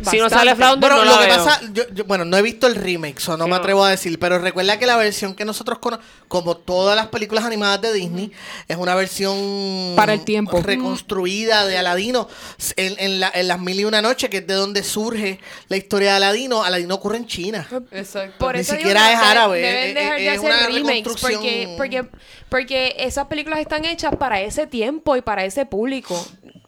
Si no sale Flounder, Bueno, no lo la que veo. pasa, yo, yo- bueno, no he visto el remake, so no Sí, me no. atrevo a decir, pero recuerda que la versión que nosotros conocemos, como todas las películas animadas de Disney, es una versión Para el tiempo. reconstruida de Aladino en, en la- en las mil y una noches, que es de donde surge la historia de Aladino. Aladino ocurre en China. Exacto. Por Ni eso siquiera es árabe, Deben es- dejar de es hacer una remakes porque, porque, porque esas películas están hechas para ese tiempo y para ese público.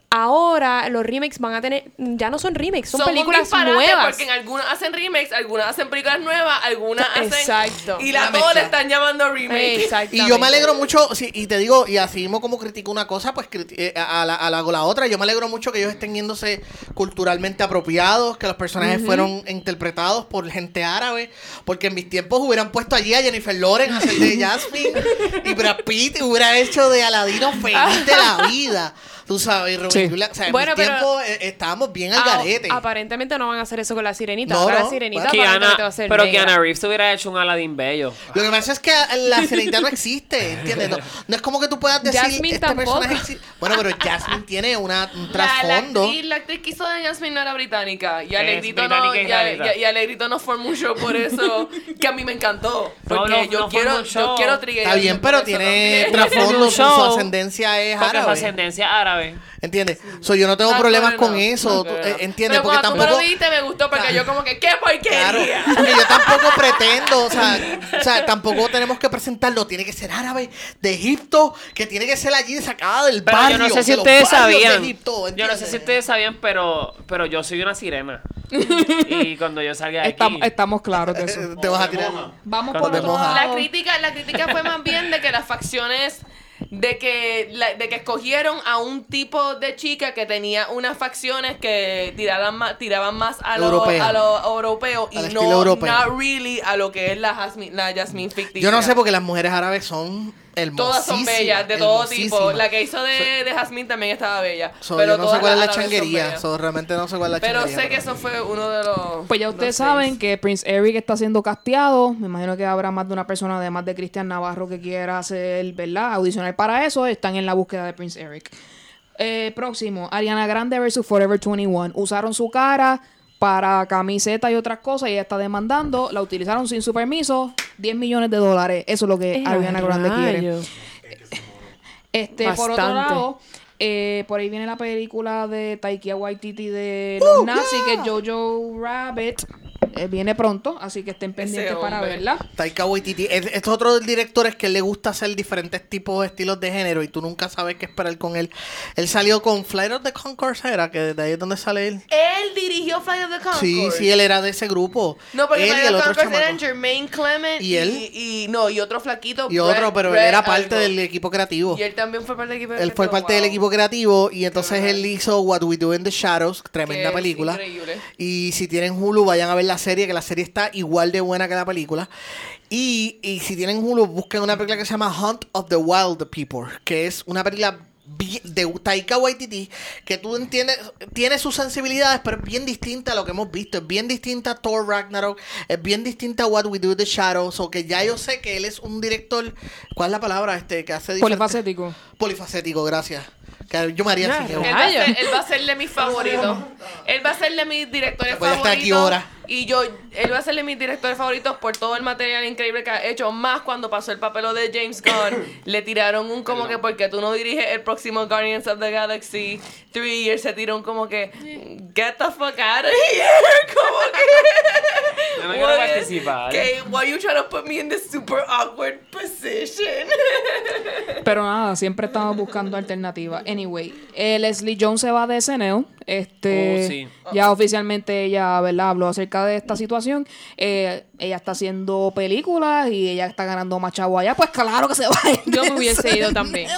Ahora los remakes van a tener, ya no son remakes, son, un películas nuevas. Porque en algunas hacen remakes, algunas hacen películas nuevas, algunas hacen. Exacto. Y la Una todas le están llamando remake. Y yo me alegro mucho, sí, y te digo, y así mismo como critico una cosa, pues eh, a, la, a la, a la otra, yo me alegro mucho que ellos estén yéndose culturalmente apropiados, que los personajes fueron interpretados por gente árabe, porque en mis tiempos hubieran puesto allí a Jennifer Lawrence a hacer de Jasmine, y Brad Pitt hubiera hecho de Aladino feliz de la vida, tú sabes, Sí. O sea, en Bueno, pero- tiempos eh, estábamos bien al Ah, garete. aparentemente no van a hacer eso con la sirenita. No, Ahora no. la sirenita Bueno, aparentemente va a ser pero negra. Keanu Reeves hubiera hecho un Aladdin bello. Lo que pasa es que la sirenita no existe, ¿entiendes? No, no es como que tú puedas decir Jasmine este tampoco. personaje exi- Bueno, pero Jasmine tiene una, un La, la trasfondo. actriz, la actriz que hizo de Jasmine no era británica. Y Alegrito, no, y, y- y Alegrito no fue mucho por eso. que a mí me encantó. Porque no, yo, quiero, yo quiero Está bien, pero tiene trasfondo, su, show, ascendencia es Porque su árabe. ascendencia árabe. ¿Entiendes? So, yo no tengo Ah, problemas no, con no, eso, no, eh, ¿entiendes? Pero Porque cuando tú me tampoco... lo dijiste me gustó porque yo como que, ¡qué Claro, porquería! porque yo tampoco pretendo, o sea, o sea, tampoco tenemos que presentarlo, tiene que ser árabe de Egipto, que tiene que ser allí sacada del Pero barrio, yo no sé si ustedes sabían. Egipto, yo no sé si ustedes sabían, pero, pero yo soy una sirena. y cuando yo salga de aquí. Estam- estamos claros de eso. Eh, Te vas a tirar. Vamos Cuando por otro moja. La lado. crítica, la crítica fue más bien de que las facciones de que la- de que escogieron a un tipo de chica que tenía unas facciones que tiraban más, tiraban más a lo, Europeo. a lo europeo y no europeo. not really a lo que es la Jasmine, la Jasmine ficticia. Yo no sé porque las mujeres árabes son. Todas son bellas, de todo tipo. La que hizo de, de Jasmine también estaba bella. So, pero yo no sé cuál es la changuería. So, realmente no sé cuál es la Pero changuería. sé que eso fue uno de los. Pues ya ustedes seis. saben que Prince Eric está siendo casteado. Me imagino que habrá más de una persona, además de Cristian Navarro, que quiera hacer, ¿verdad? Audicionar para eso. Están en la búsqueda de Prince Eric. Eh, próximo, Ariana Grande versus Forever 21. Usaron su cara para camiseta y otras cosas y ella está demandando. La utilizaron sin su permiso. 10 millones de dólares. Eso es lo que Eh, Ariana Grande quiere. Este, por otro lado, eh, por ahí viene la película de Taika Waititi de Uh, los nazis, que es Jojo Rabbit. Eh, viene pronto, así que estén pendientes para hombre. verla. Taika Waititi. Es- Estos otros directores que le gusta hacer diferentes tipos de estilos de género y tú nunca sabes qué esperar con él. Él salió con Flight of the Conchords, era que de ahí es donde sale él. Él dirigió Flight of the Conchords. Sí, sí, él era de ese grupo. No, porque él Flight y el of the otro Conchords eran chamaco. Jermaine Clement ¿Y él? Y, y- no, y otro flaquito. Y otro, Brett- pero él era parte algo. del equipo creativo. Y él también fue parte del equipo Él fue creativo, parte del equipo creativo y entonces él hizo What We Do in the Shadows, tremenda Que película. increíble. Y si tienen Hulu, vayan a ver la serie, que la serie está igual de buena que la película. Y, y si tienen Hulu, busquen una película que se llama Hunt of the Wild People, que es una película de Taika Waititi, que tú entiendes, tiene sus sensibilidades, pero es bien distinta a lo que hemos visto. Es bien distinta a Thor Ragnarok, es bien distinta a What We Do in the Shadows, o que ya yo sé que él es un director, ¿cuál es la palabra? Este, que hace Polifacético. Polifacético, gracias. Que yo me haría Ya, así, Él va, a ser, él va a ser de mis favoritos. Él va a ser de mis directores Voy a estar favoritos. Y yo, él va a ser de mis directores favoritos por todo el material increíble que ha hecho. Más cuando pasó el papel de James Gunn, le tiraron un como que porque tú no diriges el próximo Guardians of the Galaxy 3 y él se tiró un como que get the fuck out of here. Como que no quiero what- participar. Que why you trying to put me in this super awkward position. Pero nada, siempre estamos buscando alternativas. Anyway, eh, Leslie Jones se va de SNL. Este, Oh, sí. Ya oficialmente ella, ¿verdad? Habló acerca de esta situación. Eh, ella está haciendo películas y ella está ganando más chavo allá. Pues claro que se va a ir Yo me hubiese ido también.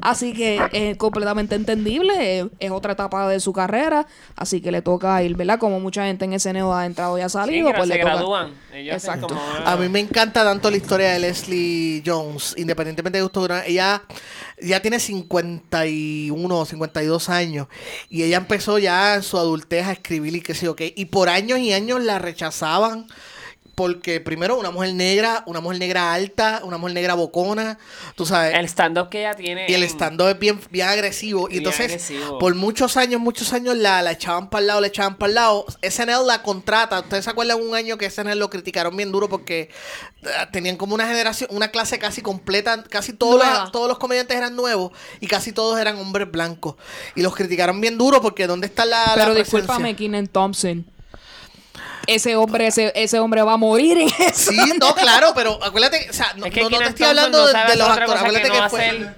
Así que es completamente entendible. Es otra etapa de su carrera. Así que le toca ir, ¿verdad? Como mucha gente en SNL ha entrado y ha salido. pues se le toca. gradúan. Ellos Exacto. como A mí me encanta tanto la historia de Leslie Jones, independientemente de gusto. Ella ya tiene 51 o 52 años y ella empezó ya en su adultez a escribir y qué sé yo qué. Y por años y años la rechazaban porque primero una mujer negra, una mujer negra alta, una mujer negra bocona, tú sabes. El stand-up que ella tiene. Y el stand-up es bien, bien agresivo. Y entonces, agresivo. por muchos años, muchos años la, la echaban para el lado, la echaban para el lado. SNL la contrata. ¿Ustedes se acuerdan un año que SNL lo criticaron bien duro porque eh, tenían como una generación, una clase casi completa, casi todos los, todos los comediantes eran nuevos y casi todos eran hombres blancos. Y los criticaron bien duro porque ¿dónde está la, Pero discúlpame, Keenan Thompson. Ese hombre, ese, ese hombre va a morir en eso. Sí, no, claro, pero acuérdate, o sea, no, Es que no- no te estoy hablando no de, los actores, acuérdate que fue...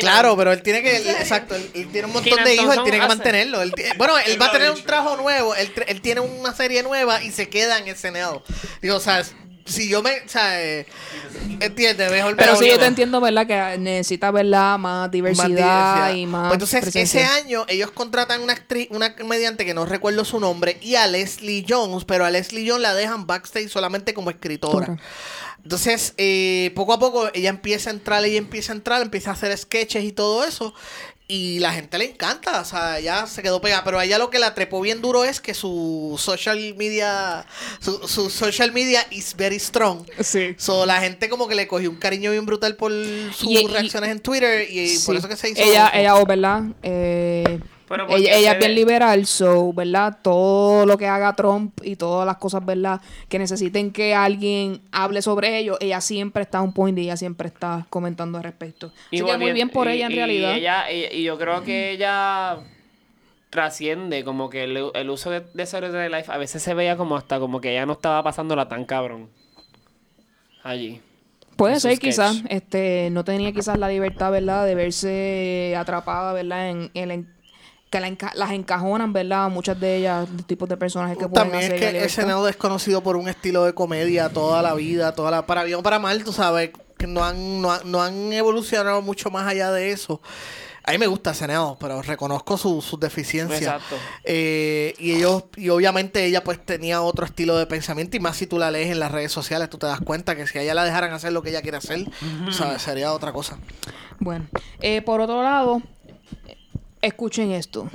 Claro, pero él tiene que, él- exacto, él, él tiene un montón de hijos, él tiene que mantenerlo. Él bueno, él va a tener un trabajo nuevo, él, él tiene una serie nueva y se queda en SNL. Digo, o sea, si yo me, o sea, eh, entiende, mejor Pero sí, yo te entiendo, ¿verdad? Que necesita, ¿verdad? Más diversidad, diversidad. y más. Pues entonces, presencia. ese año ellos contratan una actriz, una comediante que no recuerdo su nombre, y a Leslie Jones, pero a Leslie Jones la dejan backstage solamente como escritora. Entonces, eh, poco a poco ella empieza a entrar, ella empieza a entrar, empieza a hacer sketches y todo eso. Y la gente le encanta, o sea, ya se quedó pegada. Pero a ella lo que la trepó bien duro es que su social media, su, su social media is very strong. Sí. So, la gente como que le cogió un cariño bien brutal por sus Y- y- reacciones en Twitter y Sí. por eso que se hizo. Ella, ella, oh, ¿verdad? Eh, Pero ella, ella es bien liberal, so, ¿verdad? Todo lo que haga Trump y todas las cosas, ¿verdad? Que necesiten que alguien hable sobre ello, ella siempre está a un point y ella siempre está comentando al respecto. Así que muy bien por y- ella en y realidad. ella- y, y yo creo que ella trasciende como que el, el uso de, de Saturday Live a veces se veía como hasta como que ella no estaba pasándola tan cabrón allí Puede ser quizás, este, no tenía quizás la libertad, ¿verdad? De verse atrapada, ¿verdad? En, en en- que la enca- las encajonan, ¿verdad? Muchas de ellas, los tipos de personajes que pueden También es hacer. la que libertad. SNL es conocido por un estilo de comedia toda la vida, toda la, para bien o para mal, tú sabes, que no han, no, han- no han evolucionado mucho más allá de eso. A mí me gusta SNL, pero reconozco su- sus deficiencias. Exacto. Eh, y ellos, y obviamente ella pues tenía otro estilo de pensamiento, y más si tú la lees en las redes sociales, tú te das cuenta que si a ella la dejaran hacer lo que ella quiere hacer, ¿sabes? sería otra cosa. Bueno, eh, por otro lado, escuchen esto.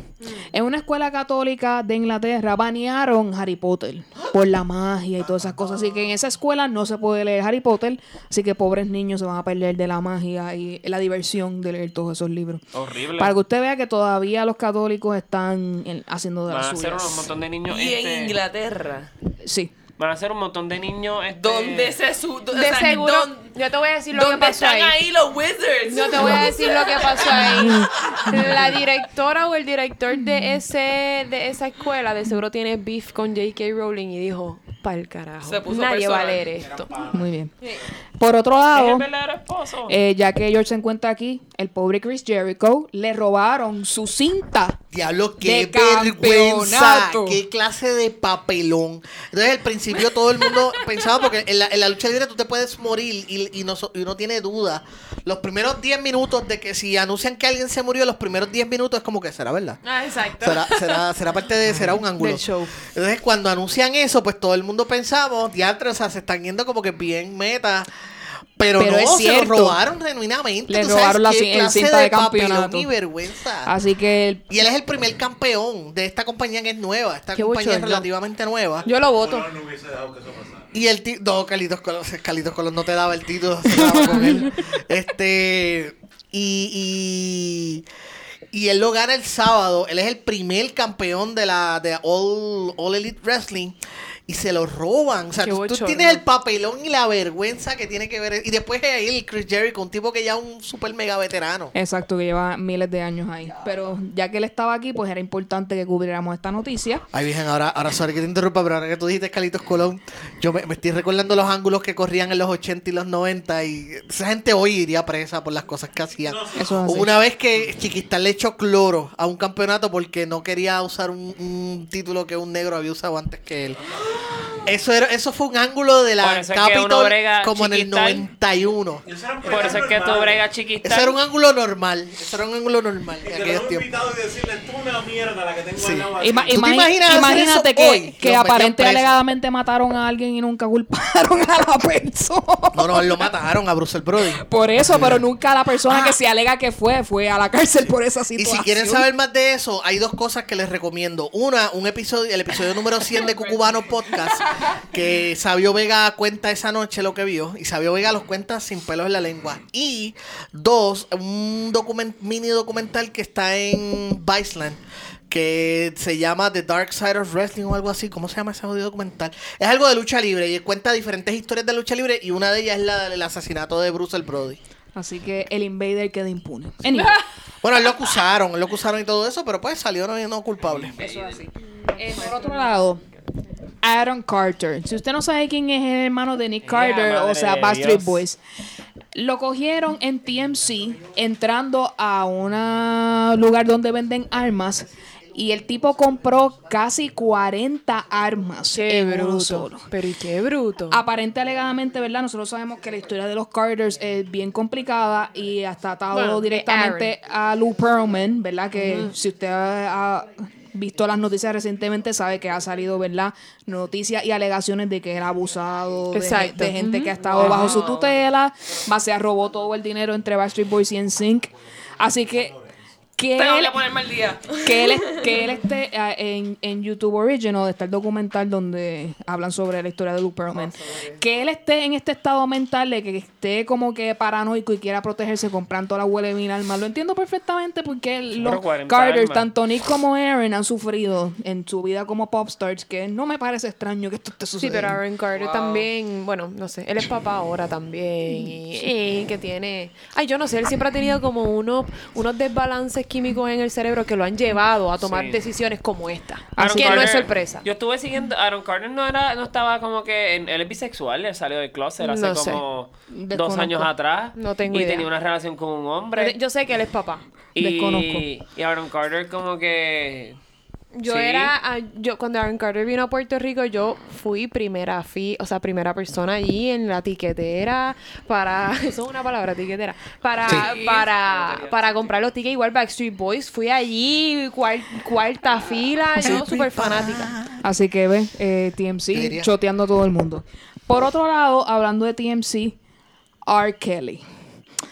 En una escuela católica de Inglaterra banearon Harry Potter por la magia y todas esas cosas. Así que en esa escuela no se puede leer Harry Potter. Así que pobres niños se van a perder de la magia y la diversión de leer todos esos libros. horrible Para que usted vea que todavía los católicos están en- haciendo de van las a ser un suyas. montón de niños Y este, en Inglaterra. Sí. Van a ser un montón de niños este, ¿Dónde se su o sea, seguro, ¿dónde- yo te voy a decir lo que ¿Dónde pasó están ahí. ahí los wizards? Yo te voy a decir lo que pasó ahí. La directora o el director de ese de esa escuela de seguro tiene beef con J.K. Rowling y dijo, pa'l carajo. Se puso Nadie va a personal. leer esto. Muy bien. Por otro es lado, el verdadero esposo eh, ya que George se encuentra aquí, el pobre Chris Jericho le robaron su cinta. Diablo, qué De vergüenza, campeonato. qué clase de papelón. Entonces, al principio todo el mundo pensaba, porque en la, en la lucha libre tú te puedes morir y, y no, y no tiene duda. Los primeros 10 minutos de que si anuncian que alguien se murió, los primeros 10 minutos es como que será verdad. Ah, exacto. Será, será, será parte de, será un ángulo. Del show. Entonces, cuando anuncian eso, pues todo el mundo pensamos, diantre, o sea, se están yendo como que bien meta. Pero, Pero no, es se lo cierto. robaron genuinamente. Le ¿Tú sabes robaron la qué el clase cinta de papelón campeonato. y vergüenza. Así que Y él es el primer campeón de esta compañía que es nueva. Esta Qué compañía es relativamente nueva. Yo lo voto. no hubiese dejado que eso pasara. Y el título. No, Carlitos Colón, Carlitos Colón no te daba el título, se daba con él. Este. Y. Y, y él lo gana el sábado. Él es el primer campeón de la de All, All Elite Wrestling. Y se lo roban. O sea, tú, tú tienes el papelón y la vergüenza que tiene que ver. Y después es ahí Chris Jericho, un tipo que ya es un super mega veterano. Exacto, que lleva miles de años ahí. Pero ya que él estaba aquí, pues era importante que cubriéramos esta noticia. Ay, Virgen, ahora, ahora, sorry que te interrumpa, pero ahora que tú dijiste Carlitos Colón, yo me, me estoy recordando los ángulos que corrían en los 80 y los 90 y esa gente hoy iría presa por las cosas que hacían. Eso es una vez que Chiquistán le echó cloro a un campeonato porque no quería usar un, un título que un negro había usado antes que él. Eso era, eso fue un ángulo de la es Capitol brega como en el Chiquistán. 91. Por eso es que tú bregas chiquita. Eso era un ángulo normal. Eso era un ángulo normal lo invitado y decirle, tú una mierda la que tengo Sí. al lado aquí". Ima- ¿Tú te imagi- imaginas hacer imagínate que, hoy? que aparente y alegadamente mataron a alguien y nunca culparon a la persona. No, no, lo mataron a Bruce Brody. Por eso, pero nunca la persona que se alega que fue, fue a la cárcel por esa Y situación. si quieren saber más de eso, hay dos cosas que les recomiendo. Una, un episodio, el episodio número 100 de Cucubano Podcast, que Sabio Vega cuenta esa noche lo que vio, y Sabio Vega los cuenta sin pelos en la lengua. Y dos, un document- mini documental que está en Viceland, que se llama The Dark Side of Wrestling o algo así. ¿Cómo se llama ese audio documental? Es algo de lucha libre y cuenta diferentes historias de lucha libre y una de ellas es la del asesinato de Bruce el Brody. Así que el invader queda impune. Anyway, Bueno, él lo acusaron, él lo acusaron y todo eso, pero pues salió no, no culpable. eso es así. Eh, por otro lado, Aaron Carter. Si usted no sabe quién es el hermano de Nick Carter, o sea, Backstreet. Boys, lo cogieron en TMC entrando a un lugar donde venden armas. Y el tipo compró casi 40 armas Qué en bruto. solo. Pero y qué bruto. Aparente alegadamente, ¿verdad? Nosotros sabemos que la historia de los Carters es bien complicada y hasta atado Bueno, directamente a Lou Pearlman, ¿verdad? Que si usted ha, ha visto las noticias recientemente sabe que ha salido, ¿verdad? Noticias y alegaciones de que era abusado de, gente que ha estado bajo su tutela, más se robó todo el dinero entre Backstreet Boys y NSYNC. Así que que Tengo él, que ponerme al día. que él, que él esté ah, en, en YouTube Original, está el documental donde hablan sobre la historia de Luke Pearlman. Que él esté en este estado mental de que esté como que paranoico y quiera protegerse comprando la huele mil armas. Lo entiendo perfectamente porque los 40 Carters, armas. tanto Nick como Aaron, han sufrido en su vida como popstars, que no me parece extraño que esto esté Sí, sucediendo. pero Aaron Carter también, bueno, no sé, él es papá ahora también y, y que tiene, ay, yo no sé, él siempre ha tenido como unos unos desbalances químicos en el cerebro que lo han llevado a tomar Sí. decisiones como esta. Aaron que no es sorpresa. Yo estuve siguiendo. Aaron Carter no era, no estaba como que. en- él es bisexual, él salió del closet hace sé. como dos años atrás. No tengo y idea. tenía una relación con un hombre. Yo sé que él es papá. y, Desconozco. y Aaron Carter como que. Yo Sí. era, ah, yo cuando Aaron Carter vino a Puerto Rico, yo fui primera fi, o sea, primera persona allí en la tiquetera para, eso es una palabra, tiquetera, para, Sí. para, para comprar los tickets igual Backstreet Boys, fui allí cuar- cuarta fila, yo súper fanática. Así que ve, eh, TMC choteando a todo el mundo. Por otro lado, hablando de TMC, R. Kelly.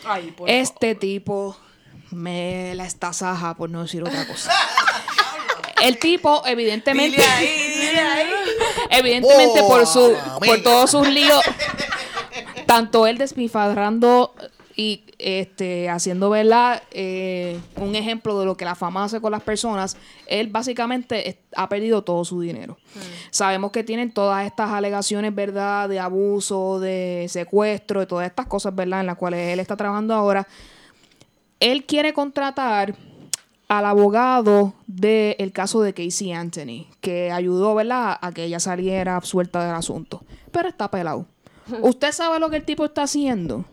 Ay, por Este tipo me la estasaja, por no decir otra cosa. El tipo, evidentemente, Dile ahí, dile ahí. evidentemente por su, Oh, por todos sus líos, tanto él despifarrando y este haciendo verdad eh, un ejemplo de lo que la fama hace con las personas, él básicamente ha perdido todo su dinero. Sabemos que tienen todas estas alegaciones, ¿verdad? De abuso, de secuestro, de todas estas cosas, ¿verdad? En las cuales él está trabajando ahora. Él quiere contratar al abogado del caso de Casey Anthony, que ayudó, ¿verdad?, a que ella saliera absuelta del asunto. Pero está pelado. ¿Usted sabe lo que el tipo está haciendo?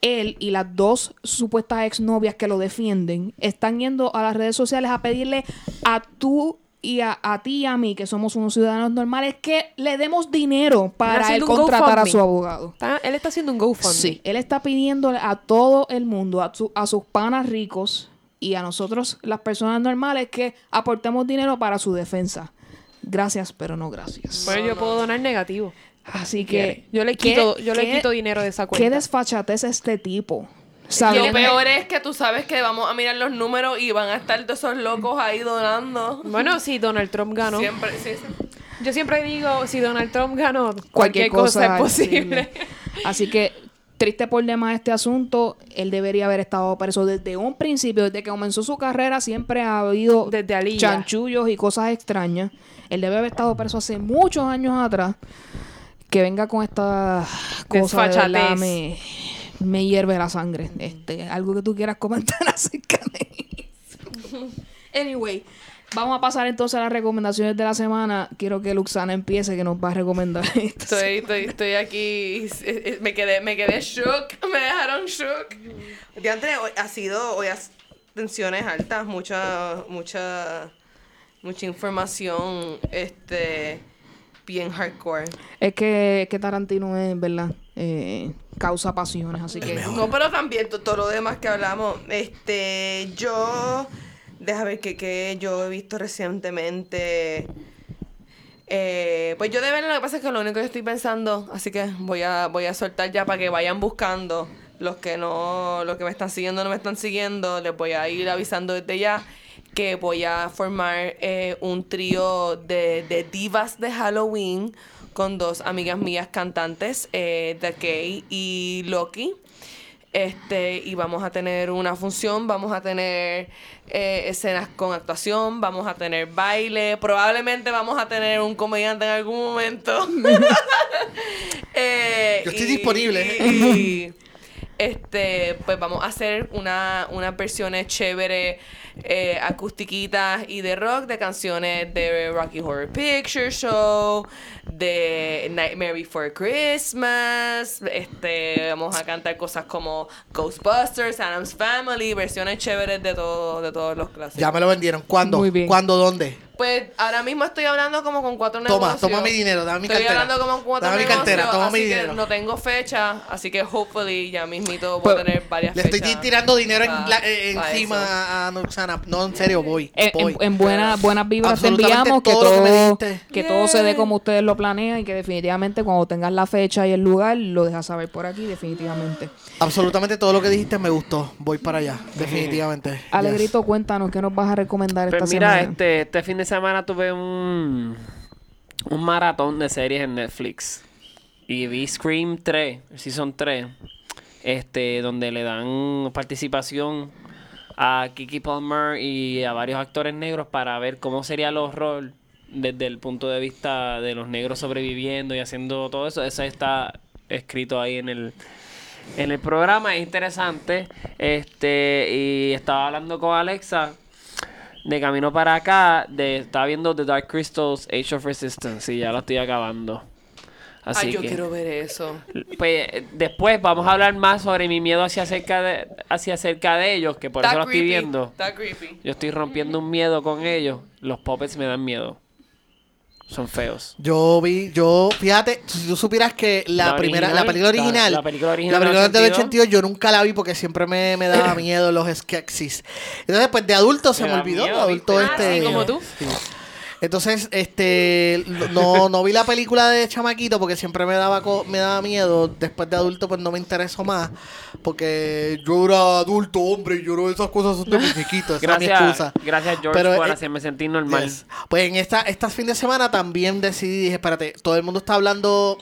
Él y las dos supuestas exnovias que lo defienden están yendo a las redes sociales a pedirle a tú y a, a ti y a mí, que somos unos ciudadanos normales, que le demos dinero para él contratar a su abogado. Está- él está haciendo un GoFundMe. Sí, él está pidiéndole a todo el mundo, a, su- a sus panas ricos y a nosotros, las personas normales, que aportemos dinero para su defensa. Gracias, pero no gracias. Bueno, yo puedo donar negativo. Así que Yo le ¿qué- quito, yo le qué- quito dinero de esa Qué cuenta. desfachatez este tipo. Lo Sabiendo- peor es que tú sabes que vamos a mirar los números y van a estar todos esos locos ahí donando. Bueno, si Donald Trump ganó. Siempre, sí, sí. Yo siempre digo, si Donald Trump ganó, cualquier, cosa, es posible. Así que triste por demás este asunto, él debería haber estado preso desde un principio, desde que comenzó su carrera, siempre ha habido Desde chanchullos y cosas extrañas. Él debe haber estado preso hace muchos años atrás. Que venga con esta cosa de verdad, me, me hierve la sangre. Este, algo que tú quieras comentar acerca de eso. Anyway, vamos a pasar entonces a las recomendaciones de la semana. Quiero que Luxana empiece, que nos va a recomendar esto. Estoy, estoy, estoy aquí. Me quedé, me quedé shook. Me dejaron shook. Diantre, hoy ha sido. Hoy has tensiones altas, mucha, mucha, mucha información. Este. Bien hardcore. Es que, que Tarantino es, ¿verdad? Eh, causa pasiones, así que... No, pero también to- todo lo demás que hablamos. Este, yo, déjame ver que yo he visto recientemente. Eh, pues yo de verdad lo que pasa es que lo único que estoy pensando, así que voy a, voy a soltar ya para que vayan buscando. Los que no, los que me están siguiendo no me están siguiendo, les voy a ir avisando desde ya que voy a formar eh, un trío de, de divas de Halloween con dos amigas mías cantantes, eh, The Kay y Loki. Este, y vamos a tener una función, vamos a tener eh, escenas con actuación, vamos a tener baile, probablemente vamos a tener un comediante en algún momento. Eh, Yo estoy y- disponible. y- este, pues vamos a hacer una, unas versiones chévere, eh, acustiquitas y de rock de canciones de Rocky Horror Picture Show, de Nightmare Before Christmas. Este, vamos a cantar cosas como Ghostbusters, Adam's Family, versiones chéveres de todo, de todos los clásicos. Ya me lo vendieron. ¿Cuándo? Muy bien. ¿Cuándo? ¿Dónde? Pues ahora mismo estoy hablando como con cuatro Toma, negocios. toma mi dinero, dame mi estoy cartera. hablando como con cuatro Dame mi cartera, toma así mi que dinero. no tengo fecha, así que hopefully ya mismito voy Pues, a tener varias Le fechas. estoy tirando dinero en la- eh, eso. encima a Noxana. No, en serio, voy. En, voy. en- en buena- buenas vibras te Absolutamente enviamos, que todo lo todo, que que todo se dé como ustedes lo planean y que definitivamente cuando tengas la fecha y el lugar, lo dejas saber por aquí, definitivamente. Absolutamente todo lo que dijiste me gustó. Voy para allá, definitivamente. Yes. Alegrito, cuéntanos, ¿qué nos vas a recomendar esta Pues mira, semana? este, este fin de semana tuve un, un maratón de series en Netflix. Y vi Scream 3, el Season 3, este, donde le dan participación a Kiki Palmer y a varios actores negros para ver cómo sería el horror desde el punto de vista de los negros sobreviviendo y haciendo todo eso. Eso está escrito ahí en el, en el programa, es interesante. Este, y estaba hablando con Alexa de camino para acá, de, estaba viendo The Dark Crystals Age of Resistance y ya lo estoy acabando. Así Ay, yo que, quiero ver eso. pues, después vamos a hablar más sobre mi miedo hacia acerca de, hacia acerca de ellos, que por eso lo estoy viendo. Está creepy. Yo estoy rompiendo un miedo con ellos. Los puppets me dan miedo. Son feos. Yo vi, yo, fíjate, si tú supieras que la, La primera, original, la película la- original, la película original la del película del 82, 82, yo nunca la vi porque siempre me, me daba miedo los Skeksis. Entonces, pues de adulto se Me olvidó, miedo, de adulto ¿viste? Ah, este. sí, como tú. sí. Entonces, este, no, no vi la película de chamaquito porque siempre me daba co- me daba miedo. Después de adulto, pues no me interesó más porque yo era adulto, hombre, y yo no esas cosas son de muñequitos. Esa es mi Gracias, excusa. gracias George Pero, por eh, hacerme sentir normal. Yes. Pues en esta, estas fin de semana también decidí, dije, espérate, todo el mundo está hablando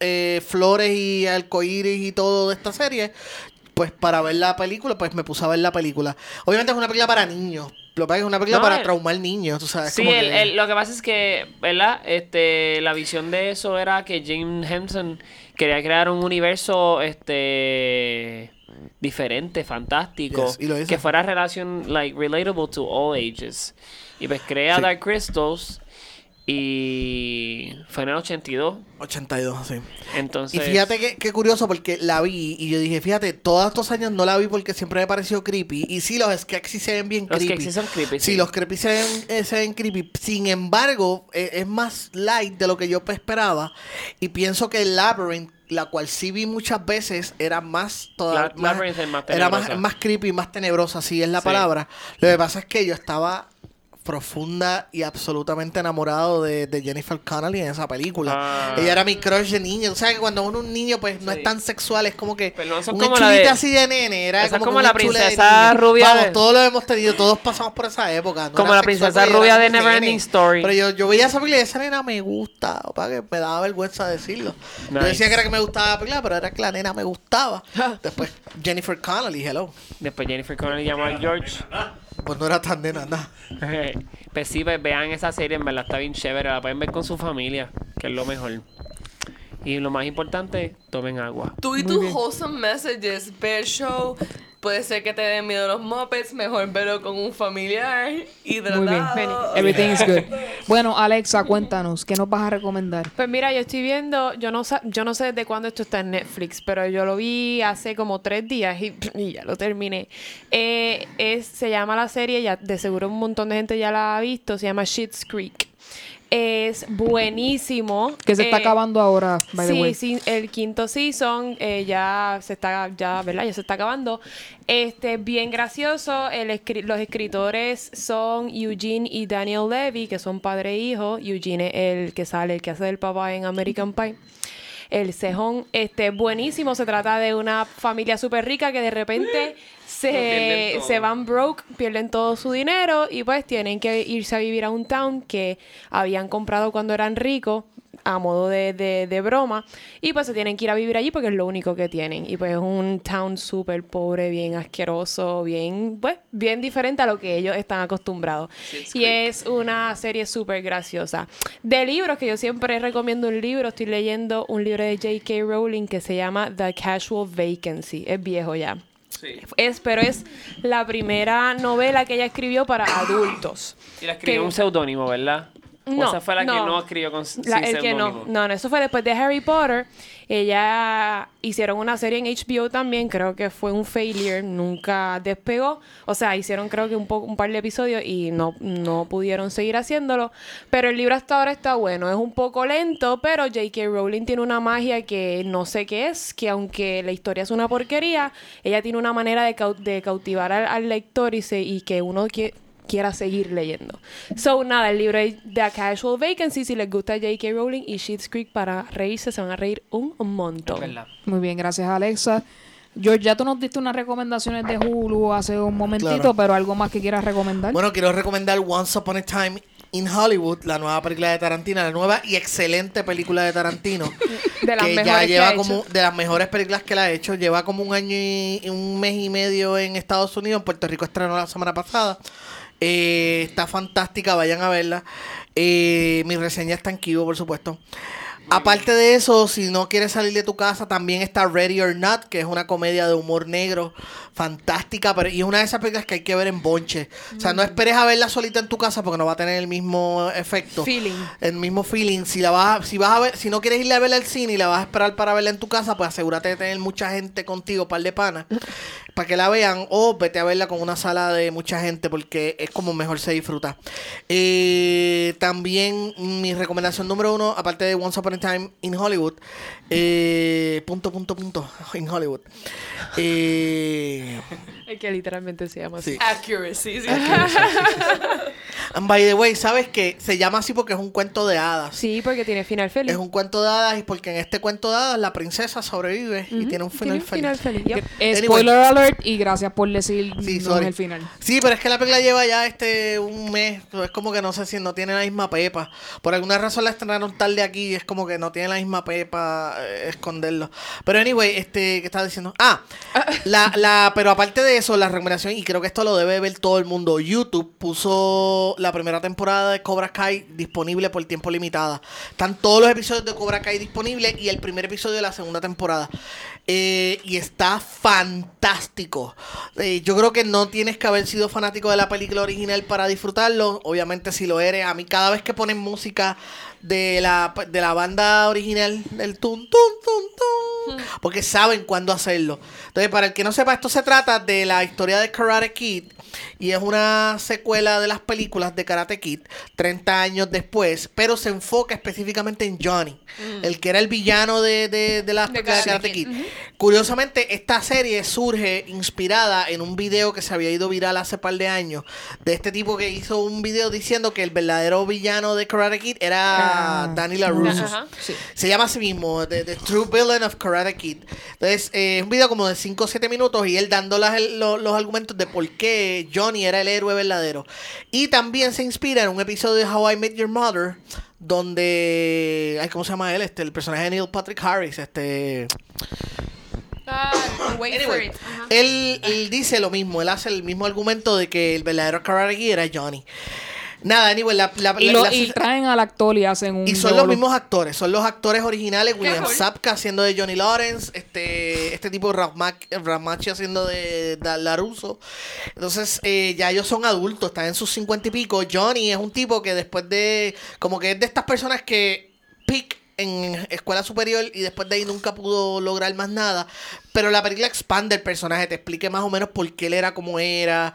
eh, flores y arcoíris y todo de esta serie. Pues para ver la película, pues me puse a ver la película. Obviamente es una película para niños. Lo que pasa es una película No, para el- traumar niños, tú sabes. Sí, como el- que- el- lo que pasa es que, ¿verdad? Este, la visión de eso era que James Henson quería crear un universo, este, diferente, fantástico, Yes, y que fuera relación, like, relatable to all ages. Y pues crea Sí. Dark Crystals y fue en el 82. 82, sí. Entonces, Y fíjate que, qué curioso porque la vi y yo dije, fíjate, todos estos años no la vi porque siempre me pareció creepy. Y sí, los Skeksis se ven bien Los creepy. Skeksis son creepy, Sí, sí. los creepy se ven, eh, se ven creepy. Sin embargo, eh, es más light de lo que yo esperaba. Y pienso que el Labyrinth, la cual sí vi muchas veces, era más toda, La- Labyrinth es más Era más, más creepy, más tenebrosa, sí es la Sí. palabra. Lo que pasa es que yo estaba profunda y absolutamente enamorado de, de Jennifer Connelly en esa película. Ah. Ella era mi crush de niño. O sea, que cuando uno es un niño, pues no Sí. es tan sexual, es como que Pero no son un como de- así de nene. Era Esa es como, como la princesa rubia Vamos, de- todos lo hemos tenido, todos pasamos por esa época. No Como la sexual, princesa rubia de. Neverending Story. Pero yo, yo veía esa película y esa nena me gusta. Para que me daba vergüenza decirlo. Yo decía que era que me gustaba la película, pero era que la nena me gustaba. Después Jennifer Connelly, hello. Después Jennifer Connelly llamó a George. Pues no era tan nena, nada. pues sí, pues vean esa serie, en verdad está bien chévere. La pueden ver con su familia, que es lo mejor. Y lo más importante, tomen agua. Tú y tus wholesome messages, ver show, puede ser que te den miedo los mopeds, mejor verlo con un familiar hidratado. Muy bien. Everything is good. Bueno, Alexa, cuéntanos, ¿qué nos vas a recomendar? Pues mira, yo estoy viendo, yo no, sa- yo no sé desde cuándo esto está en Netflix, pero yo lo vi hace como tres días y, y ya lo terminé. Eh, es, se llama la serie, ya de seguro un montón de gente ya la ha visto, se llama Shit's Creek. Es buenísimo. Que se está Eh, acabando ahora, by the sí, way. sí, el quinto season eh, ya se está, ya, ¿verdad? Ya se está acabando. Este, bien gracioso. El escri- los escritores son Eugene y Daniel Levy, que son padre e hijo. Eugene es el que sale, el que hace el papá en American Pie. El cejón, este, buenísimo. Se trata de una familia súper rica que de repente se, se van broke, pierden todo su dinero y pues tienen que irse a vivir a un town que habían comprado cuando eran ricos a modo de, de, de broma y pues se tienen que ir a vivir allí porque es lo único que tienen. Y pues es un town súper pobre, bien asqueroso, bien pues bien diferente a lo que ellos están acostumbrados. Y es una serie súper graciosa. De libros que yo siempre recomiendo un libro, estoy leyendo un libro de J.K. Rowling que se llama The Casual Vacancy, es viejo ya Sí. es, pero es la primera novela que ella escribió para adultos. Y la escribió Que- un seudónimo, ¿verdad? O No, esa fue la que no. no escribió con La- el que no, no, no, eso fue después de Harry Potter. Ella hicieron una serie en HBO también, creo que fue un failure, nunca despegó. O sea, hicieron creo que un, po- un par de episodios y no, no pudieron seguir haciéndolo. Pero el libro hasta ahora está bueno, es un poco lento, pero J.K. Rowling tiene una magia que no sé qué es, que aunque la historia es una porquería, ella tiene una manera de, cau- de cautivar al, al lector y, se, y que uno que quiera seguir leyendo. So, nada, el libro es The Casual Vacancy. Si les gusta J.K. Rowling y Sheets Creek para reírse, se van a reír un montón. verdad. Muy bien, gracias Alexa. George, ya tú nos diste unas recomendaciones de Hulu hace un momentito, Claro. pero algo más que quieras recomendar. Bueno, quiero recomendar Once Upon a Time in Hollywood, la nueva película de Tarantino, la nueva y excelente película de Tarantino. De las que mejores ya que lleva ha hecho. como de las mejores películas que la ha hecho. Lleva como un año y un mes y medio en Estados Unidos. En Puerto Rico estrenó la semana pasada. Eh, está fantástica, vayan a verla. Eh, mi reseña está en por supuesto. Aparte de eso, si no quieres salir de tu casa, también está Ready or Not, que es una comedia de humor negro fantástica, pero y es una de esas películas que hay que ver en bonche. O sea, no esperes a verla solita en tu casa porque no va a tener el mismo efecto. Feeling. El mismo feeling. Si la vas a- si vas a ver, si no quieres irle a verla al cine y la vas a esperar para verla en tu casa, pues asegúrate de tener mucha gente contigo, par de panas, para que la vean, o vete a verla con una sala de mucha gente, porque es como mejor se disfruta. Eh, también mi recomendación número uno, aparte de Once Upon a Time in Hollywood, eh, punto, punto, punto, in Hollywood. Eh, Es que literalmente se llama así. sí. Accuracy. sí. And by the way, ¿sabes qué? Se llama así porque es un cuento de hadas. Sí, porque tiene final feliz. Es un cuento de hadas y porque en este cuento de hadas la princesa sobrevive y tiene un final Tiene un feliz. Yep. Anyway. spoiler alert y gracias por decir Sí, no sorry. el final. Sí, pero es que la película lleva ya este un mes. Es como que no sé si no tiene la misma pepa. Por alguna razón la estrenaron tarde aquí y es como que no tiene la misma pepa eh, esconderlo. Pero anyway, este, ¿qué estaba diciendo? Ah, la, la, pero aparte de eso, la recomendación, y creo que esto lo debe ver todo el mundo, YouTube puso la primera temporada de Cobra Kai disponible por tiempo limitada. Están todos los episodios de Cobra Kai disponibles y el primer episodio de la segunda temporada. Eh, y está fantástico. Eh, yo creo que no tienes que haber sido fanático de la película original para disfrutarlo. Obviamente si lo eres, a mí cada vez que ponen música de la, de la banda original, del tun, tun, tun, tun, porque saben cuándo hacerlo. Entonces, para el que no sepa, esto se trata de la historia de Karate Kid y es una secuela de las películas de Karate Kid, 30 años después, pero se enfoca específicamente en Johnny, el que era el villano de, de, de las De películas de Karate Karate Kid. Curiosamente, esta serie surge inspirada en un video que se había ido viral hace par de años, de este tipo que hizo un video diciendo que el verdadero villano de Karate Kid era Ah. Danny LaRusso. Ajá. Sí. Se llama así mismo, The, The True Villain of Karate Kid. Entonces, eh, es un video como de 5 o 7 minutos y él dando las- los argumentos de por qué Johnny era el héroe verdadero. Y también se inspira en un episodio de How I Met Your Mother, donde... Ay, ¿Cómo se llama él? Este, el personaje de Neil Patrick Harris. Este... Ah, wait for Anyway, él, él dice lo mismo, él hace el mismo argumento de que el verdadero Karate era Johnny. Nada, anyway, la, la, Y, la- lo, la- y traen al actor y hacen un. y son los mismos actores, son los actores originales, William cool. Sapka haciendo de Johnny Lawrence, este, este tipo Macchio haciendo de, de Laruso. Entonces, eh, ya ellos son adultos, están en sus cincuenta y pico. Johnny es un tipo que después de, como que es de estas personas que pick en escuela superior y después de ahí nunca pudo lograr más nada. Pero la película expande el personaje, te explique más o menos por qué él era como era.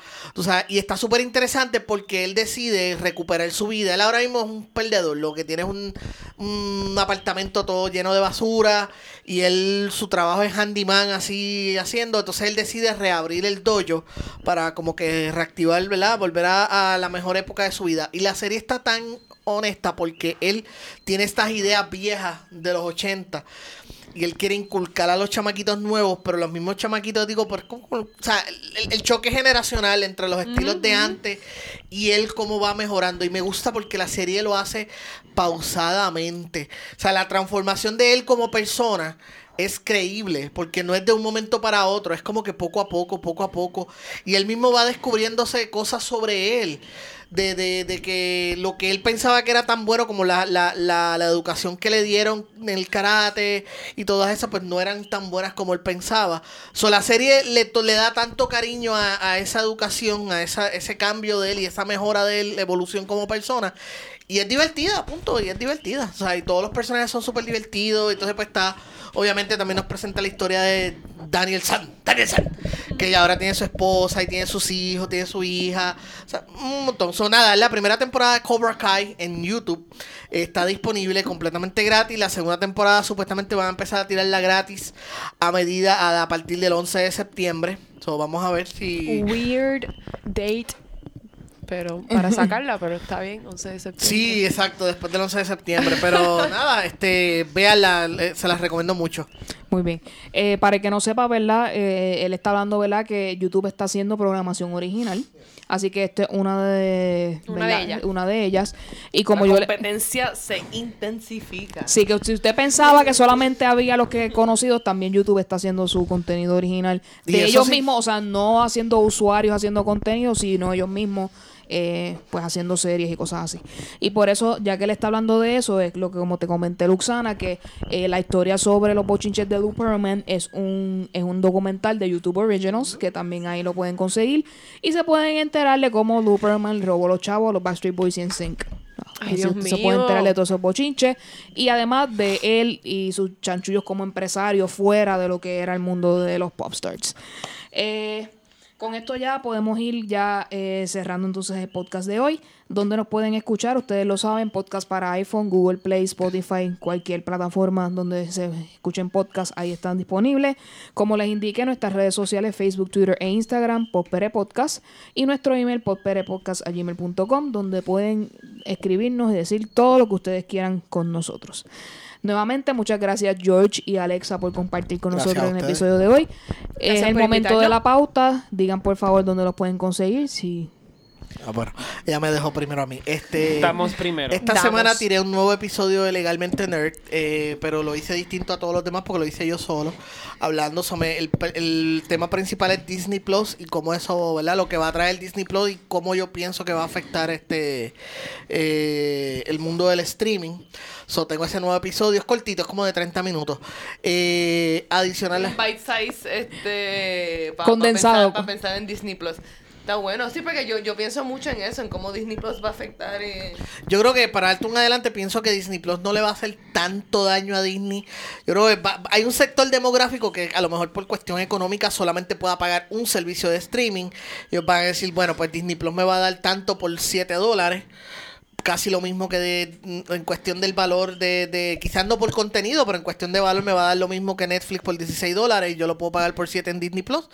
Y está súper interesante porque él decide recuperar su vida. Él ahora mismo es un perdedor, lo que tiene es un, apartamento todo lleno de basura y él su trabajo es handyman así haciendo. Entonces él decide reabrir el dojo para como que reactivar, ¿verdad? Volver a la mejor época de su vida. Y la serie está tan honesta porque él tiene estas ideas viejas de los 80 y él quiere inculcar a los chamaquitos nuevos, pero los mismos chamaquitos, digo, por, o sea, el, el choque generacional entre los estilos de antes y él cómo va mejorando. Y me gusta porque la serie lo hace pausadamente. O sea, la transformación de él como persona es creíble, porque no es de un momento para otro, es como que poco a poco, poco a poco. Y él mismo va descubriéndose cosas sobre él. De, de, de que lo que él pensaba que era tan bueno como la, la, la, la educación que le dieron en el karate y todas esas, pues no eran tan buenas como él pensaba. So, la serie le, le da tanto cariño a, a esa educación, a esa, ese cambio de él y esa mejora de él, evolución como persona. Y es divertida, punto, y es divertida. O sea, y todos los personajes son súper divertidos. Entonces, pues está, obviamente también nos presenta la historia de Daniel San, Daniel San, que ya ahora tiene su esposa y tiene sus hijos, tiene su hija. O sea, un montón. So, nada, la primera temporada de Cobra Kai en YouTube está disponible completamente gratis. La segunda temporada supuestamente van a empezar a tirarla gratis a medida a, a partir del 11 de septiembre. So, vamos a ver si... Weird date. Pero para sacarla, pero está bien, 11 de septiembre. Sí, exacto, después del 11 de septiembre. Pero nada, este, véanla, eh, se las recomiendo mucho. Muy bien. Eh, para el que no sepa, ¿verdad? Eh, él está hablando, ¿verdad? Que YouTube está haciendo programación original. Así que esta es una de, Una de ellas. Una de ellas. Y como la yo le, competencia se intensifica. Sí, que si usted pensaba que solamente había los que conocidos, también YouTube está haciendo su contenido original. Y De ellos sí- mismos, o sea, no haciendo usuarios haciendo contenido, sino ellos mismos, eh, pues haciendo series y cosas así. Y por eso, ya que él está hablando de eso, es lo que como te comenté, Luxana, que eh, la historia sobre los bochinches de Lou Pearlman es un, es un documental de YouTube Originals, que también ahí lo pueden conseguir. Y se pueden enterar de cómo Lou Pearlman robó los chavos a los Backstreet Boys y NSYNC. Ay, Dios usted se mío. puede enterar de todos esos bochinches. Y además de él y sus chanchullos como empresario fuera de lo que era el mundo de los popstars. Eh, con esto ya podemos ir ya eh, cerrando entonces el podcast de hoy. Donde nos pueden escuchar, ustedes lo saben, podcast para iPhone, Google Play, Spotify, cualquier plataforma donde se escuchen podcasts, ahí están disponibles. Como les indiqué, nuestras redes sociales, Facebook, Twitter e Instagram, Podpere Podcast, y nuestro email, podperepodcast.gmail.com, donde pueden escribirnos y decir todo lo que ustedes quieran con nosotros. Nuevamente, muchas gracias George y Alexa por compartir con Gracias nosotros en el episodio de hoy. Es el momento de la pauta. Digan por favor dónde los pueden conseguir. Si Ah, bueno, ella me dejó primero a mí. Este, Estamos primero. Esta Damos. semana tiré un nuevo episodio de Legalmente Nerd, eh, pero lo hice distinto a todos los demás porque lo hice yo solo, hablando sobre el, el tema principal es Disney Plus y cómo eso, ¿verdad? Lo que va a traer Disney Plus y cómo yo pienso que va a afectar este eh, el mundo del streaming. So, tengo ese nuevo episodio, es cortito, es como de 30 minutos. Eh, adicional bite size este Condensado. Para pensar, pa pensar en Disney Plus. Está bueno, sí, porque yo, yo pienso mucho en eso, en cómo Disney Plus va a afectar. eh, Yo creo que para darte un adelante, pienso que Disney Plus no le va a hacer tanto daño a Disney. Yo creo que va- hay un sector demográfico que a lo mejor por cuestión económica solamente pueda pagar un servicio de streaming. Ellos van a decir, bueno, pues Disney Plus me va a dar tanto por 7 dólares. Casi lo mismo que de, en cuestión del valor de, de, quizás no por contenido, pero en cuestión de valor me va a dar lo mismo que Netflix por 16 dólares y yo lo puedo pagar por 7 en Disney Plus.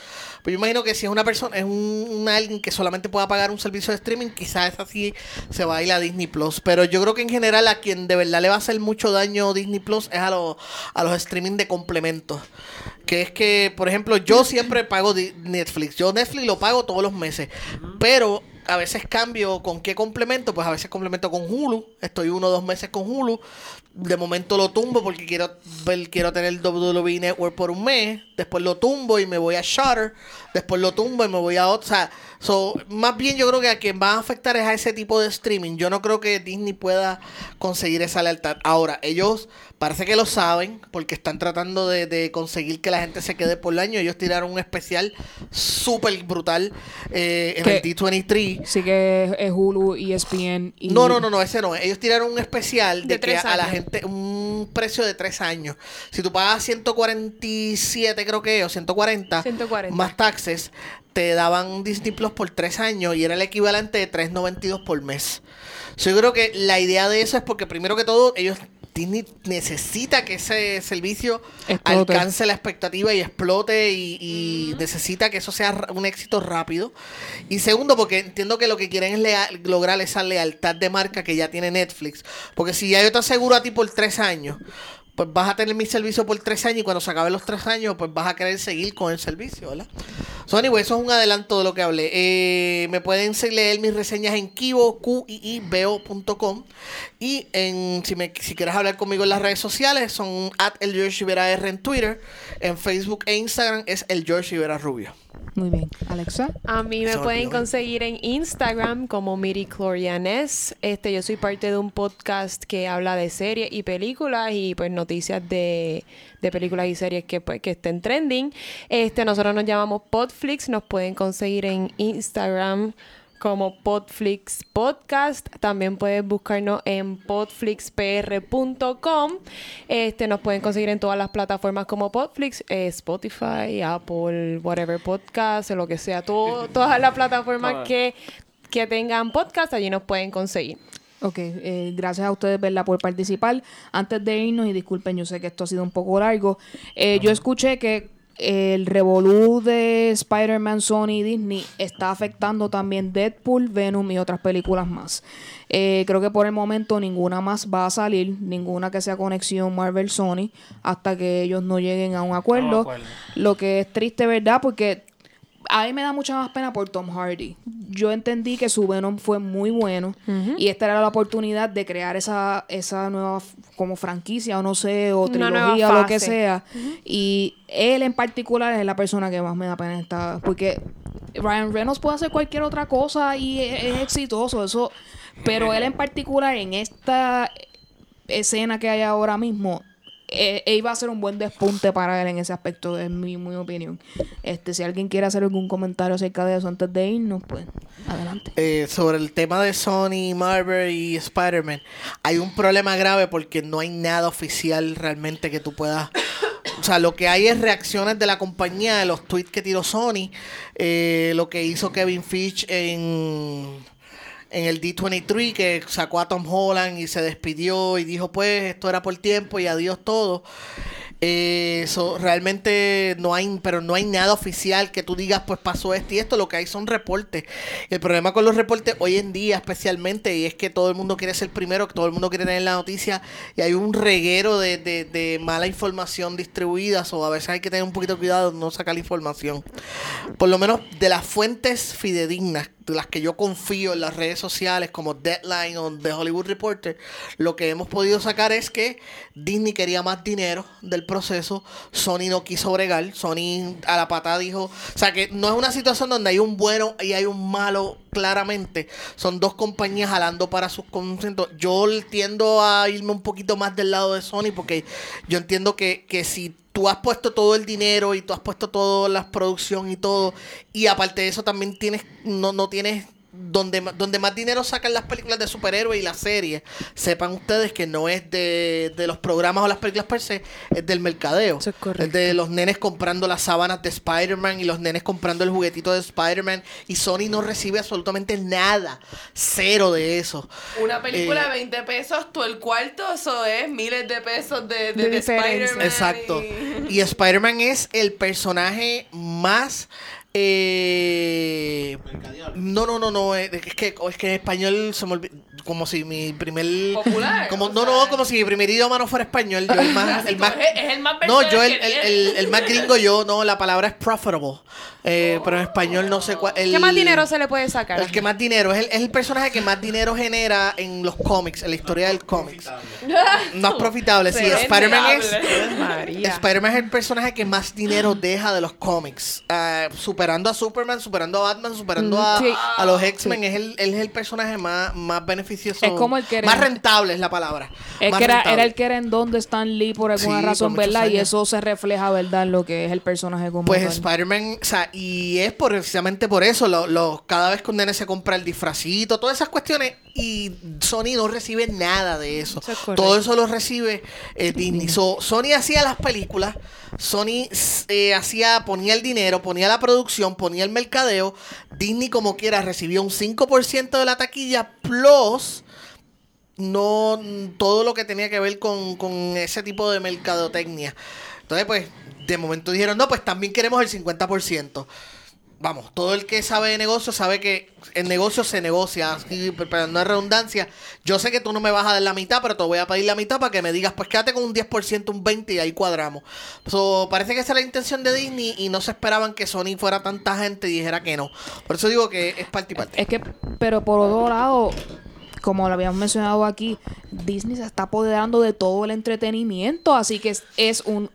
Pues yo imagino que si es una persona, es un, un alguien que solamente pueda pagar un servicio de streaming, quizás es así se va a ir a Disney Plus. Pero yo creo que en general a quien de verdad le va a hacer mucho daño Disney Plus es a, los a los streaming de complementos. Que es que, por ejemplo, yo siempre pago Netflix. Yo Netflix lo pago todos los meses. Pero a veces cambio con qué complemento. Pues a veces complemento con Hulu. Estoy uno o dos meses con Hulu. De momento lo tumbo porque quiero quiero tener WWE Network por un mes. Después lo tumbo y me voy a Shutter. Después lo tumbo y me voy a otro. O sea, so, más bien yo creo que a quien va a afectar es a ese tipo de streaming. Yo no creo que Disney pueda conseguir esa lealtad. Ahora, ellos parece que lo saben porque están tratando de, de conseguir que la gente se quede por el año. Ellos tiraron un especial súper brutal eh, en el D23. Sí que es, Hulu, ESPN y... No, no, no, no, ese no. Ellos tiraron un especial de, De que a la gente, un precio de tres años. Si tú pagas 147, creo que, o 140, 140. más taxes, te daban Disney Plus por tres años y era el equivalente de 3.92 por mes. So, yo creo que la idea de eso es porque, primero que todo, ellos. Disney necesita que ese servicio Explote. alcance la expectativa y explote y, y necesita que eso sea un éxito rápido. Y segundo, porque entiendo que lo que quieren es lograr esa lealtad de marca que ya tiene Netflix. Porque si ya yo te aseguro a ti por tres años, pues vas a tener mi servicio por tres años y cuando se acaben los tres años, pues vas a querer seguir con el servicio, ¿verdad? So, anyway, eso es un adelanto de lo que hablé. Eh, me pueden leer mis reseñas en kibo, Q-I-I-B-O.com. y en, si, me, si quieres hablar conmigo en las redes sociales, son at el George Rivera R en Twitter, en Facebook e Instagram es el George Rivera Rubio. Muy bien. Alexa. A mí me pueden conseguir en Instagram como Miri Clorianes. Este, yo soy parte de un podcast que habla de series y películas y pues noticias de, de películas y series que, pues, que estén trending. Este, nosotros nos llamamos Podflix. Nos pueden conseguir en Instagram como Podflix Podcast. También pueden buscarnos en podflixpr.com. Este, nos pueden conseguir en todas las plataformas como Podflix, eh, Spotify, Apple, whatever podcast, o lo que sea, todo, todas las plataformas que, que tengan podcast, allí nos pueden conseguir. Ok, eh, gracias a ustedes, ¿verdad?, por participar. Antes de irnos, y disculpen, yo sé que esto ha sido un poco largo, eh, yo escuché que el revolú de Spider-Man, Sony y Disney está afectando también Deadpool, Venom y otras películas más. Eh, creo que por el momento ninguna más va a salir, ninguna que sea conexión Marvel-Sony, hasta que ellos no lleguen a un acuerdo. acuerdo. Lo que es triste, ¿verdad? Porque a mí me da mucha más pena por Tom Hardy. Yo entendí que su Venom fue muy bueno y esta era la oportunidad de crear esa, esa nueva como franquicia o no sé, o trilogía o lo que sea. Y él en particular es la persona que más me da pena esta porque Ryan Reynolds puede hacer cualquier otra cosa y es, es exitoso, eso, pero él en particular en esta escena que hay ahora mismo eh, eh, iba a ser un buen despunte para él en ese aspecto, es mi, mi opinión. Este, si alguien quiere hacer algún comentario acerca de eso antes de irnos, pues adelante. Eh, sobre el tema de Sony, Marvel y Spider-Man, hay un problema grave porque no hay nada oficial realmente que tú puedas. O sea, lo que hay es reacciones de la compañía, de los tweets que tiró Sony, eh, lo que hizo Kevin Fitch en, en el D23, que sacó a Tom Holland y se despidió y dijo, pues, esto era por tiempo y adiós todo. Eh, so, realmente no hay, pero no hay nada oficial que tú digas, pues pasó esto y esto. Lo que hay son reportes. El problema con los reportes hoy en día, especialmente, y es que todo el mundo quiere ser primero, que todo el mundo quiere tener la noticia, y hay un reguero de, de, mala información distribuida. O a veces hay que tener un poquito de cuidado no sacar la información. Por lo menos de las fuentes fidedignas, de las que yo confío en las redes sociales, como Deadline o The Hollywood Reporter, lo que hemos podido sacar es que Disney quería más dinero del proceso, Sony no quiso bregar, Sony a la patada dijo, o sea que no es una situación donde hay un bueno y hay un malo claramente, son dos compañías jalando para sus consentos. Yo tiendo a irme un poquito más del lado de Sony porque yo entiendo que, que si tú has puesto todo el dinero y tú has puesto toda la producción y todo. Y aparte de eso también tienes, no, no tienes donde, donde más dinero sacan las películas de superhéroes y las series, sepan ustedes que no es de, de los programas o las películas per se, es del mercadeo. Eso es correcto. de los nenes comprando las sábanas de Spider-Man y los nenes comprando el juguetito de Spider-Man y Sony no recibe absolutamente nada, cero de eso. Una película Eh, de 20 pesos, tú el cuarto, eso es miles de pesos de, de, De de diferencia. Spider-Man. Exacto. y- Y Spider-Man es el personaje más... eh, no, no, no, no. eh, Es que, es que en español se me olvida. Como si mi primer. Popular, Como, no, sea. no, como si mi primer idioma no fuera español. Yo el más. el más Es, es el más no, yo el, el, tiene. el- el más gringo yo, no, la palabra es profitable. Eh, pero en español no sé cuál. el- ¿Qué más dinero se le puede sacar? El que más dinero, es el, es el personaje que más dinero genera en los cómics, en la historia del cómics. Más profitable, sí. Spider-Man es. Spider-Man es el personaje que más dinero deja de los cómics. Ah, superando a Superman, superando a Batman, superando Mm, a, sí. a los X-Men. Es, el, él es el personaje más, más beneficioso. Es como el que era- Más rentable es la palabra. Es Más que era, era el que era en donde Stan Lee por alguna Sí, razón, por ¿verdad? Y eso se refleja, ¿verdad? En lo que es el personaje como Pues. Spider-Man, o sea, y es por- precisamente por eso, lo, lo- cada vez que un nene se compra el disfracito, todas esas cuestiones, y Sony no recibe nada de eso. Eso es correcto. Todo eso lo recibe eh, Disney. So, Sony hacía las películas, Sony eh, hacía, ponía el dinero, ponía la producción, ponía el mercadeo, Disney como quiera recibió un 5% de la taquilla, plus no todo lo que tenía que ver con, con ese tipo de mercadotecnia. Entonces, pues, de momento dijeron, no, pues también queremos el 50%. Vamos, todo el que sabe de negocio sabe que el negocio se negocia, así, pero no es redundancia. Yo sé que tú no me vas a dar la mitad, pero te voy a pedir la mitad para que me digas, pues quédate con un 10%, un 20% y ahí cuadramos. So, parece que esa era la intención de Disney y no se esperaban que Sony fuera tanta gente y dijera que no. Por eso digo que es parte y parte. Es que, pero por otro lado, como lo habíamos mencionado aquí, Disney se está apoderando de todo el entretenimiento, así que es, es un...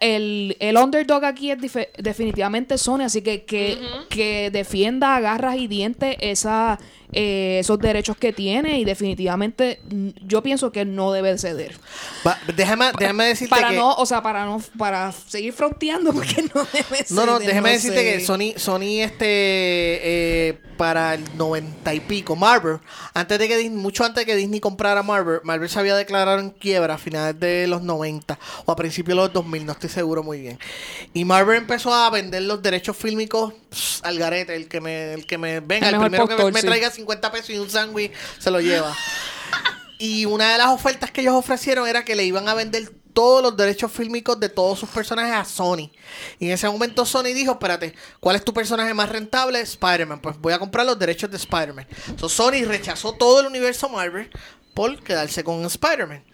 El, el underdog aquí es definitivamente Sony, así que que, que defienda a garras y dientes esa, eh, esos derechos que tiene y definitivamente yo pienso que no debe ceder. Déjame, déjame decirte Para que... no, o sea, para no, para seguir fronteando porque no debe No, no, ceder, déjeme no decirte sé. que Sony, Sony este, eh, para el 90 y pico, Marvel, antes de que Disney, mucho antes de que Disney comprara Marvel, Marvel se había declarado en quiebra a finales de los 90 o a principios de los 2000, no estoy seguro muy bien. Y Marvel empezó a vender los derechos fílmicos pss, al garete, el que me, el que me venga, El primero que me, traiga 50 pesos y un sándwich se lo lleva. Y una de las ofertas que ellos ofrecieron era que le iban a vender todos los derechos fílmicos de todos sus personajes a Sony. Y en ese momento Sony dijo, espérate, ¿cuál es tu personaje más rentable? Spider-Man. Pues voy a comprar los derechos de Spider-Man. Entonces Sony rechazó todo el universo Marvel por quedarse con Spider-Man.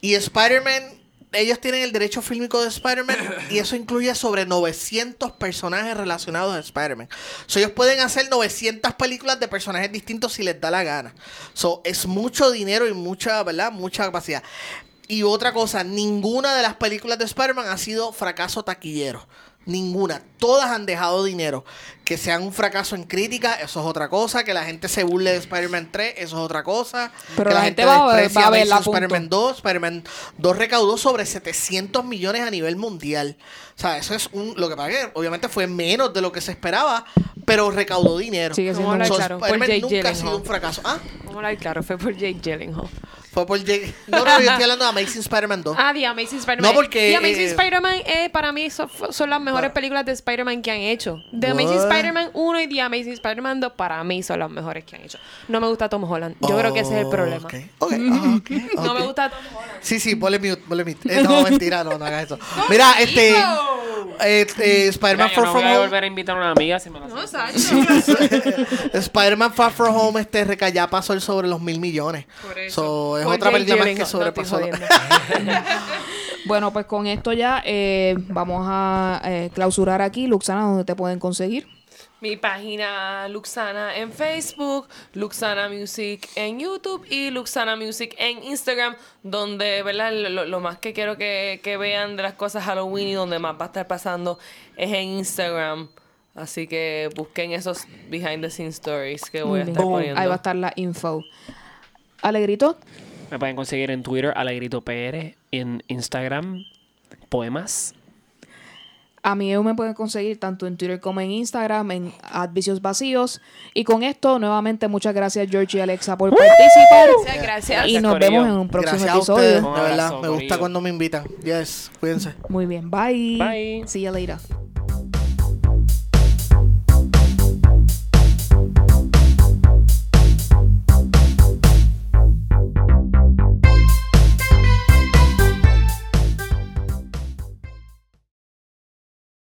Y Spider-Man, ellos tienen el derecho fílmico de Spider-Man y eso incluye sobre 900 personajes relacionados a Spider-Man. So, ellos pueden hacer 900 películas de personajes distintos si les da la gana. So, es mucho dinero y mucha, ¿verdad? Mucha capacidad. Y otra cosa, ninguna de las películas de Spider-Man ha sido fracaso taquillero. Ninguna. Todas han dejado dinero. Que sean un fracaso en crítica, eso es otra cosa. Que la gente se burle de Spider-Man 3, eso es otra cosa. Pero que la gente va a ver- desprecie va a verla. Spider-Man 2. Spider-Man 2 recaudó sobre 700 millones a nivel mundial. O sea, eso es un... Lo que pasa que obviamente fue menos de lo que se esperaba, pero recaudó dinero. Sigue siendo Vamos a hablar So, claro, Spider-Man Jake nunca ha sido un fracaso. Ah, hablar claro, fue por Jake Gyllenhaal. Fue por. No, no, yo estoy hablando de Amazing Spider-Man 2. Ah, The Amazing Spider-Man. No, porque, The Amazing eh, Spider-Man, eh, para mí, son, son las mejores Claro. películas de Spider-Man que han hecho. The Amazing What? Spider-Man 1 y The Amazing Spider-Man 2, para mí, son las mejores que han hecho. No me gusta Tom Holland. Yo creo que ese es el problema. Ok, ok, ah, ok, No me gusta Tom Holland. Sí, sí, ponle mute, ponle mute. Eh, no, mentira, no, no hagas eso. Mira, este... eh, eh, Spider-Man Far no From voy a Home... volver a invitar a una amiga si me la No. Spider-Man Far From Home este reca- ya pasó el sobre los mil millones. Por eso. So, es otra película más que sobrepasó. Bueno, pues con esto ya eh, vamos a eh, clausurar aquí. Luxana, ¿dónde te pueden conseguir? Mi página Luxana en Facebook, Luxana Music en YouTube y Luxana Music en Instagram, donde ¿verdad? Lo, lo más que quiero que, que vean de las cosas Halloween y donde más va a estar pasando es en Instagram. Así que busquen esos behind the scenes stories que voy a estar poniendo. Ahí va a estar la info. Alegrito, Me pueden conseguir en Twitter, Alegrito PR, en Instagram, poemas. A mí me pueden conseguir tanto en Twitter como en Instagram, en Advicios Vacíos. Y con esto, nuevamente, muchas gracias, George y Alexa, por participar. Gracias, gracias. Y nos vemos en un próximo Gracias a ustedes, episodio. de verdad. Me gusta cuando me invitan. Yes, cuídense. Muy bien, bye. Bye. See you later.